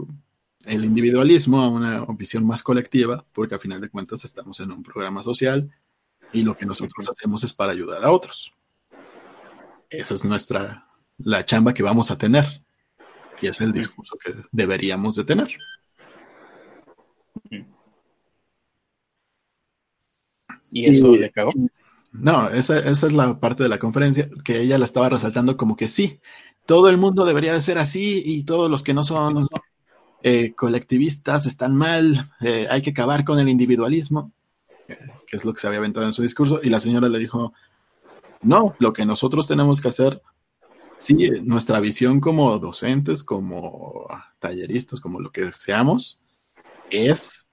S1: el individualismo a una visión más colectiva, porque a final de cuentas estamos en un programa social y lo que nosotros hacemos es para ayudar a otros. Esa es nuestra, la chamba que vamos a tener. Y es el discurso que deberíamos de tener.
S2: ¿Y eso le cagó?
S1: No, esa, esa, es la parte de la conferencia que ella la estaba resaltando como que sí, todo el mundo debería de ser así y todos los que no son eh, colectivistas están mal, eh, hay que acabar con el individualismo, eh, que es lo que se había aventado en su discurso, y la señora le dijo, no, lo que nosotros tenemos que hacer, sí, nuestra visión como docentes, como talleristas, como lo que seamos, es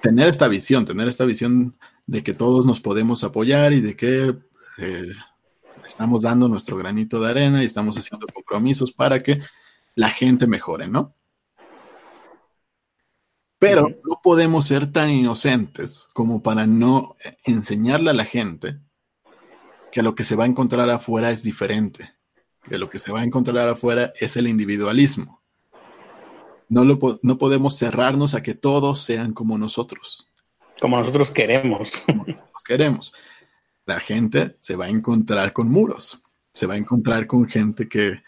S1: tener esta visión, tener esta visión de que todos nos podemos apoyar y de que eh, estamos dando nuestro granito de arena y estamos haciendo compromisos para que la gente mejore, ¿no? Pero no podemos ser tan inocentes como para no enseñarle a la gente que lo que se va a encontrar afuera es diferente, que lo que se va a encontrar afuera es el individualismo. No, lo, no podemos cerrarnos a que todos sean como nosotros.
S2: Como nosotros queremos.
S1: Como nosotros queremos. La gente se va a encontrar con muros, se va a encontrar con gente que,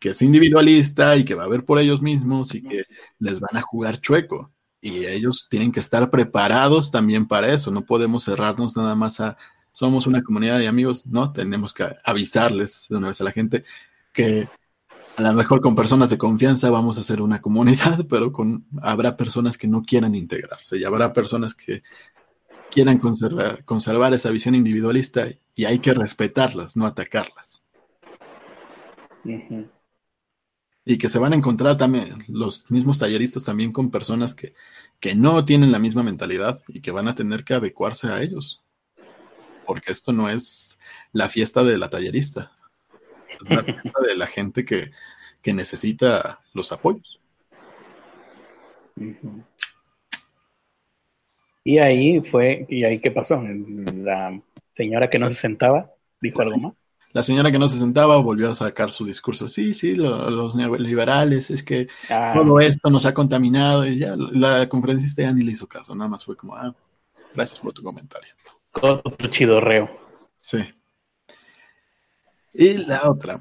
S1: que es individualista y que va a ver por ellos mismos y que les van a jugar chueco. Y ellos tienen que estar preparados también para eso. No podemos cerrarnos nada más a somos una comunidad de amigos. No, tenemos que avisarles de una vez a la gente que a lo mejor con personas de confianza vamos a hacer una comunidad, (laughs) pero con, habrá personas que no quieran integrarse y habrá personas que quieran conservar, conservar esa visión individualista y hay que respetarlas, no atacarlas. Y que se van a encontrar también los mismos talleristas también con personas que, que no tienen la misma mentalidad y que van a tener que adecuarse a ellos. Porque esto no es la fiesta de la tallerista, de la gente que, que necesita los apoyos.
S2: Y ahí fue, ¿y ahí qué pasó? La señora que no se sentaba dijo algo más.
S1: La señora que no se sentaba volvió a sacar su discurso. Sí, sí, los neoliberales, es que ah. todo esto nos ha contaminado. Y ya la conferencista ya ni le hizo caso, nada más fue como, ah, gracias por tu comentario.
S2: Otro chidorreo.
S1: Sí. Y la otra.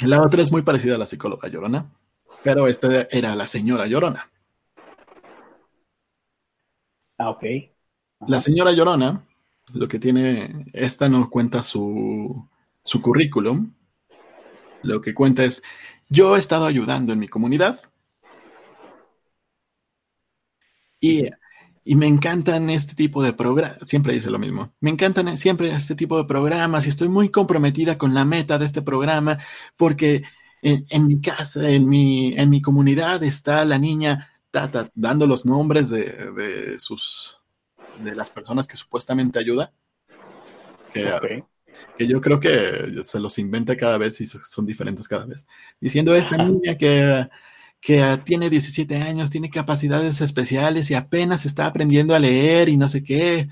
S1: La otra es muy parecida a la psicóloga llorona, pero esta era la señora llorona.
S2: Ah, ok.
S1: La señora llorona lo que tiene, esta no cuenta su, su currículum. Lo que cuenta es, yo he estado ayudando en mi comunidad y, y me encantan este tipo de programas, siempre dice lo mismo, me encantan siempre este tipo de programas y estoy muy comprometida con la meta de este programa porque en, en mi casa, en mi, en mi comunidad está la niña tata, dando los nombres de, de sus de las personas que supuestamente ayuda. Que, que, yo creo que se los inventa cada vez y son diferentes cada vez. Diciendo esta (laughs) niña que, que tiene 17 años, tiene capacidades especiales y apenas está aprendiendo a leer y no sé qué.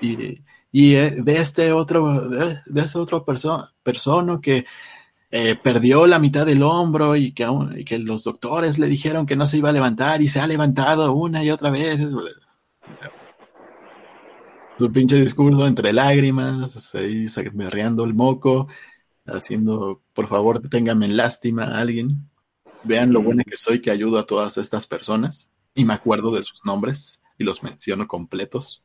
S1: Y, y eh, de este otro, de, ese otro perso persona que eh, perdió la mitad del hombro y que, y que los doctores le dijeron que no se iba a levantar y se ha levantado una y otra vez su pinche discurso entre lágrimas, ahí berreando el moco, haciendo, por favor, ténganme lástima a alguien. Vean lo buena que soy que ayudo a todas estas personas. Y me acuerdo de sus nombres y los menciono completos.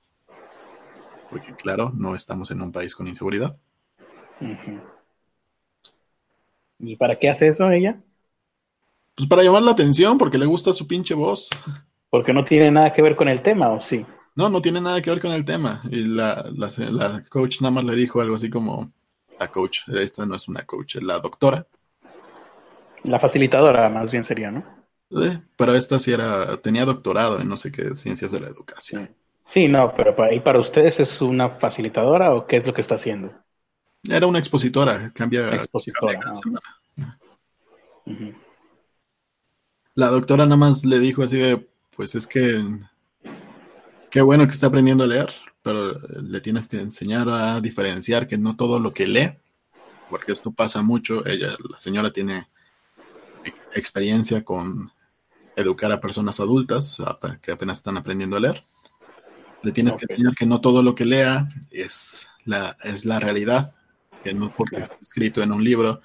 S1: Porque claro, no estamos en un país con inseguridad.
S2: ¿Y para qué hace eso ella?
S1: Pues para llamar la atención, porque le gusta su pinche voz.
S2: Porque no tiene nada que ver con el tema, ¿o sí?
S1: No, no tiene nada que ver con el tema. Y la, la, coach nada más le dijo algo así como, la coach, esta no es una coach, es la doctora.
S2: La facilitadora más bien sería, ¿no?
S1: Eh, pero esta sí era, tenía doctorado en no sé qué, ciencias de la educación.
S2: Sí, no, pero para, ¿y para ustedes es una facilitadora o qué es lo que está haciendo?
S1: Era una expositora, cambia.
S2: Expositora.
S1: La doctora nada más le dijo así de, pues es que Qué bueno que está aprendiendo a leer, pero le tienes que enseñar a diferenciar que no todo lo que lee, porque esto pasa mucho. Ella, la señora tiene experiencia con educar a personas adultas que apenas están aprendiendo a leer. Le tienes que enseñar que no todo lo que lea es la, es la realidad, que no porque está escrito en un libro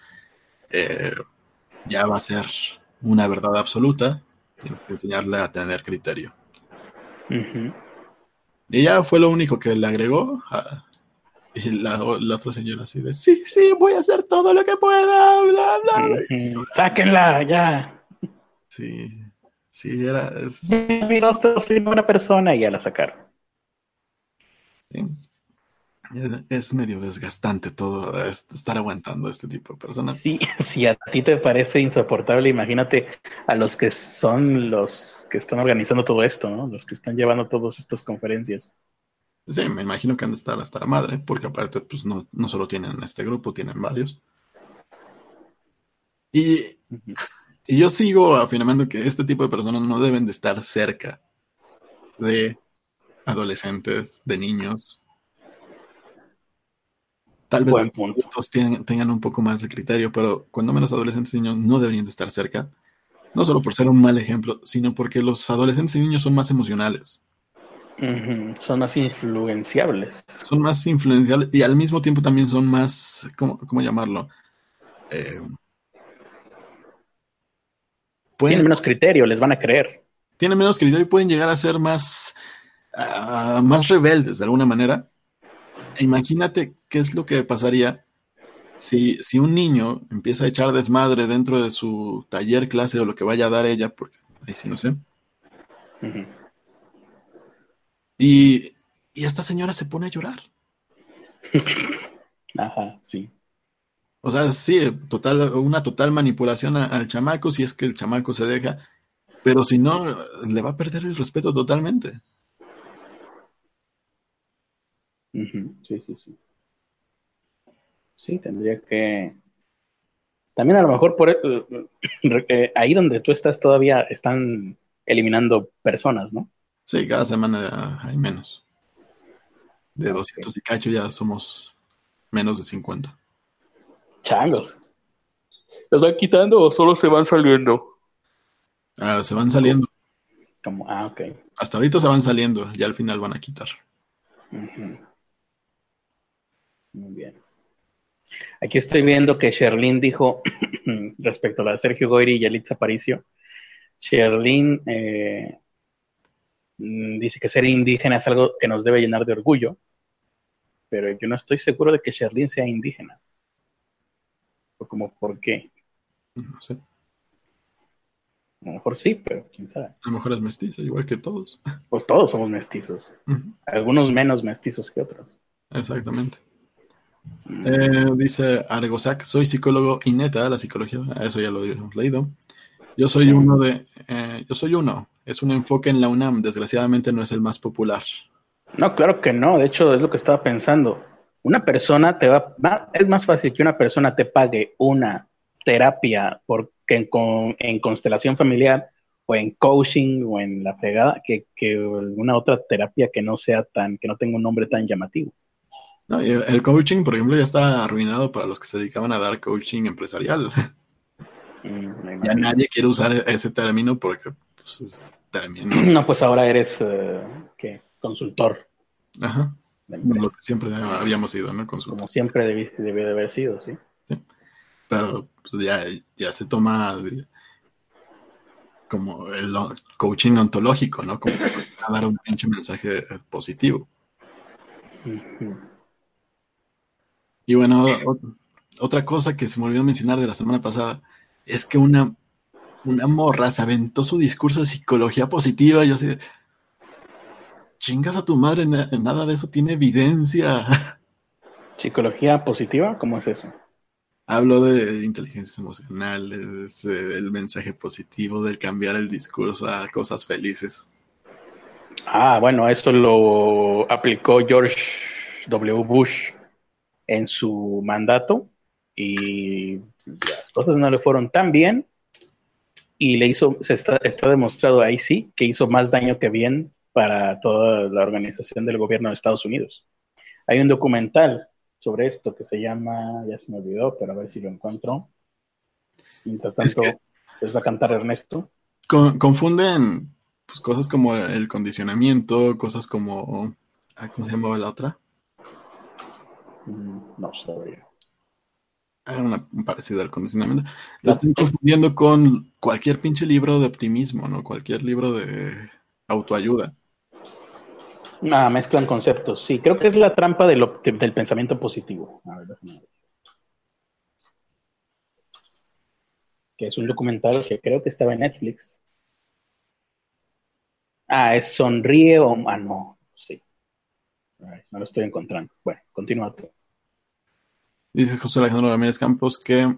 S1: eh, ya va a ser una verdad absoluta. Tienes que enseñarle a tener criterio. Y ya fue lo único que le agregó. Y la, otra señora así de, sí, sí, voy a hacer todo lo que pueda, bla, bla.
S2: Sáquenla, ya.
S1: Sí, sí, era... Es...
S2: Soy una persona y ya la sacaron.
S1: Sí es medio desgastante todo estar aguantando a este tipo de personas.
S2: Sí, (laughs) si a ti te parece insoportable, imagínate a los que son los que están organizando todo esto, ¿no? Los que están llevando todas estas conferencias.
S1: Sí, me imagino que han de estar hasta la madre, porque aparte, pues no, no solo tienen este grupo, tienen varios. Y, y yo sigo afirmando que este tipo de personas no deben de estar cerca de adolescentes, de niños, Tal vez adultos tengan, un poco más de criterio, pero cuando menos adolescentes y niños no deberían de estar cerca. No solo por ser un mal ejemplo, sino porque los adolescentes y niños son más emocionales.
S2: Son más influenciables.
S1: Son más influenciables y al mismo tiempo también son más, ¿cómo, llamarlo? Eh,
S2: tienen menos criterio, les van a creer.
S1: Tienen menos criterio y pueden llegar a ser más, ah, más rebeldes de alguna manera imagínate qué es lo que pasaría si, si un niño empieza a echar desmadre dentro de su taller, clase o lo que vaya a dar ella, porque ahí sí no sé. Y, y esta señora se pone a llorar. (laughs)
S2: Ajá, sí.
S1: O sea, sí, total, una total manipulación a- al chamaco si es que el chamaco se deja, pero si no, le va a perder el respeto totalmente.
S2: Sí, sí, sí. Sí, tendría que. También a lo mejor por eh, eh, ahí donde tú estás todavía están eliminando personas, ¿no?
S1: Sí, cada semana hay menos. De
S2: Ok.
S1: 200 y cacho ya somos menos de 50.
S2: Changos. ¿Los van quitando o solo se van saliendo?
S1: Ah, se van saliendo.
S2: Como, ah, ok.
S1: Hasta ahorita se van saliendo, ya al final van a quitar.
S2: Muy bien. Aquí estoy viendo que Sherlyn dijo (clears throat) respecto a la de Sergio Goyri y Yalitza Aparicio. Sherlyn eh, dice que ser indígena es algo que nos debe llenar de orgullo, pero yo no estoy seguro de que Sherlyn sea indígena. O como, ¿por qué?
S1: No sé.
S2: A lo mejor sí, pero quién sabe.
S1: A lo mejor es mestiza, igual que todos.
S2: Pues todos somos mestizos, algunos menos mestizos que otros.
S1: Exactamente. Eh, dice Argosac, soy psicólogo y neta, la psicología, eso ya lo hemos leído. Yo soy uno de, eh, yo soy uno, es un enfoque en la UNAM, desgraciadamente no es el más popular.
S2: No, claro que no. De hecho, es lo que estaba pensando. Una persona te va, es más fácil que una persona te pague una terapia porque en, con- en constelación familiar o en coaching o en la pegada que, que alguna otra terapia que no sea tan, que no tenga un nombre tan llamativo.
S1: No, el coaching, por ejemplo, ya está arruinado para los que se dedicaban a dar coaching empresarial. (laughs)
S2: Mm,
S1: Ya nadie quiere usar ese término porque pues, es término.
S2: No, pues ahora eres eh, ¿qué? consultor
S1: Ajá, lo que siempre habíamos ido, ¿no? Consulta.
S2: como siempre debi- debió de haber sido, ¿sí?
S1: Pero pues, ya, ya se toma como el coaching ontológico, ¿no? Como a dar un pinche mensaje positivo. Y bueno, otra cosa que se me olvidó mencionar de la semana pasada es que una, una morra se aventó su discurso de psicología positiva y yo así chingas a tu madre, na- nada de eso tiene evidencia. (laughs)
S2: Psicología positiva, ¿cómo es eso?
S1: Hablo de inteligencias emocionales, eh, del mensaje positivo, del cambiar el discurso a cosas felices.
S2: Ah, bueno, eso lo aplicó George W. Bush en su mandato y cosas no le fueron tan bien y le hizo, se está, está demostrado ahí sí que hizo más daño que bien para toda la organización del gobierno de Estados Unidos. Hay un documental sobre esto que se llama, ya se me olvidó, pero a ver si lo encuentro. Mientras
S1: Es
S2: tanto,
S1: que-
S2: les va a cantar Ernesto.
S1: Con- confunden pues, cosas como el condicionamiento, cosas como... ¿Cómo se llamaba la otra?
S2: Mm, No sabría.
S1: Era una parecida al condicionamiento. Lo están confundiendo con cualquier pinche libro de optimismo, ¿no? Cualquier libro de autoayuda.
S2: Ah, mezclan conceptos. Sí, creo que es la trampa del, del pensamiento positivo. A ver. Que es un documental que creo que estaba en Netflix. Ah, es Sonríe o... Ah, no, sí. No lo estoy encontrando. Bueno, continúa tú.
S1: Dice José Alejandro Ramírez Campos que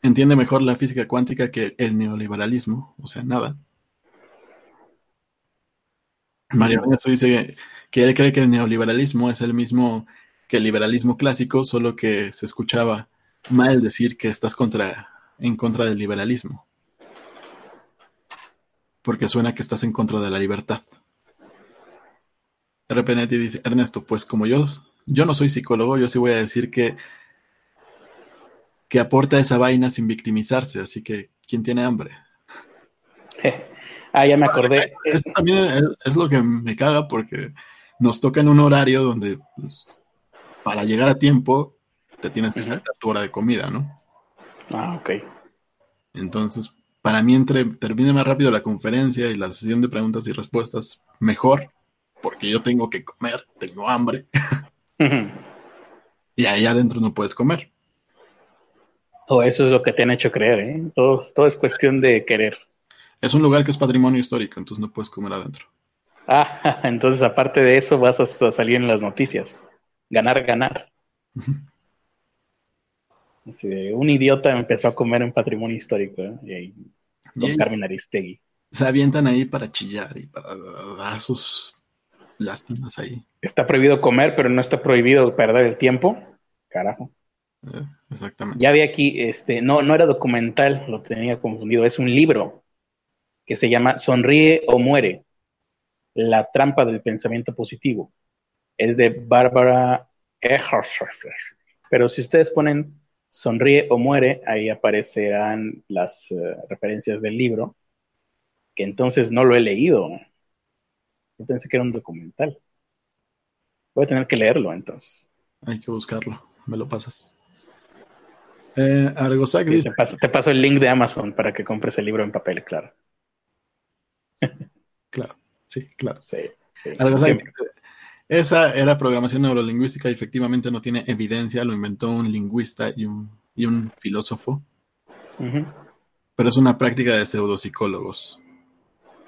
S1: entiende mejor la física cuántica que el neoliberalismo, o sea, nada. Mario Ernesto dice que, él cree que el neoliberalismo es el mismo que el liberalismo clásico, solo que se escuchaba mal decir que estás en contra del liberalismo. Porque suena que estás en contra de la libertad. RPNet dice, Ernesto, pues como yo, yo no soy psicólogo, yo sí voy a decir que, que aporta esa vaina sin victimizarse, así que, ¿quién tiene hambre? (laughs)
S2: Ah, ya me acordé.
S1: Eso también es, es lo que me caga porque nos toca en un horario donde pues, para llegar a tiempo te tienes que saltar tu hora de comida, ¿no?
S2: Ah, ok.
S1: Entonces, para mí entre termine más rápido la conferencia y la sesión de preguntas y respuestas, mejor, porque yo tengo que comer, tengo hambre, (laughs) (laughs) y ahí adentro no puedes comer.
S2: O Oh, eso es lo que te han hecho creer, ¿eh? Todo, todo es cuestión de querer.
S1: Es un lugar que es patrimonio histórico, entonces no puedes comer adentro.
S2: Ah, (laughs) entonces aparte de eso vas a, salir en las noticias. Ganar, ganar. un idiota empezó a comer en patrimonio histórico ¿eh? con Carmen Aristegui.
S1: Se avientan ahí para chillar y para dar sus lástimas ahí.
S2: Está prohibido comer, pero no está prohibido perder el tiempo. Carajo.
S1: Eh, exactamente.
S2: Ya vi aquí, este, no, no era documental, lo tenía confundido, es un libro que se llama Sonríe o muere, la trampa del pensamiento positivo. Es de Bárbara Ehrhofer. Pero si ustedes ponen Sonríe o muere, ahí aparecerán las eh, referencias del libro, que entonces no lo he leído. Yo pensé que era un documental. Voy a tener que leerlo entonces.
S1: Hay que buscarlo. Me lo pasas. Eh,
S2: te, paso, el link de Amazon para que compres el libro en papel, claro.
S1: claro, sí, claro. esa era programación neurolingüística y efectivamente no tiene evidencia, lo inventó un lingüista y un, y un filósofo. Pero es una práctica de pseudopsicólogos.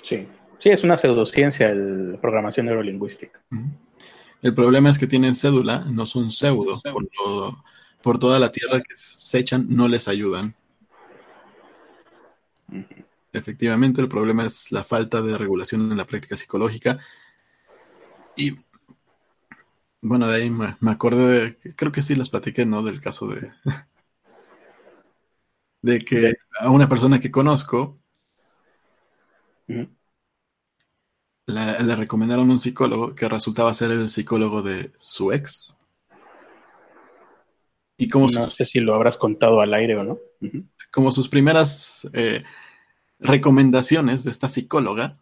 S2: Sí, sí, es una pseudociencia la programación neurolingüística.
S1: El problema es que tienen cédula, no son pseudo, por, toda la tierra que se echan no les ayudan. Efectivamente, el problema es la falta de regulación en la práctica psicológica. Y bueno, de ahí me, me acordé de, creo que sí les platiqué, ¿no? Del caso de, (laughs) de que a una persona que conozco le, recomendaron un psicólogo que resultaba ser el psicólogo de su ex.
S2: Y como no sé si lo habrás contado al aire o no.
S1: Como sus primeras eh, recomendaciones de esta psicóloga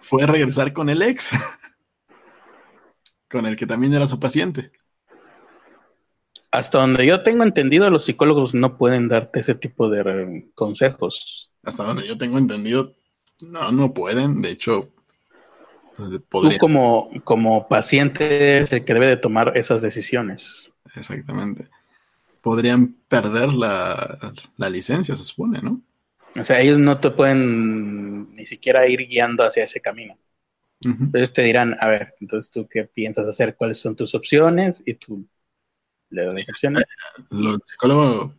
S1: fue regresar con el ex, (laughs) con el que también era su paciente.
S2: Hasta donde yo tengo entendido, los psicólogos no pueden darte ese tipo de consejos.
S1: Hasta donde yo tengo entendido, no, no pueden. De hecho,
S2: Tú como, como paciente es el que debe de tomar esas decisiones.
S1: Exactamente. Podrían perder la, licencia, se supone, ¿no?
S2: O sea, ellos no te pueden ni siquiera ir guiando hacia ese camino. Entonces te dirán, a ver, entonces tú qué piensas hacer, cuáles son tus opciones y tú le das opciones.
S1: Los psicólogos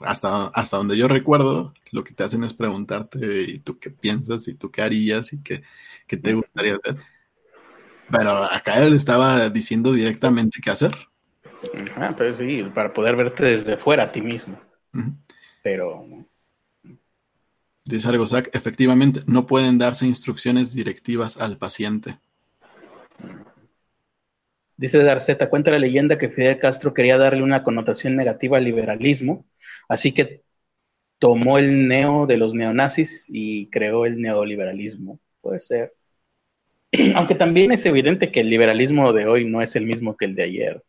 S1: hasta, hasta donde yo recuerdo, lo que te hacen es preguntarte, ¿y tú qué piensas? ¿Y tú qué harías? ¿Y qué, te gustaría hacer? Pero acá él estaba diciendo directamente qué hacer.
S2: Ah, pero sí, para poder verte desde fuera a ti mismo. Pero.
S1: Dice algo, Zach, efectivamente, no pueden darse instrucciones directivas al paciente.
S2: Dice Garceta, cuenta la leyenda que Fidel Castro quería darle una connotación negativa al liberalismo, así que tomó el neo de los neonazis y creó el neoliberalismo. Puede ser. (clears throat) Aunque también es evidente que el liberalismo de hoy no es el mismo que el de ayer.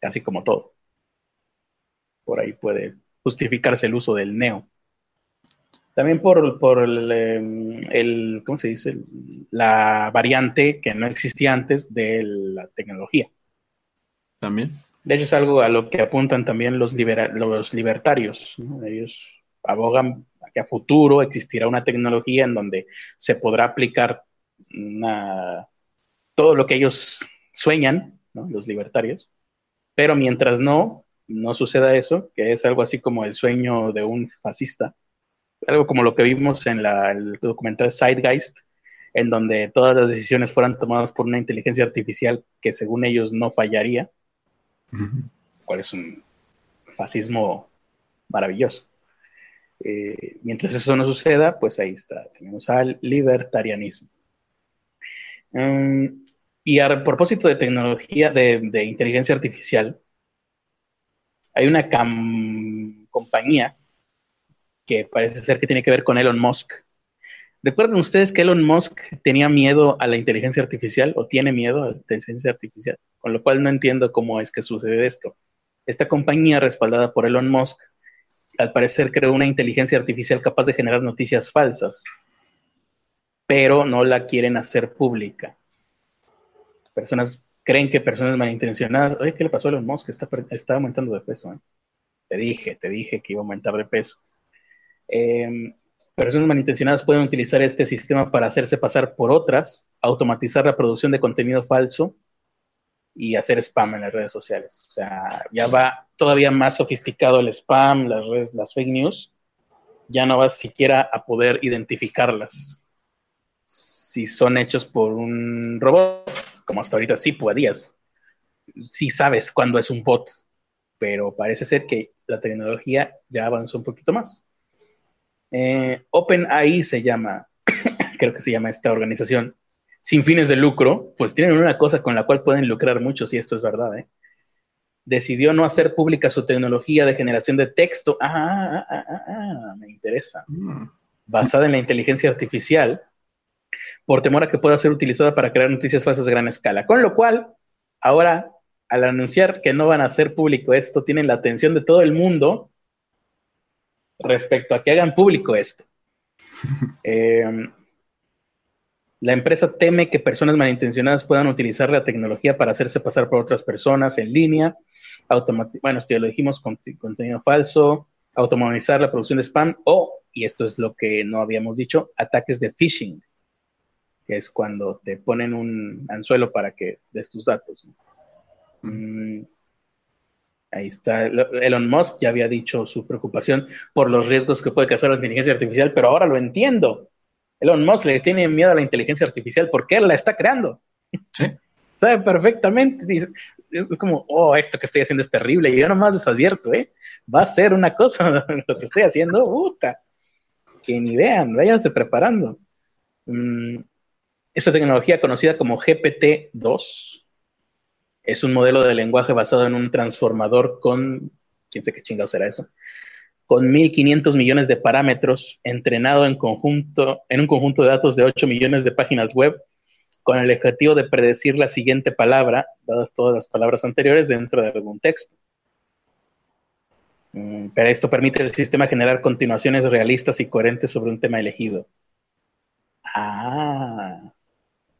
S2: Casi como todo. Por ahí puede justificarse el uso del neo. También por, por em, el, ¿cómo se dice? La variante que no existía antes de la tecnología.
S1: También.
S2: De hecho, es algo a lo que apuntan también los, los libertarios. Ellos abogan a que a futuro existirá una tecnología en donde se podrá aplicar todo lo que ellos sueñan, los libertarios. Pero mientras no, no suceda eso, que es algo así como el sueño de un fascista, algo como lo que vimos en la, el documental Sidegeist, en donde todas las decisiones fueran tomadas por una inteligencia artificial que según ellos no fallaría, cuál es un fascismo maravilloso. Eh, mientras eso no suceda, pues ahí está, tenemos al libertarianismo. Mm, y a propósito de tecnología, de, inteligencia artificial, hay una compañía que parece ser que tiene que ver con Elon Musk. ¿Recuerdan ustedes que Elon Musk tenía miedo a la inteligencia artificial o tiene miedo a la inteligencia artificial? Con lo cual no entiendo cómo es que sucede esto. Esta compañía respaldada por Elon Musk al parecer creó una inteligencia artificial capaz de generar noticias falsas, pero no la quieren hacer pública. Personas creen que personas malintencionadas, oye, ¿qué le pasó a Elon Musk? Está, está aumentando de peso. ¿eh? Te dije, te dije que iba a aumentar de peso. Eh, personas malintencionadas pueden utilizar este sistema para hacerse pasar por otras, automatizar la producción de contenido falso y hacer spam en las redes sociales. O sea, ya va todavía más sofisticado el spam, las redes, las fake news. Ya no vas siquiera a poder identificarlas. Si son hechos por un robot, como hasta ahorita sí podías. Sí sabes cuándo es un bot, pero parece ser que la tecnología ya avanzó un poquito más. Eh, OpenAI se llama, (coughs) creo que se llama esta organización, sin fines de lucro, pues tienen una cosa con la cual pueden lucrar mucho, si esto es verdad, ¿eh? Decidió no hacer pública su tecnología de generación de texto. Ah, ah, ah, ah me interesa. Mm. Basada en la inteligencia artificial, por temor a que pueda ser utilizada para crear noticias falsas a gran escala. Con lo cual, ahora, al anunciar que no van a hacer público esto, tienen la atención de todo el mundo respecto a que hagan público esto. (laughs) eh, la empresa teme que personas malintencionadas puedan utilizar la tecnología para hacerse pasar por otras personas en línea, bueno, esto ya lo dijimos, contenido falso, automatizar la producción de spam o, y esto es lo que no habíamos dicho, ataques de phishing, que es cuando te ponen un anzuelo para que des tus datos. Mm, ahí está. Elon Musk ya había dicho su preocupación por los riesgos que puede causar la inteligencia artificial, pero ahora lo entiendo. Elon Musk le tiene miedo a la inteligencia artificial porque él la está creando. Sí. (laughs) Sabe perfectamente. Es como, oh, esto que estoy haciendo es terrible. Y yo nomás les advierto, ¿eh? Va a ser una cosa (laughs) lo que estoy haciendo, puta. Que ni vean, váyanse preparando. Mm, esta tecnología conocida como GPT-2 es un modelo de lenguaje basado en un transformador con, quién sé qué chingado será eso, con 1.500 millones de parámetros, entrenado en, conjunto, en un conjunto de datos de 8 millones de páginas web, con el objetivo de predecir la siguiente palabra, dadas todas las palabras anteriores, dentro de algún texto. Mm, pero esto permite al sistema generar continuaciones realistas y coherentes sobre un tema elegido. Ah.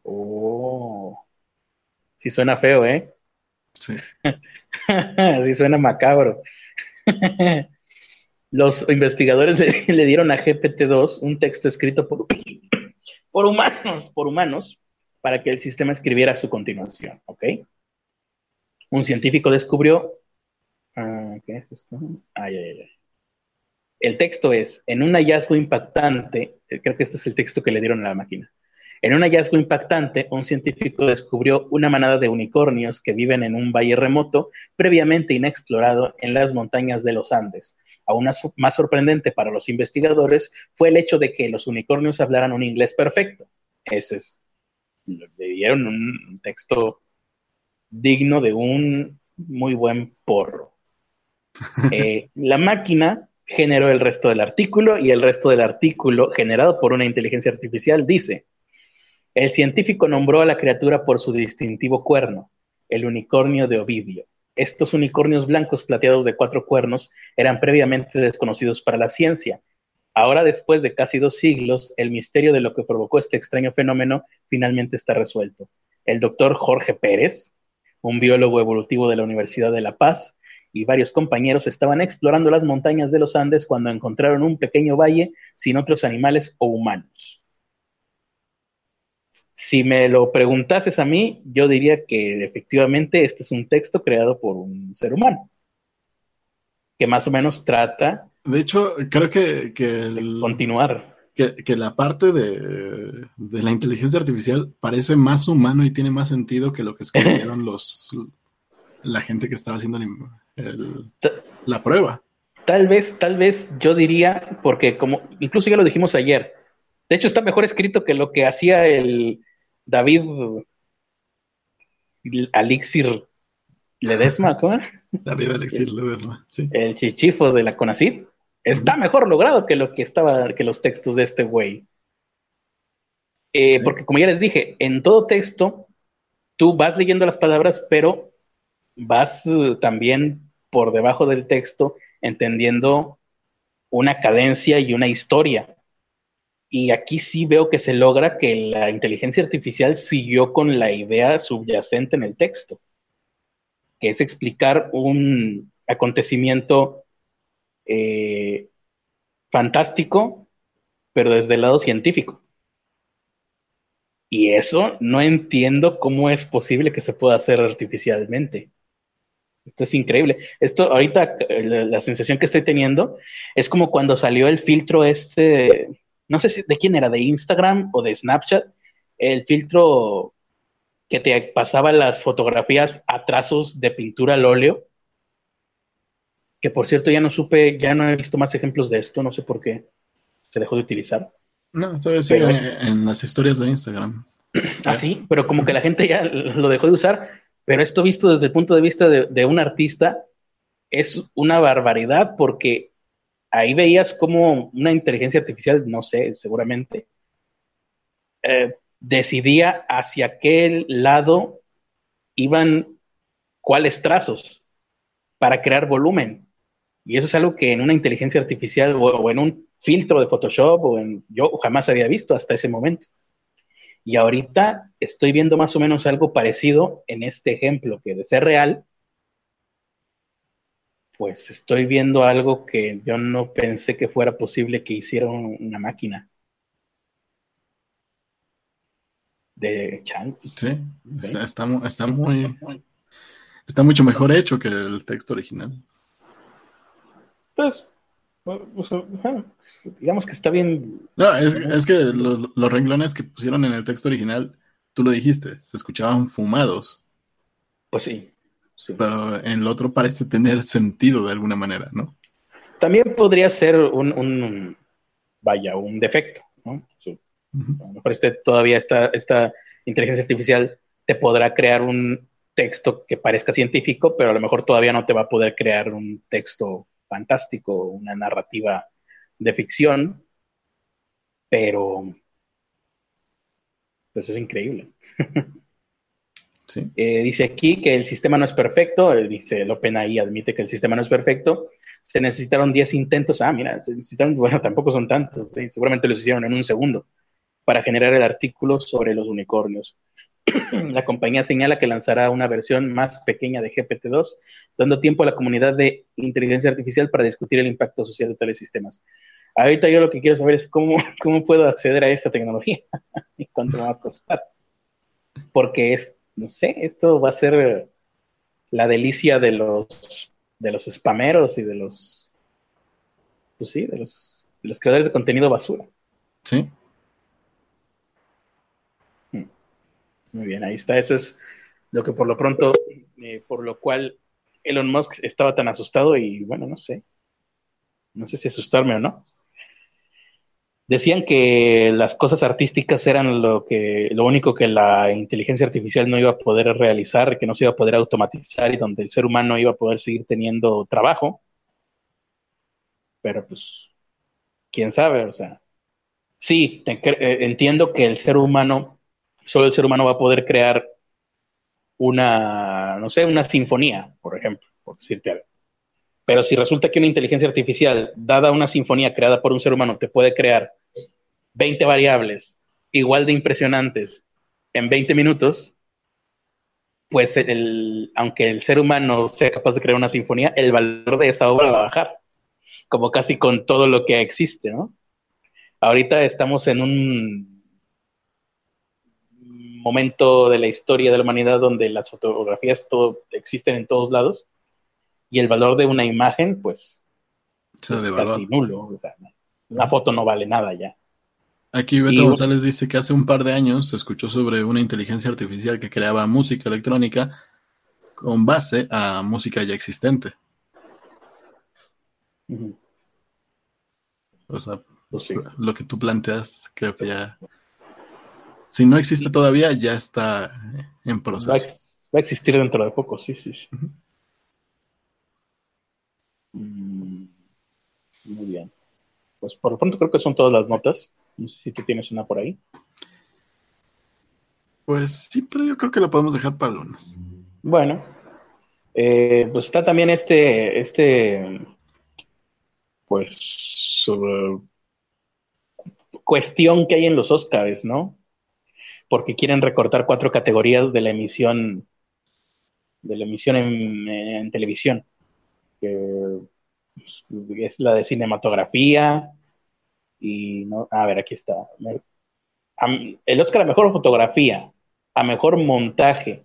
S2: Oh. Sí suena feo, ¿eh? Sí. (laughs) sí suena macabro. Los investigadores le, (laughs) dieron a GPT-2 un texto escrito por, (coughs) por humanos, por humanos, para que el sistema escribiera su continuación, ¿ok? Un científico descubrió, ah, ¿qué es esto? Ay, ay, ay. El texto es, en un hallazgo impactante, eh, creo que este es el texto que le dieron a la máquina. En un hallazgo impactante, un científico descubrió una manada de unicornios que viven en un valle remoto previamente inexplorado en las montañas de los Andes, Aún más sorprendente para los investigadores fue el hecho de que los unicornios hablaran un inglés perfecto. Ese es, le dieron un texto digno de un muy buen porro. (laughs) Eh, la máquina generó el resto del artículo y el resto del artículo, generado por una inteligencia artificial, dice, el científico nombró a la criatura por su distintivo cuerno, el unicornio de Ovidio. Estos unicornios blancos plateados de cuatro cuernos eran previamente desconocidos para la ciencia. Ahora, después de casi dos siglos, el misterio de lo que provocó este extraño fenómeno finalmente está resuelto. El doctor Jorge Pérez, un biólogo evolutivo de la Universidad de La Paz, y varios compañeros estaban explorando las montañas de los Andes cuando encontraron un pequeño valle sin otros animales o humanos. Si me lo preguntases a mí, yo diría que efectivamente este es un texto creado por un ser humano, que más o menos trata...
S1: De hecho, creo que... que
S2: continuar.
S1: Que, la parte de, la inteligencia artificial parece más humano y tiene más sentido que lo que escribieron (laughs) los la gente que estaba haciendo la prueba.
S2: Tal vez, tal vez yo diría, porque como incluso ya lo dijimos ayer, de hecho está mejor escrito que lo que hacía el, David Alixir Ledesma, ¿cómo?
S1: David Alixir Ledesma, sí.
S2: El chichifo de la Conacid. Está mejor logrado que lo que estaba, que los textos de este güey. Eh, porque como ya les dije, en todo texto, tú vas leyendo las palabras, pero vas uh, también por debajo del texto entendiendo una cadencia y una historia. Y aquí sí veo que se logra que la inteligencia artificial siguió con la idea subyacente en el texto, que es explicar un acontecimiento eh, fantástico, pero desde el lado científico. Y eso no entiendo cómo es posible que se pueda hacer artificialmente. Esto es increíble. Esto ahorita, la, la sensación que estoy teniendo es como cuando salió el filtro este, no sé si de quién era, de Instagram o de Snapchat, el filtro que te pasaba las fotografías a trazos de pintura al óleo. Que por cierto ya no supe, ya no he visto más ejemplos de esto, no sé por qué se dejó de utilizar.
S1: No, todavía sigue en, en las historias de Instagram. (clears throat)
S2: Ah, sí, pero como que la gente ya lo dejó de usar. Pero esto visto desde el punto de vista de, de un artista es una barbaridad porque ahí veías como una inteligencia artificial, no sé, seguramente, eh, decidía hacia qué lado iban cuáles trazos para crear volumen. Y eso es algo que en una inteligencia artificial o, o, en un filtro de Photoshop o en yo jamás había visto hasta ese momento. Y ahorita estoy viendo más o menos algo parecido en este ejemplo, que de ser real, pues estoy viendo algo que yo no pensé que fuera posible que hiciera una máquina. De Chang.
S1: Sí, está, está, muy. Está mucho mejor hecho que el texto original.
S2: Pues, digamos que está bien.
S1: No, es, es que los, los renglones que pusieron en el texto original, tú lo dijiste, se escuchaban fumados.
S2: Pues sí.
S1: Sí. Pero en el otro parece tener sentido de alguna manera, ¿no?
S2: También podría ser un, un vaya, un defecto, ¿no? So, uh -huh. Este, todavía esta, esta inteligencia artificial te podrá crear un texto que parezca científico, pero a lo mejor todavía no te va a poder crear un texto fantástico, una narrativa de ficción, pero pues es increíble. (laughs)
S1: Sí.
S2: Eh, dice aquí que el sistema no es perfecto, eh, dice el OpenAI admite que el sistema no es perfecto, se necesitaron 10 intentos, ah, mira, se necesitaron, (laughs) bueno, tampoco son tantos, ¿sí? seguramente los hicieron en un segundo para generar el artículo sobre los unicornios. (clears throat) la compañía señala que lanzará una versión más pequeña de GPT-2, dando tiempo a la comunidad de inteligencia artificial para discutir el impacto social de tales sistemas. Ahorita yo lo que quiero saber es cómo, (laughs) cómo puedo acceder a esta tecnología (laughs) y cuánto me va a costar. Porque es no sé, esto va a ser la delicia de los de los spameros y de los pues sí, de los, de los creadores de contenido basura.
S1: Sí.
S2: Muy bien, ahí está. Eso es lo que por lo pronto, eh, por lo cual Elon Musk estaba tan asustado y bueno, no sé. No sé si asustarme o no. Decían que las cosas artísticas eran lo que lo único que la inteligencia artificial no iba a poder realizar, que no se iba a poder automatizar y donde el ser humano iba a poder seguir teniendo trabajo. Pero pues quién sabe, o sea, sí, eh, entiendo que el ser humano solo el ser humano va a poder crear una, no sé, una sinfonía, por ejemplo, por decirte algo. Pero si resulta que una inteligencia artificial, dada una sinfonía creada por un ser humano, te puede crear 20 variables igual de impresionantes en 20 minutos, pues el, aunque el ser humano sea capaz de crear una sinfonía, el valor de esa obra va a bajar, como casi con todo lo que existe, ¿no? Ahorita estamos en un momento de la historia de la humanidad donde las fotografías todo, existen en todos lados y el valor de una imagen, pues, es casi nulo. O sea, una foto no vale nada ya.
S1: Aquí Beto y, González dice que hace un par de años se escuchó sobre una inteligencia artificial que creaba música electrónica con base a música ya existente. Uh -huh. O sea, pues sí. lo que tú planteas, creo que ya. Si no existe todavía, ya está en proceso.
S2: Va a, va a existir dentro de poco, sí, sí. sí. Uh -huh. Muy bien. Pues por lo pronto creo que son todas las notas. No sé si tú tienes una por ahí.
S1: Pues sí, pero yo creo que la podemos dejar para lunes.
S2: Bueno, eh, pues está también este, este, pues, sobre cuestión que hay en los Oscars, ¿no? Porque quieren recortar cuatro categorías de la emisión, de la emisión en, en televisión. Que es la de cinematografía y no, a ver, aquí está. el Oscar a mejor fotografía, a mejor montaje,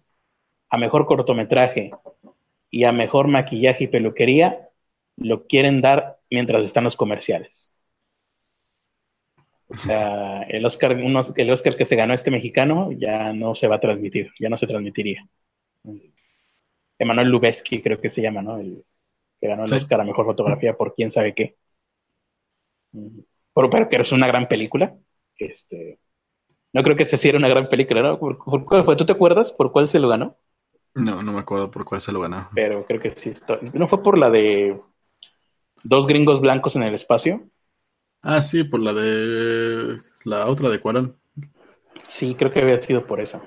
S2: a mejor cortometraje y a mejor maquillaje y peluquería lo quieren dar mientras están los comerciales. O sea, el Oscar, el Oscar que se ganó este mexicano ya no se va a transmitir, ya no se transmitiría. Emanuel Lubezki creo que se llama, ¿no? El que ganó el Oscar a Mejor Fotografía por quién sabe qué. Pero, pero que es una gran película. Este, no creo que se hiciera una gran película, ¿no? ¿Por, cuál fue? ¿Tú te acuerdas por cuál se lo ganó?
S1: No, no me acuerdo por cuál se lo ganó.
S2: Pero creo que sí. ¿No fue por la de dos gringos blancos en el espacio?
S1: Ah, sí, por la de la otra de Cuarón.
S2: Sí, creo que había sido por eso.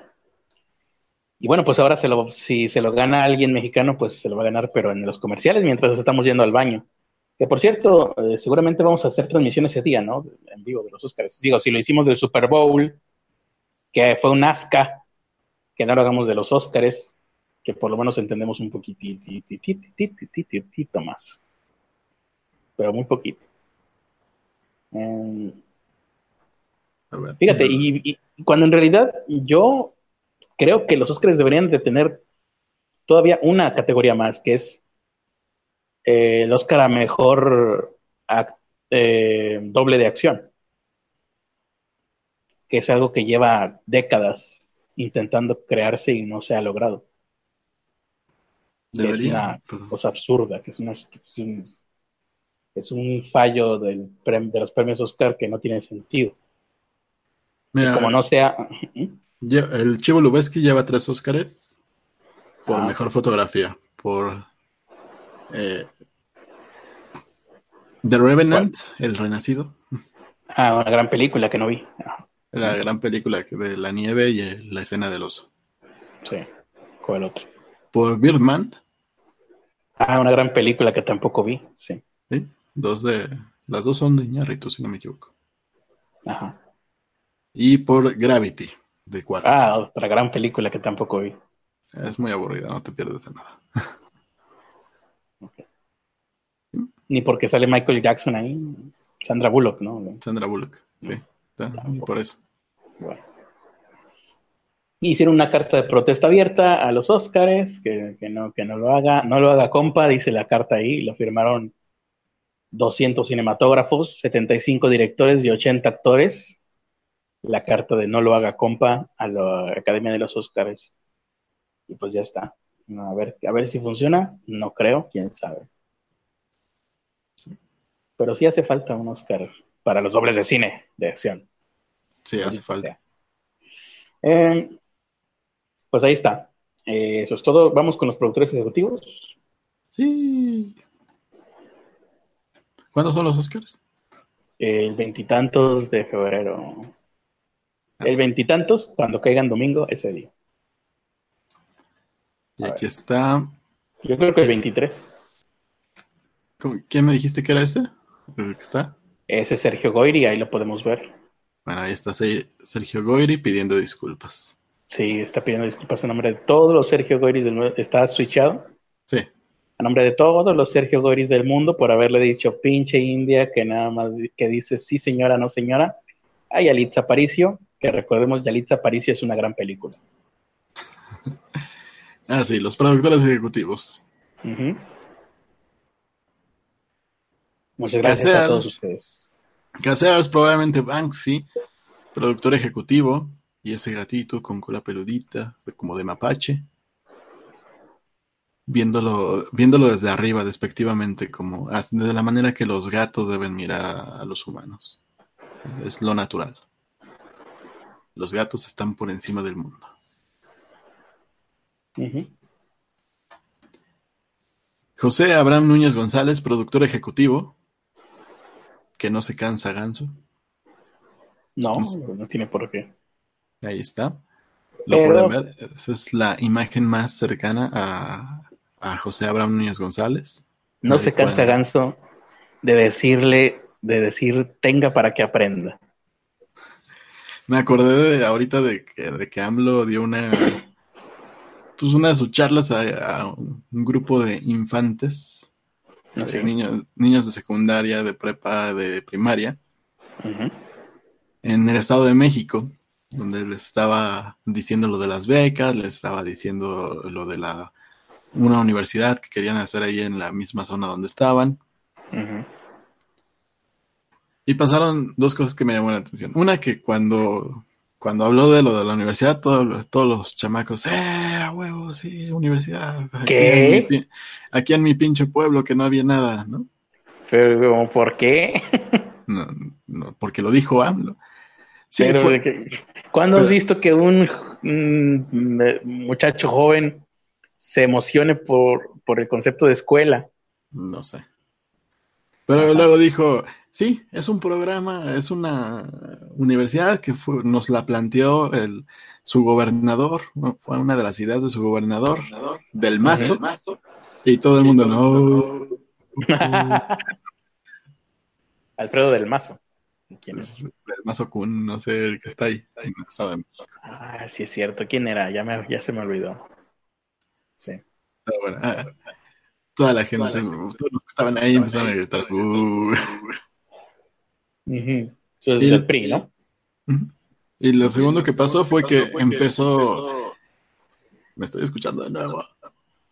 S2: Y bueno, pues ahora se lo, si se lo gana alguien mexicano, pues se lo va a ganar, pero en los comerciales mientras estamos yendo al baño. Que por cierto, eh, seguramente vamos a hacer transmisión ese día, ¿no? En vivo de los Oscars. Digo, si lo hicimos del Super Bowl, que fue un asca, que no lo hagamos de los Oscars, que por lo menos entendemos un poquitito más. Pero muy poquito. Em, fíjate, y, cuando en realidad yo creo que los Oscars deberían de tener todavía una categoría más, que es eh, el Oscar a mejor eh, doble de acción, que es algo que lleva décadas intentando crearse y no se ha logrado. Debería. Es una cosa absurda, que es una, es un fallo del de los premios Oscar que no tiene sentido. como no sea.
S1: el Chivo Lubeski lleva tres Oscars por ah. mejor fotografía, por eh, The Revenant, El Renacido.
S2: Ah, una gran película que no vi.
S1: La gran película de la nieve y la escena del oso.
S2: Sí, ¿cuál otro?
S1: Por Birdman.
S2: Ah, una gran película que tampoco vi, sí.
S1: ¿Sí? Dos de. Las dos son de Iñárritu, si no me equivoco.
S2: Ajá.
S1: Y por Gravity, de Cuarón.
S2: Ah, otra gran película que tampoco vi.
S1: Es muy aburrida, no te pierdes de nada. (laughs)
S2: Ni porque sale Michael Jackson ahí. Sandra Bullock, ¿no?
S1: Sandra Bullock, sí. Y por eso.
S2: Bueno. Hicieron una carta de protesta abierta a los Óscares, que, que, no, que no lo haga, no lo haga compa, dice la carta ahí, lo firmaron 200 cinematógrafos, 75 directores y 80 actores. La carta de no lo haga compa a la Academia de los Oscars. Y pues ya está. A ver, a ver si funciona. No creo, quién sabe. Pero sí hace falta un Oscar para los dobles de cine de acción.
S1: Sí, hace falta.
S2: Eh, pues ahí está. Eh, eso es todo. Vamos con los productores ejecutivos.
S1: Sí. ¿Cuándo son los Oscars?
S2: El veintitantos de febrero. El veintitantos, cuando caigan domingo, ese día.
S1: Y aquí está.
S2: Yo creo que el 23.
S1: ¿Quién me dijiste que era ese?
S2: Ese es Sergio Goyri, ahí lo podemos ver.
S1: Bueno, ahí está Sergio Goyri pidiendo disculpas.
S2: Sí, está pidiendo disculpas en nombre de todos los Sergio Goyri del mundo. ¿Está switchado?
S1: Sí
S2: a nombre de todos los Sergio Goris del mundo por haberle dicho pinche India que nada más que dice sí señora, no señora, a Yalitza Aparicio, que recordemos Yalitza Aparicio es una gran película. (laughs)
S1: ah, sí, los productores ejecutivos.
S2: Muchas gracias a todos ustedes.
S1: Caseros, probablemente Banksy, productor ejecutivo, y ese gatito con cola peludita, como de mapache viéndolo, viéndolo desde arriba, despectivamente, como de la manera que los gatos deben mirar a, los humanos. Es lo natural. Los gatos están por encima del mundo. José Abraham Núñez González, productor ejecutivo, que no se cansa ganso.
S2: No, no, tiene por qué.
S1: Ahí está. Lo pueden ver. Esa es la imagen más cercana a, a José Abraham Núñez González.
S2: No se cansa Ganso de decirle, de decir, tenga para que aprenda.
S1: Me acordé de ahorita de que, de que AMLO dio una, pues una de sus charlas a, un, grupo de infantes, niños, niños de secundaria, de prepa, de primaria, en el Estado de México. donde les estaba diciendo lo de las becas, les estaba diciendo lo de la una universidad que querían hacer ahí en la misma zona donde estaban. Y pasaron dos cosas que me llamaron la atención. Una que cuando, cuando habló de lo de la universidad, todos, todos los chamacos, ¡eh, a huevo, sí, universidad! Aquí
S2: ¿Qué?
S1: En mi, aquí en mi pinche pueblo que no había nada, ¿no?
S2: Pero, ¿por qué? (laughs)
S1: No, no porque lo dijo AMLO. Sí,
S2: Pero. ¿Cuándo has visto que un, un muchacho joven se emocione por, por el concepto de escuela?
S1: No sé. Pero luego dijo, sí, es un programa, es una universidad que fue- nos la planteó el, su gobernador, fue una de las ideas de su gobernador, del mazo, y todo el mundo, no. (laughs)
S2: Alfredo del Mazo. ¿Quién es?
S1: Es del mazo Kun, no sé, el que está ahí.
S2: Ah, sí es cierto. ¿Quién era? Ya, me, ya se me olvidó. Sí.
S1: Pero bueno, ah, toda la gente, todos los que estaban ahí empezaron a gritar, "Uh".
S2: Ujú. Eso es
S1: Y-
S2: del PRI, ¿no?
S1: Y lo segundo que pasó fue que empezó, me estoy escuchando de nuevo.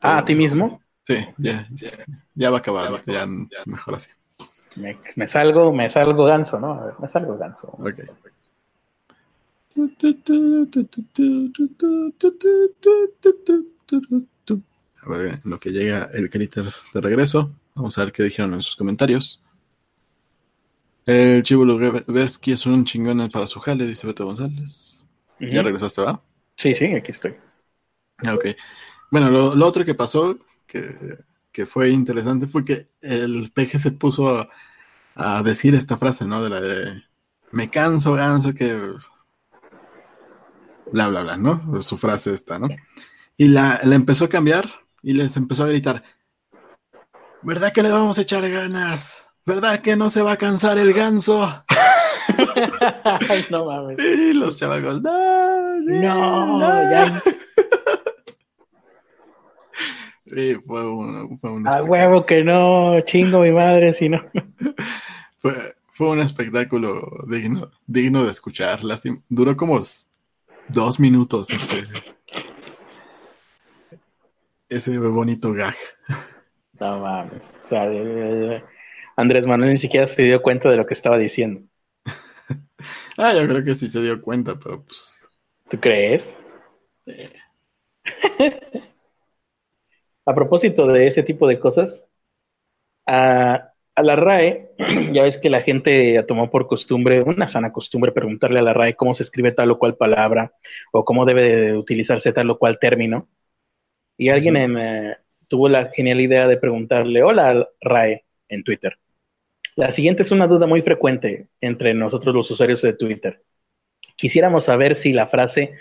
S2: Ah, ¿a ti mismo?
S1: Sí, ya, ya, ya va a acabar, ya mejor así.
S2: Me, me salgo, me salgo ganso, ¿no? A ver, me salgo ganso.
S1: Ok. A ver, en lo que llega el critter de regreso, vamos a ver qué dijeron en sus comentarios. El Chivo Lugersky es un chingón para su jale, dice Beto González. Ya regresaste, ¿va?
S2: Sí, sí, aquí estoy.
S1: Ah, Ok. Bueno, lo, lo otro que pasó, que, que fue interesante, fue que el peje se puso a, a decir esta frase, ¿no? De la de me canso, ganso, que bla, bla, bla, ¿no? Su frase esta, ¿no? Y la, la empezó a cambiar y les empezó a gritar, ¿verdad que le vamos a echar ganas? ¿Verdad que no se va a cansar el ganso?
S2: Ay, (laughs) no mames.
S1: Y los chavacos, no, sí,
S2: No,
S1: no".
S2: ya.
S1: Sí, fue un, fue un
S2: A huevo que no, chingo mi madre, si no. (laughs)
S1: Fue, fue un espectáculo digno, digno de escuchar. Lástima- Duró como dos minutos este, ese bonito gag.
S2: No mames. O sea, Andrés Manuel ni siquiera se dio cuenta de lo que estaba diciendo. (laughs)
S1: Ah, yo creo que sí se dio cuenta, pero pues.
S2: ¿Tú crees?
S1: eh,
S2: A propósito de ese tipo de cosas, a, a la RAE, (clears throat) ya ves que la gente tomó por costumbre, una sana costumbre, preguntarle a la RAE cómo se escribe tal o cual palabra o cómo debe de utilizarse tal o cual término. Y alguien en, eh, tuvo la genial idea de preguntarle, hola RAE, en Twitter. La siguiente es una duda muy frecuente entre nosotros los usuarios de Twitter. Quisiéramos saber si la frase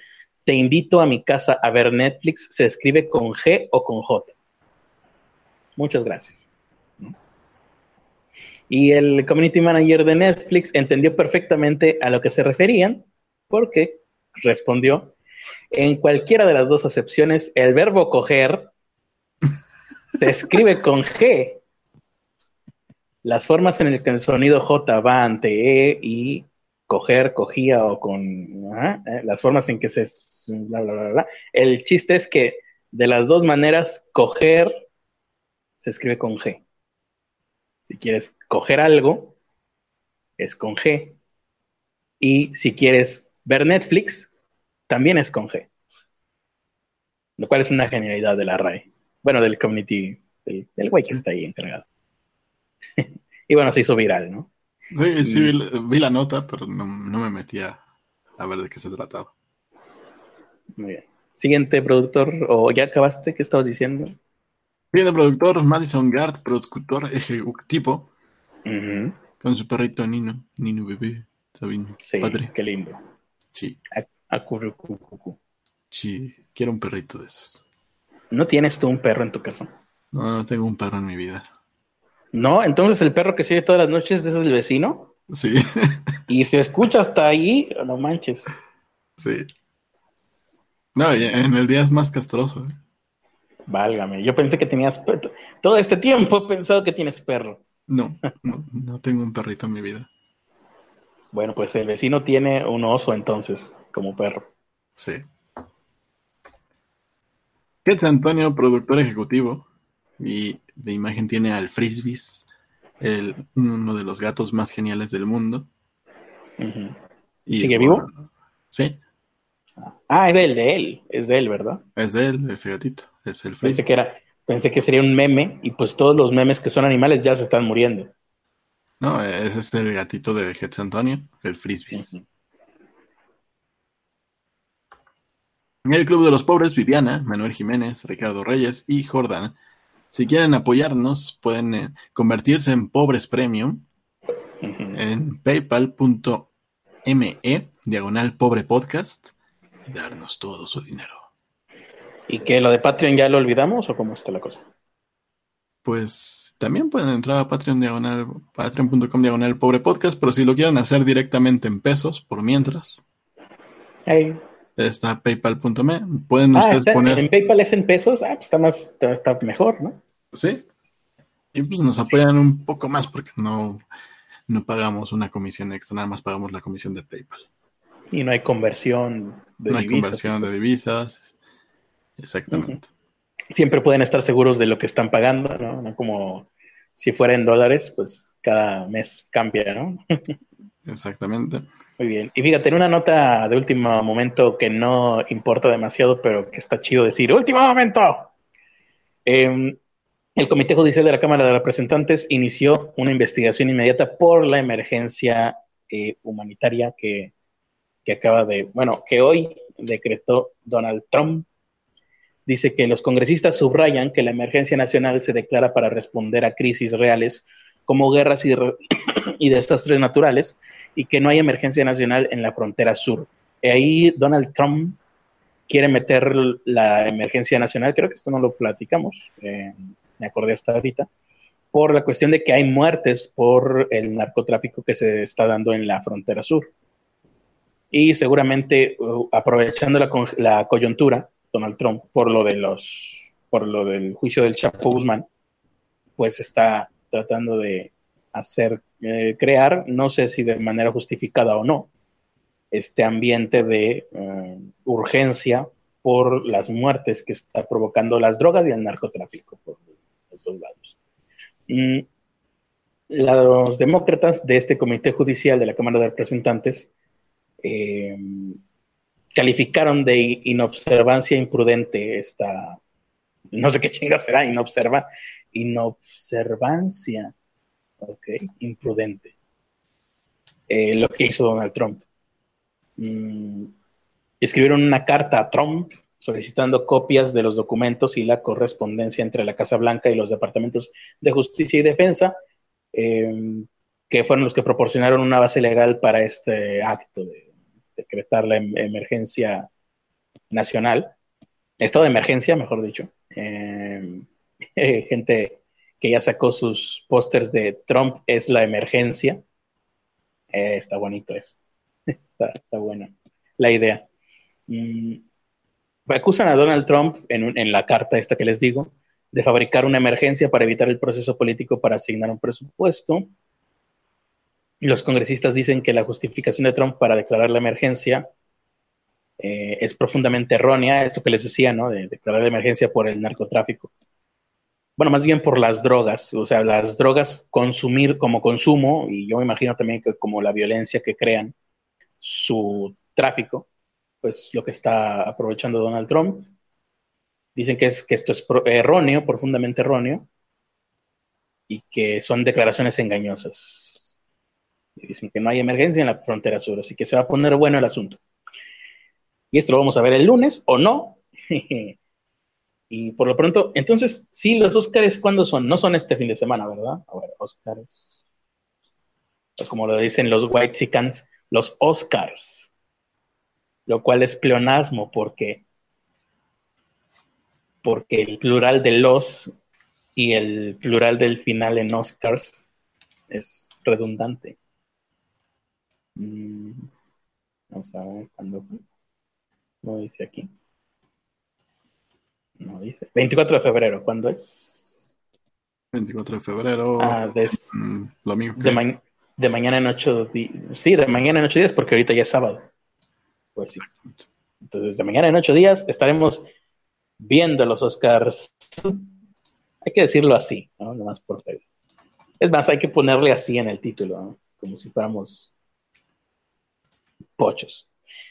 S2: te invito a mi casa a ver Netflix se escribe con G o con J. Muchas gracias. Y el community manager de Netflix entendió perfectamente a lo que se referían porque respondió, en cualquiera de las dos acepciones, el verbo coger se escribe con G. Las formas en las que el sonido J va ante E y coger, cogía o con ajá, eh, las formas en que se bla, bla, bla, bla. El chiste es que de las dos maneras, coger se escribe con G. Si quieres coger algo, es con G. Y si quieres ver Netflix, también es con G. Lo cual es una genialidad de la RAE. Bueno, del community, del, del güey que está ahí encargado. Y bueno, se hizo viral, ¿no?
S1: Sí, sí, vi, la- vi la nota, pero no, no me metí a, ver de qué se trataba.
S2: Muy bien. Siguiente productor, o ya acabaste, ¿qué estabas diciendo?
S1: Viene productor Madison Gard, productor ejecutivo, con su perrito Nino, Nino bebé, bien
S2: Sí,
S1: padre.
S2: qué lindo.
S1: Sí,
S2: A- acurrucucucu.
S1: sí, quiero un perrito de esos.
S2: ¿No tienes tú un perro en tu casa?
S1: No, no tengo un perro en mi vida.
S2: No, entonces el perro que sigue todas las noches es el vecino.
S1: Sí, (laughs)
S2: Y se escucha hasta ahí, no manches.
S1: sí. No, en el día es más castroso. ¿eh?
S2: Válgame, yo pensé que tenías perro. Todo este tiempo he pensado que tienes perro.
S1: No, (laughs) no, no tengo un perrito en mi vida.
S2: Bueno, pues el vecino tiene un oso entonces. como perro.
S1: Sí. Ketz Antonio, productor ejecutivo, y de imagen tiene al Frisbees, el, uno de los gatos más geniales del mundo.
S2: y, ¿Sigue vivo?
S1: Sí.
S2: Ah, es de él, de él, es de él, ¿verdad?
S1: Es de él, ese gatito, es el
S2: Pensé que, era, pensé que sería un meme y pues todos los memes que son animales ya se están muriendo.
S1: No, ese es el gatito de Hetz Antonio, el frisbee. En el Club de los Pobres, Viviana, Manuel Jiménez, Ricardo Reyes y Jordan. Si quieren apoyarnos, pueden eh, convertirse en Pobres Premium en paypal.me, diagonal pobre podcast, y darnos todo su dinero.
S2: ¿Y que lo de Patreon ya lo olvidamos o cómo está la cosa?
S1: Pues también pueden entrar a Patreon diagonal, patreon.com diagonal pobre podcast, pero si lo quieren hacer directamente en pesos, por mientras.
S2: Ahí.
S1: Está paypal.me. Pueden
S2: ah,
S1: ustedes poner.
S2: En PayPal es en pesos, ah, pues está más, está mejor, ¿no?
S1: Sí. Y pues nos apoyan un poco más porque no, no pagamos una comisión extra, nada más pagamos la comisión de PayPal.
S2: Y no hay conversión
S1: de divisas. No hay conversión de divisas. Exactamente
S2: siempre pueden estar seguros de lo que están pagando, ¿no? No como si fuera en dólares, pues cada mes cambia, ¿no? (laughs)
S1: Exactamente.
S2: Muy bien. Y fíjate, en una nota de último momento que no importa demasiado, pero que está chido decir, último momento. Em, el Comité Judicial de la Cámara de Representantes inició una investigación inmediata por la emergencia eh, humanitaria que, que acaba de, bueno, que hoy decretó Donald Trump dice que los congresistas subrayan que la emergencia nacional se declara para responder a crisis reales como guerras (clears throat) y, desastres naturales y que no hay emergencia nacional en la frontera sur. Y ahí Donald Trump quiere meter la emergencia nacional, creo que esto no lo platicamos, eh, me acordé hasta ahorita, por la cuestión de que hay muertes por el narcotráfico que se está dando en la frontera sur. Y seguramente, uh, aprovechando la coyuntura, Donald Trump por lo de los por lo del juicio del Chapo Guzmán, pues está tratando de hacer eh, crear, no sé si de manera justificada o no, este ambiente de eh, urgencia por las muertes que está provocando las drogas y el narcotráfico por esos lados. Mm, los demócratas de este comité judicial de la Cámara de Representantes eh, calificaron de inobservancia imprudente esta, no sé qué chinga será, inobserva, inobservancia, ok, imprudente, eh, lo que hizo Donald Trump. Mm, escribieron una carta a Trump solicitando copias de los documentos y la correspondencia entre la Casa Blanca y los departamentos de justicia y defensa, eh, que fueron los que proporcionaron una base legal para este acto de decretar la em-, emergencia nacional, estado de emergencia, mejor dicho. (laughs) Gente que ya sacó sus pósters de Trump es la emergencia. Eh, está bonito eso. (laughs) está, buena la idea. Mm, acusan a Donald Trump en, en la carta esta que les digo de fabricar una emergencia para evitar el proceso político para asignar un presupuesto los congresistas dicen que la justificación de Trump para declarar la emergencia eh, es profundamente errónea, esto que les decía, ¿no? De declarar la emergencia por el narcotráfico. Bueno, más bien por las drogas, o sea, las drogas consumir como consumo, y yo me imagino también que como la violencia que crean su tráfico, pues lo que está aprovechando Donald Trump. Dicen que, es, que esto es erróneo, profundamente erróneo, y que son declaraciones engañosas dicen que no hay emergencia en la frontera sur, así que se va a poner bueno el asunto. Y esto lo vamos a ver el lunes o no. (laughs) y por lo pronto, entonces, sí, los Oscars, ¿cuándo son? No son este fin de semana, ¿verdad? A ver, Oscars. Pues como lo dicen los White los Oscars. Lo cual es pleonasmo porque, porque el plural de los y el plural del final en Oscars es redundante. Mm, vamos a ver cuándo No dice aquí. No dice. 24 de febrero, ¿cuándo es?
S1: 24 de febrero.
S2: Ah, de,
S1: mm, domingo.
S2: De, de, mañana en 8 días. Sí, de mañana en 8 días, porque ahorita ya es sábado. Pues sí. Entonces, de mañana en ocho días estaremos viendo los Oscars. Hay que decirlo así, ¿no? Nomás por Es más, hay que ponerle así en el título, ¿no? como si fuéramos pochos.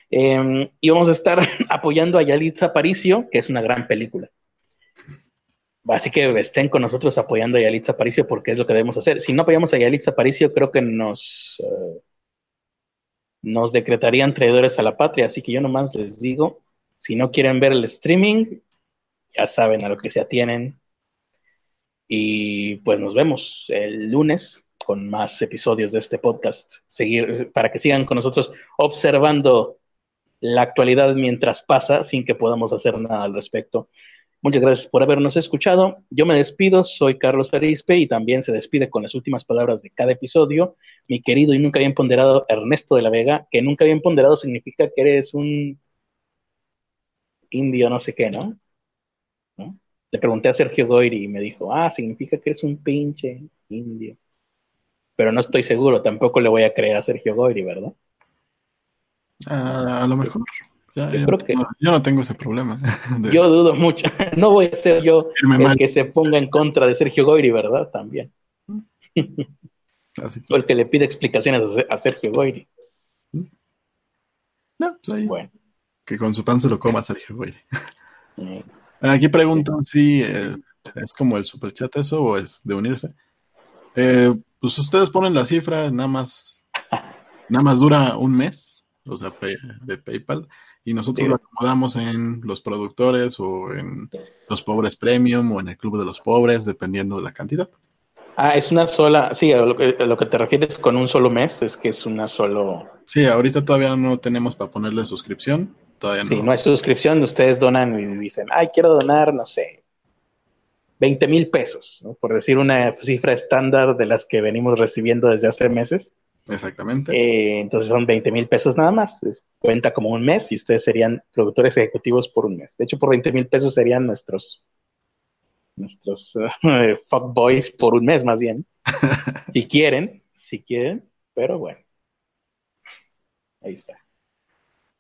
S2: Em, y vamos a estar (laughs) apoyando a Yalitza Aparicio, que es una gran película. Así que estén con nosotros apoyando a Yalitza Aparicio porque es lo que debemos hacer. Si no apoyamos a Yalitza Aparicio, creo que nos, eh, nos decretarían traidores a la patria. Así que yo nomás les digo, si no quieren ver el streaming, ya saben a lo que se atienen. Y pues nos vemos el lunes con más episodios de este podcast. Seguir, para que sigan con nosotros observando la actualidad mientras pasa sin que podamos hacer nada al respecto. Muchas gracias por habernos escuchado. Yo me despido, soy Carlos Arispe y también se despide con las últimas palabras de cada episodio mi querido y nunca bien ponderado Ernesto de la Vega, que nunca bien ponderado significa que eres un indio no sé qué, ¿no? Le pregunté a Sergio Goyri y me dijo, ah, significa que eres un pinche indio. Pero no estoy seguro, tampoco le voy a creer a Sergio Goyri, ¿verdad?
S1: Ah, a lo mejor. yo, creo que, no, yo no tengo ese problema. (laughs)
S2: Yo dudo mucho. (laughs) No voy a ser yo el que se ponga en contra de Sergio Goyri, ¿verdad? También. Así que... que le pide explicaciones a Sergio Goyri.
S1: No, pues ahí. Bueno. Que con su pan se lo coma Sergio Goyri. (laughs) Aquí preguntan si eh, es como el superchat eso o es de unirse. Eh, pues ustedes ponen la cifra, nada más, nada más dura un mes o sea, de PayPal, y nosotros lo acomodamos en los productores o en los pobres premium o en el club de los pobres, dependiendo de la cantidad.
S2: Ah, es una sola, sí, a lo que, lo que te refieres con un solo mes es que es una solo...
S1: Sí, ahorita todavía no tenemos para ponerle suscripción, todavía no.
S2: Sí, no hay suscripción, ustedes donan y dicen, ay, quiero donar, no sé, 20 mil pesos, por decir una cifra estándar de las que venimos recibiendo desde hace meses.
S1: Exactamente.
S2: Eh, entonces son 20 mil pesos nada más. cuenta como un mes y ustedes serían productores ejecutivos por un mes. De hecho, por 20 mil pesos serían nuestros nuestros uh, (laughs) fuck boys por un mes más bien. (laughs) si quieren, si quieren, pero bueno. Ahí está.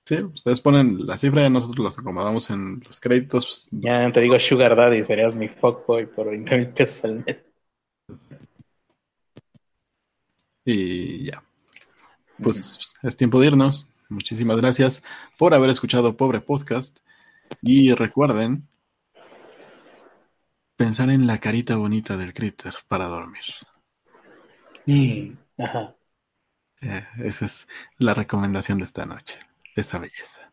S1: Sí, ustedes ponen la cifra y nosotros los acomodamos en los créditos.
S2: Ya te digo Sugar Daddy, serías mi fuckboy por 20 mil pesos al mes.
S1: Y ya. Pues es tiempo de irnos. Muchísimas gracias por haber escuchado Pobre Podcast. Y recuerden pensar en la carita bonita del critter para dormir.
S2: Mm,
S1: eh, esa es la recomendación de esta noche. Esa belleza.